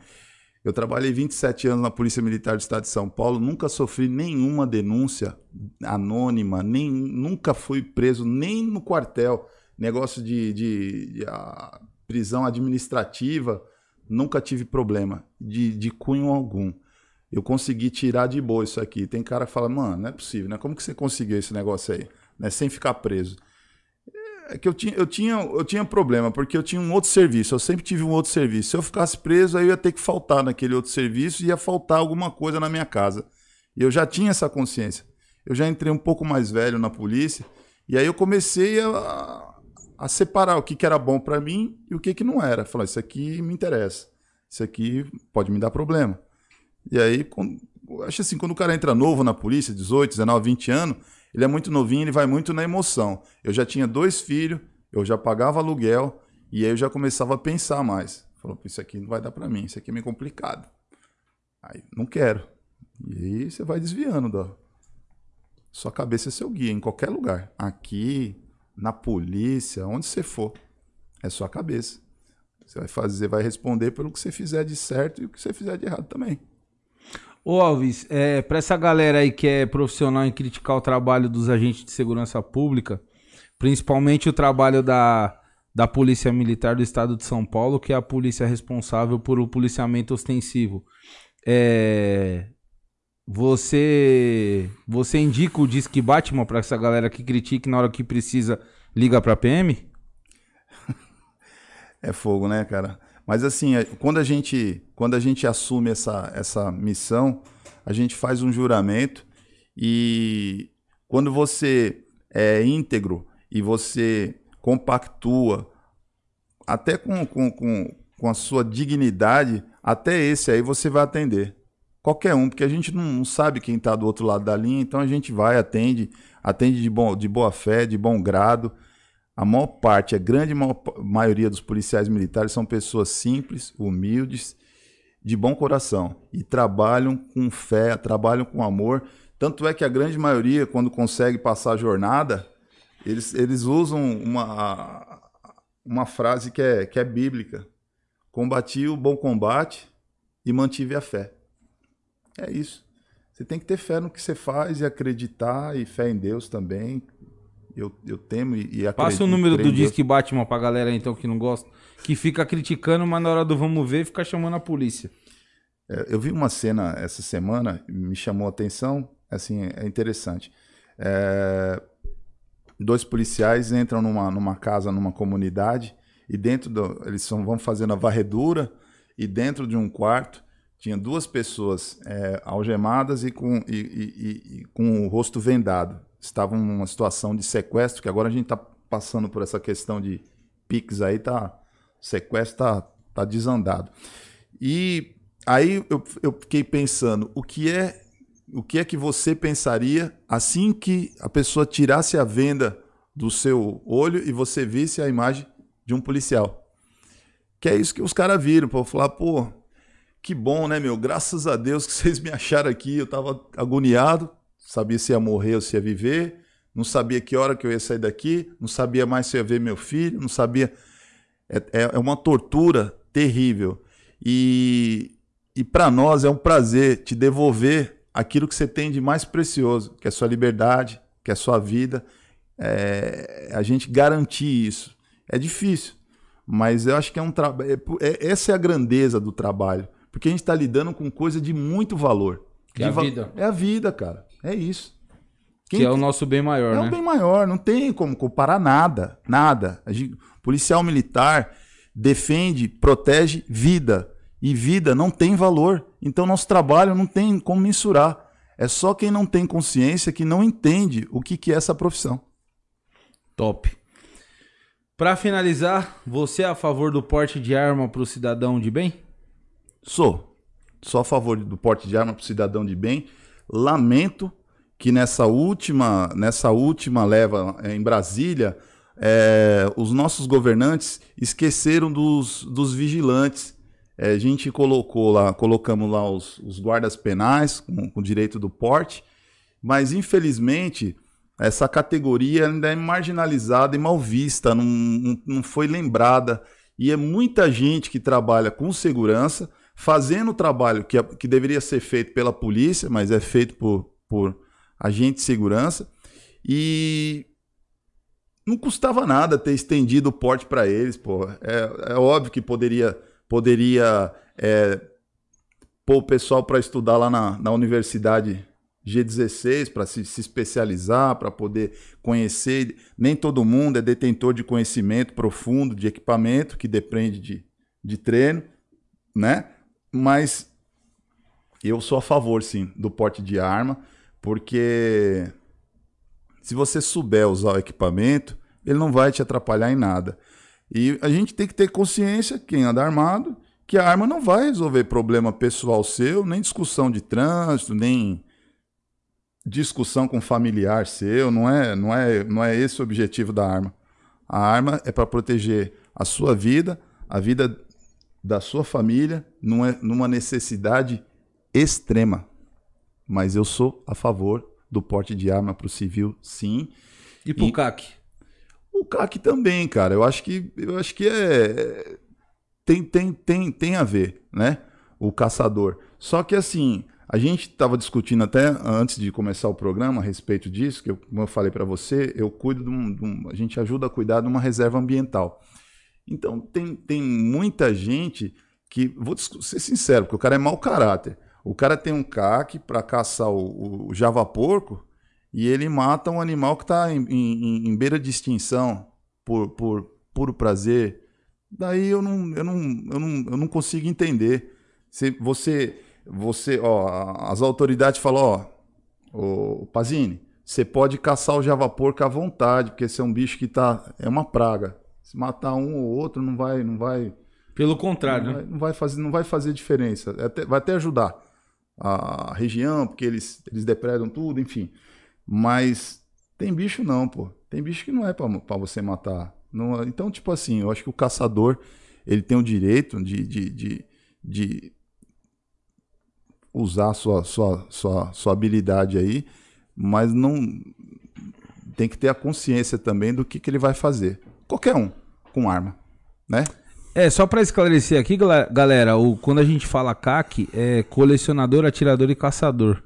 Eu trabalhei 27 anos na Polícia Militar do Estado de São Paulo, nunca sofri nenhuma denúncia anônima, nem, nunca fui preso, nem no quartel. Negócio de, de, de prisão administrativa, nunca tive problema, de, de cunho algum. Eu consegui tirar de boa isso aqui. Tem cara que fala, mano, não é possível, né? Como que você conseguiu esse negócio aí? Né, sem ficar preso. É que eu tinha, eu, tinha, eu tinha problema, porque eu tinha um outro serviço, eu sempre tive um outro serviço. Se eu ficasse preso, aí eu ia ter que faltar naquele outro serviço e ia faltar alguma coisa na minha casa. E eu já tinha essa consciência. Eu já entrei um pouco mais velho na polícia, e aí eu comecei a, a separar o que, que era bom para mim e o que, que não era. Falar, isso aqui me interessa, isso aqui pode me dar problema. E aí, quando, acho assim, quando o cara entra novo na polícia, 18, 19, 20 anos, ele é muito novinho, ele vai muito na emoção. Eu já tinha dois filhos, eu já pagava aluguel e aí eu já começava a pensar mais. Falou, isso aqui não vai dar para mim, isso aqui é meio complicado. Aí, não quero. E aí você vai desviando da. Sua cabeça é seu guia em qualquer lugar. Aqui, na polícia, onde você for. É sua cabeça. Você vai fazer, vai responder pelo que você fizer de certo e o que você fizer de errado também. Ô Alves, é, para essa galera aí que é profissional em criticar o trabalho dos agentes de segurança pública, principalmente o trabalho da, da Polícia Militar do Estado de São Paulo, que é a polícia responsável por o policiamento ostensivo. É, você você indica o Disque Batman para essa galera que critique na hora que precisa liga para PM? É fogo, né, cara? Mas assim, é, quando a gente, quando a gente assume essa, essa missão, a gente faz um juramento e quando você é íntegro e você compactua, até com, com, com, com a sua dignidade, até esse aí você vai atender. Qualquer um, porque a gente não, sabe quem está do outro lado da linha, então a gente vai, atende, atende de, bom, de boa fé, de bom grado. A maior parte, a grande maior, maioria dos policiais militares são pessoas simples, humildes, de bom coração e trabalham com fé, trabalham com amor. Tanto é que a grande maioria, quando consegue passar a jornada, eles, eles usam uma, uma frase que é, que é bíblica: Combati o bom combate e mantive a fé. É isso. Você tem que ter fé no que você faz e acreditar, e fé em Deus também, eu, eu temo e, e acredito. Passa o número do Disque Batman pra galera então que não gosta. Que fica criticando, mas na hora do vamos ver fica chamando a polícia. É, eu vi uma cena essa semana, me chamou a atenção, assim, é interessante. É, dois policiais entram numa, numa casa, numa comunidade, e dentro do. Eles são, vão fazendo a varredura, e dentro de um quarto tinha duas pessoas é, algemadas e com, e, e, e, com o rosto vendado estavam numa situação de sequestro, que agora a gente está passando por essa questão de PIX aí, tá, sequestro tá, tá desandado. E aí eu, eu fiquei pensando, o que é o que é que você pensaria assim que a pessoa tirasse a venda do seu olho e você visse a imagem de um policial? Que é isso que os caras viram, para falar, pô, que bom, né, meu? Graças a Deus que vocês me acharam aqui, eu tava agoniado, sabia se ia morrer ou se ia viver, não sabia que hora que eu ia sair daqui, não sabia mais se ia ver meu filho, não sabia. É, é, é uma tortura terrível. E, e para nós é um prazer te devolver aquilo que você tem de mais precioso, que é a sua liberdade, que é a sua vida. É, a gente garantir isso. É difícil, mas eu acho que é um trabalho. É, é, essa é a grandeza do trabalho, porque a gente está lidando com coisa de muito valor. Que é a vida. É a vida, cara. É isso. Quem que é o nosso bem maior, é né? É o bem maior, não tem como comparar nada, nada. Gente, policial militar defende, protege vida. E vida não tem valor. Então nosso trabalho não tem como mensurar. É só quem não tem consciência que não entende o que, que é essa profissão. Top. Para finalizar, você é a favor do porte de arma para o cidadão de bem? Sou. Sou a favor do porte de arma para o cidadão de bem. Lamento que nessa última, nessa última leva em Brasília, é, os nossos governantes esqueceram dos, dos vigilantes. É, a gente colocou lá, colocamos lá os, os guardas penais com, com direito do porte, mas infelizmente essa categoria ainda é marginalizada e mal vista, não, não, não foi lembrada. E é muita gente que trabalha com segurança, fazendo o trabalho que, que deveria ser feito pela polícia, mas é feito por, por agente de segurança. E não custava nada ter estendido o porte para eles, pô. É, é, óbvio que poderia, poderia é, pôr o pessoal para estudar lá na, na universidade G16 para se, se, especializar, para poder conhecer. Nem todo mundo é detentor de conhecimento profundo, de equipamento, que depende de, de treino, né? Mas eu sou a favor, sim, do porte de arma, porque se você souber usar o equipamento, ele não vai te atrapalhar em nada. E a gente tem que ter consciência, quem anda armado, que a arma não vai resolver problema pessoal seu, nem discussão de trânsito, nem discussão com familiar seu, não é, não é, não é esse o objetivo da arma. A arma é para proteger a sua vida, a vida da sua família numa, numa necessidade extrema. Mas eu sou a favor do porte de arma para o civil, sim. E pro E- CAC? O CAC também, cara. Eu acho que eu acho que é tem tem tem tem a ver, né? O caçador. Só que assim, a gente estava discutindo até antes de começar o programa a respeito disso, que eu, como eu falei para você, eu cuido de um, de um- a gente ajuda a cuidar de uma reserva ambiental. Então tem tem muita gente que vou ser sincero, porque o cara é mau caráter. O cara tem um CAC para caçar o, o java porco e ele mata um animal que está em, em- em beira de extinção por, por puro prazer. Daí eu não, eu não, eu não, eu não consigo entender. Se você, você, ó, as autoridades falam, ó, ô, Pazini, você pode caçar o javaporco à vontade, porque esse é um bicho que tá, é uma praga. Se matar um ou outro não vai, não vai, Pelo contrário, não né? vai, não vai fazer, não vai fazer diferença. É até- vai até ajudar a região, porque eles, eles depredam tudo, enfim. Mas tem bicho não, pô. Tem bicho que não é pra pra você matar. Não, então, tipo assim, eu acho que o caçador ele tem o direito de, de, de, de usar sua, sua, sua, sua habilidade aí, mas não tem que ter a consciência também do que, que ele vai fazer. Qualquer um com arma, né? É, só pra esclarecer aqui, galera, o, quando a gente fala CAC, é colecionador, atirador e caçador.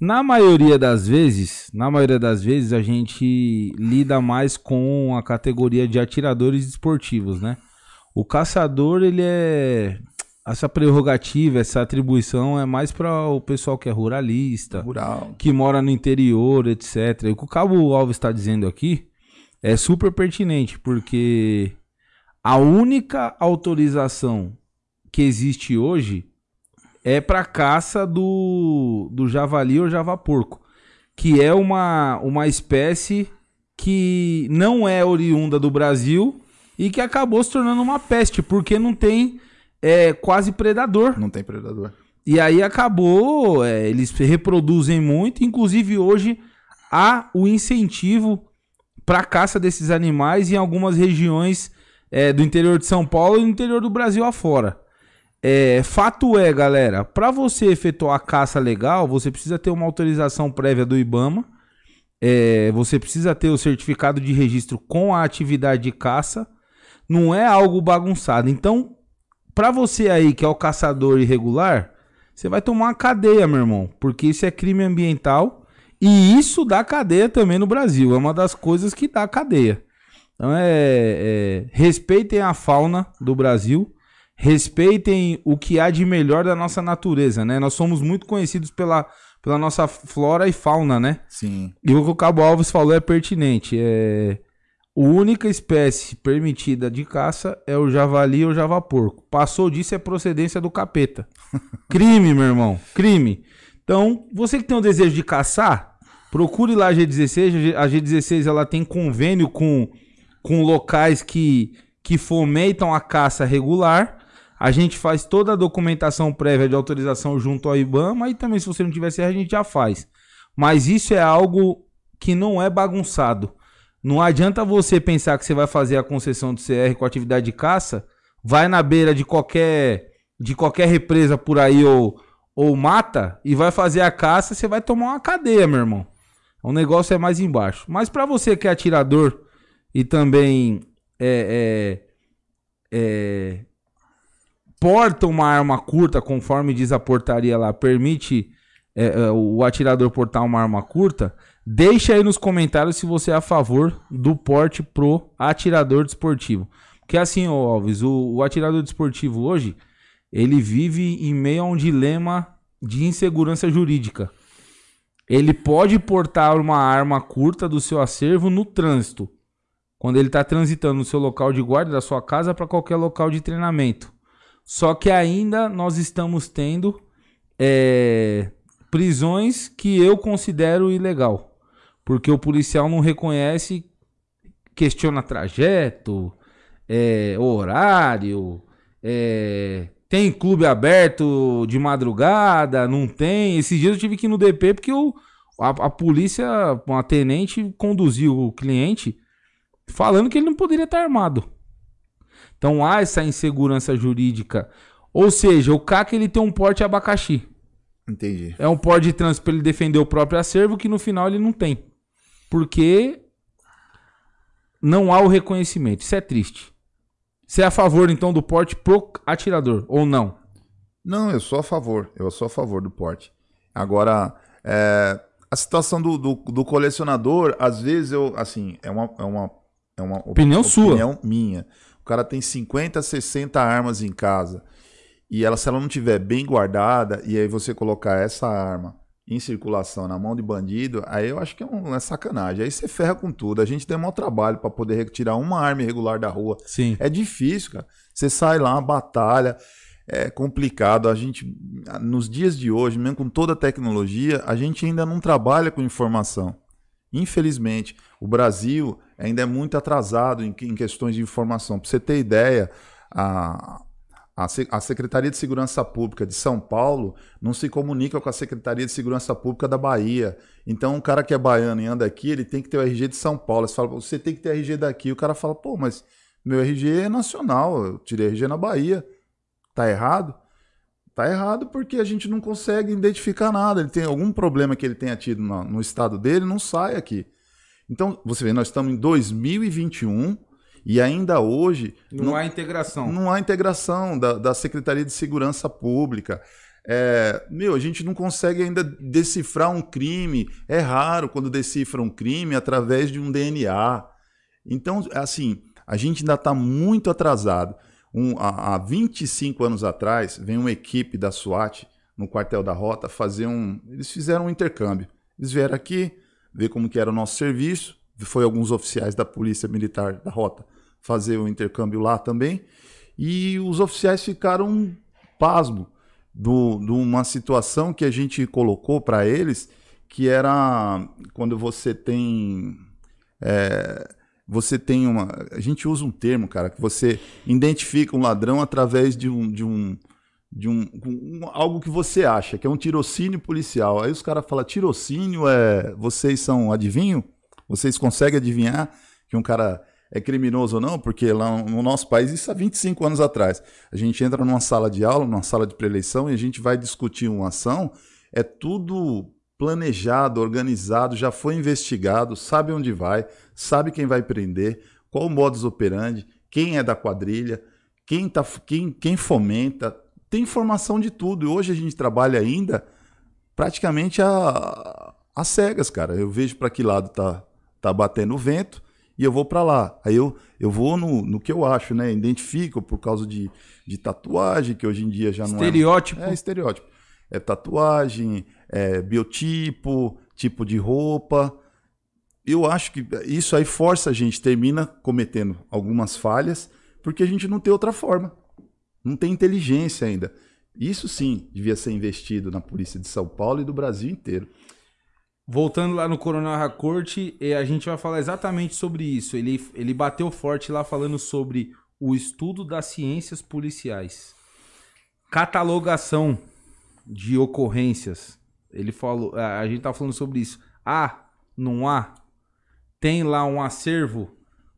Na maioria das vezes, na maioria das vezes, a gente lida mais com a categoria de atiradores esportivos, né? O caçador, ele é. Essa prerrogativa, essa atribuição é mais para o pessoal que é ruralista, Rural. que mora no interior, etc. E o que o Cabo Alves está dizendo aqui é super pertinente, porque a única autorização que existe hoje é para caça do, do javali ou javaporco, que é uma, uma espécie que não é oriunda do Brasil e que acabou se tornando uma peste, porque não tem é, quase predador. Não tem predador. E aí acabou, é, eles reproduzem muito, inclusive hoje há o incentivo para caça desses animais em algumas regiões é, do interior de São Paulo e do interior do Brasil afora. É, fato é, galera, para você efetuar a caça legal, você precisa ter uma autorização prévia do IBAMA, é, você precisa ter o certificado de registro com a atividade de caça, não é algo bagunçado. Então, para você aí que é o caçador irregular, você vai tomar uma cadeia, meu irmão, porque isso é crime ambiental e isso dá cadeia também no Brasil. É uma das coisas que dá cadeia. Então é, é, respeitem a fauna do Brasil, respeitem o que há de melhor da nossa natureza, né? Nós somos muito conhecidos pela, pela nossa flora e fauna, né? Sim. E o que o Cabo Alves falou é pertinente. É... A única espécie permitida de caça é o javali ou javaporco. Passou disso é procedência do capeta. Crime, meu irmão. Crime. Então, você que tem o desejo de caçar, procure lá a G16. A G16 ela tem convênio com, com locais que, que fomentam a caça regular. A gente faz toda a documentação prévia de autorização junto ao IBAMA e também se você não tiver CR a gente já faz. Mas isso é algo que não é bagunçado. Não adianta você pensar que você vai fazer a concessão do CR com atividade de caça, vai na beira de qualquer de qualquer represa por aí ou, ou mata e vai fazer a caça, você vai tomar uma cadeia, meu irmão. O negócio é mais embaixo. Mas para você que é atirador e também é, é, é, porta uma arma curta, conforme diz a portaria lá, permite é, é, o atirador portar uma arma curta, deixa aí nos comentários se você é a favor do porte pro atirador desportivo. Porque assim, ô Alves, o, o atirador desportivo hoje, ele vive em meio a um dilema de insegurança jurídica. Ele pode portar uma arma curta do seu acervo no trânsito, quando ele está transitando no seu local de guarda, da sua casa para qualquer local de treinamento. Só que ainda nós estamos tendo é, prisões que eu considero ilegal. Porque o policial não reconhece, questiona trajeto, é, horário, é, tem clube aberto de madrugada, não tem. Esses dias eu tive que ir no DP porque o, a, a polícia, uma tenente, conduziu o cliente falando que ele não poderia estar armado. Então há essa insegurança jurídica. Ou seja, o CAC ele tem um porte abacaxi. Entendi. É um porte de trânsito para ele defender o próprio acervo que no final ele não tem. Porque não há o reconhecimento. Isso é triste. Você é a favor, então, do porte pro atirador, ou não? Não, eu sou a favor. Eu sou a favor do porte. Agora, é, a situação do, do, do, colecionador, às vezes eu, assim, é uma, é uma, é uma opinião, opinião sua. Opinião minha. O cara tem 50, 60 armas em casa. E ela, se ela não tiver bem guardada, e aí você colocar essa arma em circulação na mão de bandido, aí eu acho que é, um, é sacanagem. Aí você ferra com tudo. A gente tem um trabalho para poder retirar uma arma irregular da rua. Sim. É difícil, cara. Você sai lá, uma batalha, é complicado. A gente, nos dias de hoje, mesmo com toda a tecnologia, a gente ainda não trabalha com informação. Infelizmente, o Brasil ainda é muito atrasado em, em questões de informação. Para você ter ideia, a, a Secretaria de Segurança Pública de São Paulo não se comunica com a Secretaria de Segurança Pública da Bahia. Então, um cara que é baiano e anda aqui, ele tem que ter o RG de São Paulo. Você fala, você tem que ter RG daqui. O cara fala, pô, mas meu RG é nacional, eu tirei RG na Bahia. Tá errado? Tá errado porque a gente não consegue identificar nada. Ele tem algum problema que ele tenha tido no, no estado dele, não sai aqui. Então, você vê, nós estamos em 2021 e ainda hoje. Não, não há integração. Não há integração da, da Secretaria de Segurança Pública. É, meu, a gente não consegue ainda decifrar um crime. É raro quando decifra um crime através de um DNA. Então, assim, a gente ainda está muito atrasado. Um, há, há 25 anos atrás, vem uma equipe da SWAT no quartel da Rota fazer um. Eles fizeram um intercâmbio. Eles vieram aqui, ver como que era o nosso serviço. Foi alguns oficiais da Polícia Militar da Rota fazer o intercâmbio lá também. E os oficiais ficaram pasmo de uma situação que a gente colocou para eles, que era quando você tem. É, você tem uma. A gente usa um termo, cara, que você identifica um ladrão através de um. De um de um, um, algo que você acha, que é um tirocínio policial. Aí os caras falam, tirocínio é. Vocês são adivinho? Vocês conseguem adivinhar que um cara é criminoso ou não, porque lá no nosso país, isso há 25 anos atrás, a gente entra numa sala de aula, numa sala de preleição, e a gente vai discutir uma ação, é tudo planejado, organizado, já foi investigado, sabe onde vai, sabe quem vai prender, qual o modus operandi, quem é da quadrilha, quem, tá, quem, quem fomenta, tem informação de tudo. E hoje a gente trabalha ainda praticamente a, a cegas, cara. Eu vejo para que lado tá, tá batendo o vento, e eu vou para lá. Aí eu, eu vou no, no que eu acho, né? Identifico por causa de, de tatuagem, que hoje em dia já não estereótipo. é. É estereótipo. É tatuagem, é biotipo, tipo de roupa. Eu acho que isso aí força a gente, termina cometendo algumas falhas, porque a gente não tem outra forma. Não tem inteligência ainda. Isso sim devia ser investido na polícia de São Paulo e do Brasil inteiro. Voltando lá no Coronel Racorte, a gente vai falar exatamente sobre isso. Ele, ele bateu forte lá falando sobre o estudo das ciências policiais. Catalogação de ocorrências. Ele falou, a gente tá falando sobre isso. Há, não há? Tem lá um acervo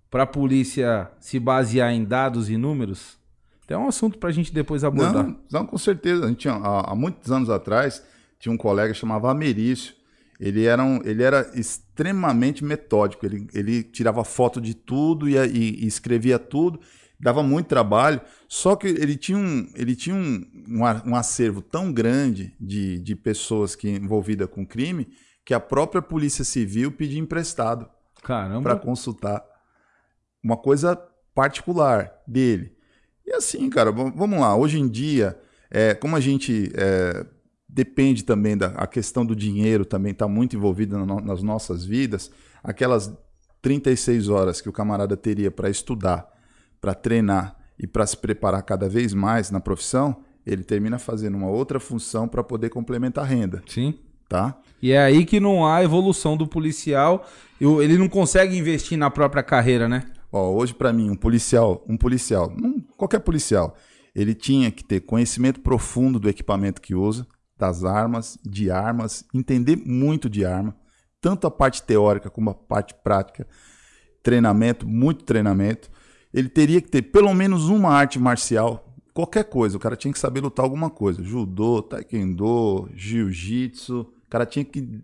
para a polícia se basear em dados e números? Tem um assunto para a gente depois abordar. Não, não com certeza. A gente há, há muitos anos atrás, tinha um colega chamado Americio ele era, um, ele era extremamente metódico. Ele, ele tirava foto de tudo e, e, e, escrevia tudo. Dava muito trabalho. Só que ele tinha um, ele tinha um, um, um acervo tão grande de, de pessoas que envolvidas com crime que a própria Polícia Civil pedia emprestado para consultar. Uma coisa particular dele. E assim, cara, vamos lá. Hoje em dia, é, como a gente é, depende também da a questão do dinheiro também está muito envolvida no, nas nossas vidas. Aquelas 36 horas que o camarada teria para estudar, para treinar e para se preparar cada vez mais na profissão, ele termina fazendo uma outra função para poder complementar a renda. Sim. Tá? E é aí que não há evolução do policial. Ele não consegue investir na própria carreira, né? Ó, hoje para mim um policial, um policial, um, qualquer policial, ele tinha que ter conhecimento profundo do equipamento que usa, das armas, de armas, entender muito de arma, tanto a parte teórica como a parte prática, treinamento, muito treinamento. Ele teria que ter pelo menos uma arte marcial qualquer coisa. O cara tinha que saber lutar alguma coisa. Judô, taekwondo, jiu-jitsu. O cara tinha que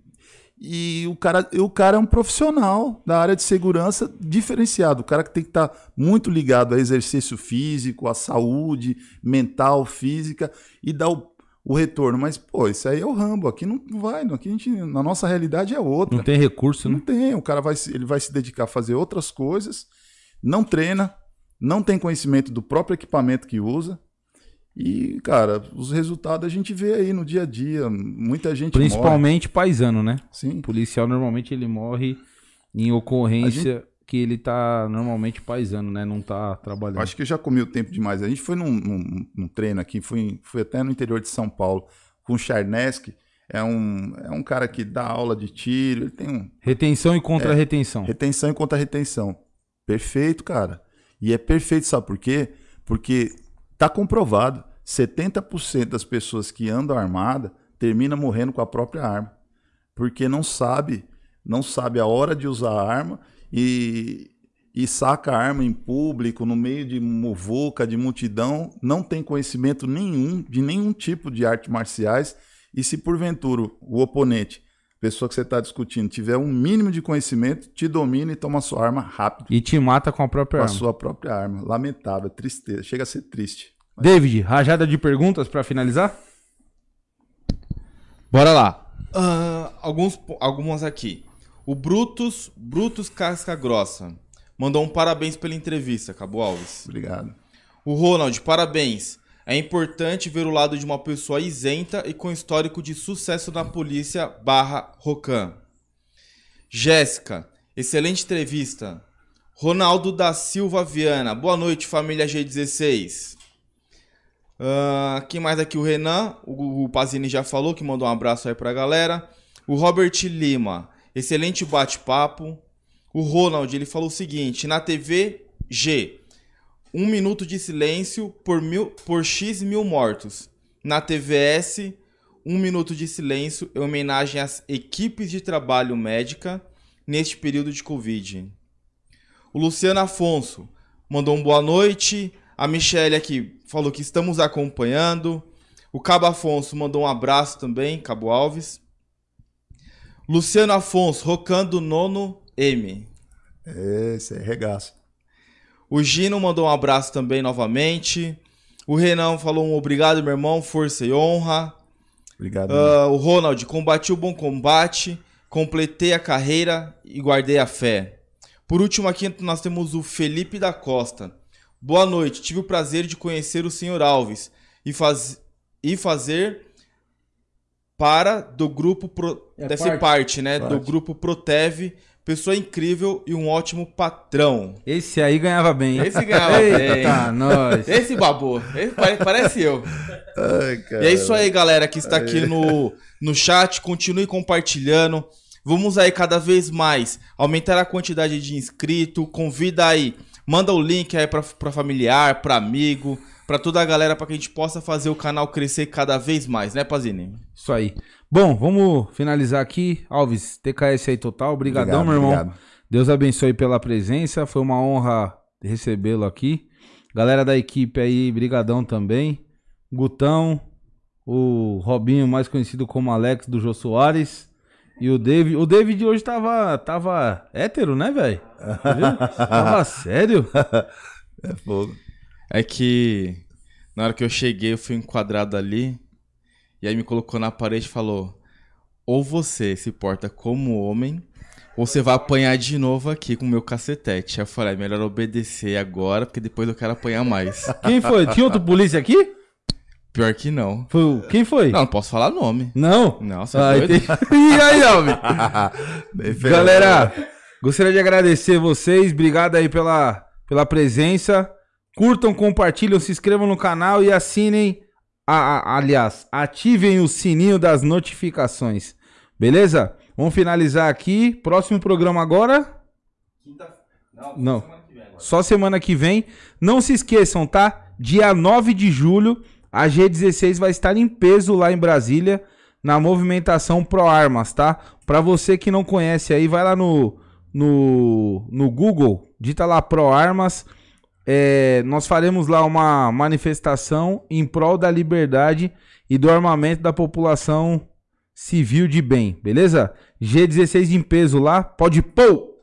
e o cara, o cara é um profissional da área de segurança diferenciado. O cara que tem que estar tá muito ligado a exercício físico, a saúde mental, física e dar o, o retorno. Mas, pô, isso aí é o Rambo. Aqui não vai. Aqui a gente, na nossa realidade é outra. Não tem recurso, Não né? tem. O cara vai, ele vai se dedicar a fazer outras coisas, não treina, não tem conhecimento do próprio equipamento que usa. E, cara, os resultados a gente vê aí no dia a dia. Muita gente Principalmente morre. paisano, né? Sim. O policial normalmente ele morre em ocorrência. Que ele tá normalmente paisano, né? Não tá trabalhando. Acho que eu já comi o tempo demais. A gente foi num, num, num treino aqui, foi, foi até no interior de São Paulo, com o Charneski. É um, é um cara que dá aula de tiro. Ele tem um. Retenção e contra-retenção. É, retenção e contra-retenção. Perfeito, cara. E é perfeito, sabe por quê? Porque Está comprovado, 70% das pessoas que andam armada termina morrendo com a própria arma, porque não sabe, não sabe a hora de usar a arma e, e saca a arma em público, no meio de muvuca, de multidão, não tem conhecimento nenhum de nenhum tipo de artes marciais e se porventura o oponente pessoa que você está discutindo tiver um mínimo de conhecimento, te domina e toma sua arma rápido. E te mata com a própria com arma. Com a sua própria arma. Lamentável, tristeza. Chega a ser triste. Mas... David, rajada de perguntas para finalizar? Bora lá. Uh, alguns, algumas aqui. O Brutus, Brutus Casca Grossa, mandou um parabéns pela entrevista, Cabo Alves. Obrigado. O Ronald, parabéns. É importante ver o lado de uma pessoa isenta e com histórico de sucesso na polícia barra Rocan. Jéssica, excelente entrevista. Ronaldo da Silva Viana, boa noite família G16. Uh, quem mais aqui? O Renan, o, o Pazini já falou, que mandou um abraço aí pra galera. O Robert Lima, excelente bate-papo. O Ronald, ele falou o seguinte, na TV G, um minuto de silêncio por, mil, por X mil mortos. Na TVS, um minuto de silêncio em homenagem às equipes de trabalho médica neste período de Covid. O Luciano Afonso mandou um boa noite. A Michelle aqui falou que estamos acompanhando. O Cabo Afonso mandou um abraço também, Cabo Alves. Luciano Afonso, rocando nono M. Esse é regaço. O Gino mandou um abraço também novamente. O Renan falou um obrigado, meu irmão, força e honra. Obrigado. Uh, o Ronald, combati o bom combate, completei a carreira e guardei a fé. Por último aqui nós temos o Felipe da Costa. Boa noite, tive o prazer de conhecer o Sr. Alves e, faz... e fazer para do grupo Pro... é deve parte. ser parte, né, parte. do grupo Proteve Pessoa incrível e um ótimo patrão. Esse aí ganhava bem. Esse ganhava Eita, bem. Nós. Esse babou. Esse parece eu. Ai, e é isso aí, galera, que está aqui no, no chat. Continue compartilhando. Vamos aí cada vez mais aumentar a quantidade de inscritos. Convida aí. Manda o link aí para familiar, para amigo, para toda a galera, para que a gente possa fazer o canal crescer cada vez mais, né, Pazini? Isso aí. Bom, vamos finalizar aqui. Alves, TKS aí total. Obrigadão, obrigado, meu irmão. Obrigado. Deus abençoe pela presença. Foi uma honra recebê-lo aqui. Galera da equipe aí, brigadão também. Gutão, o Robinho, mais conhecido como Alex do Jô Soares. E o David. O David hoje tava, tava hétero, né, velho? tava sério? É fogo. É que na hora que eu cheguei, eu fui enquadrado ali. E aí me colocou na parede e falou: ou você se porta como homem, ou você vai apanhar de novo aqui com o meu cacetete. Aí eu falei: é melhor obedecer agora, porque depois eu quero apanhar mais. Quem foi? Tinha outro polícia aqui? Pior que não. Foi, quem foi? Não, não posso falar nome. Não? Não, você ah, é. E aí, homem? Galera, gostaria de agradecer vocês. Obrigado aí pela, pela presença. Curtam, compartilham, se inscrevam no canal e assinem a, a, aliás, ativem o sininho das notificações. Beleza? Vamos finalizar aqui. Próximo programa agora? Quinta... Não, Não. Semana só semana que vem. Não se esqueçam, tá? Dia 9 de julho, a G16 vai estar em peso lá em Brasília, na movimentação Pro Armas, tá? Pra você que não conhece aí, vai lá no, no, no Google, dita lá Pro Armas é, nós faremos lá uma manifestação em prol da liberdade e do armamento da população civil de bem, beleza? G16 em peso lá, pode pôr!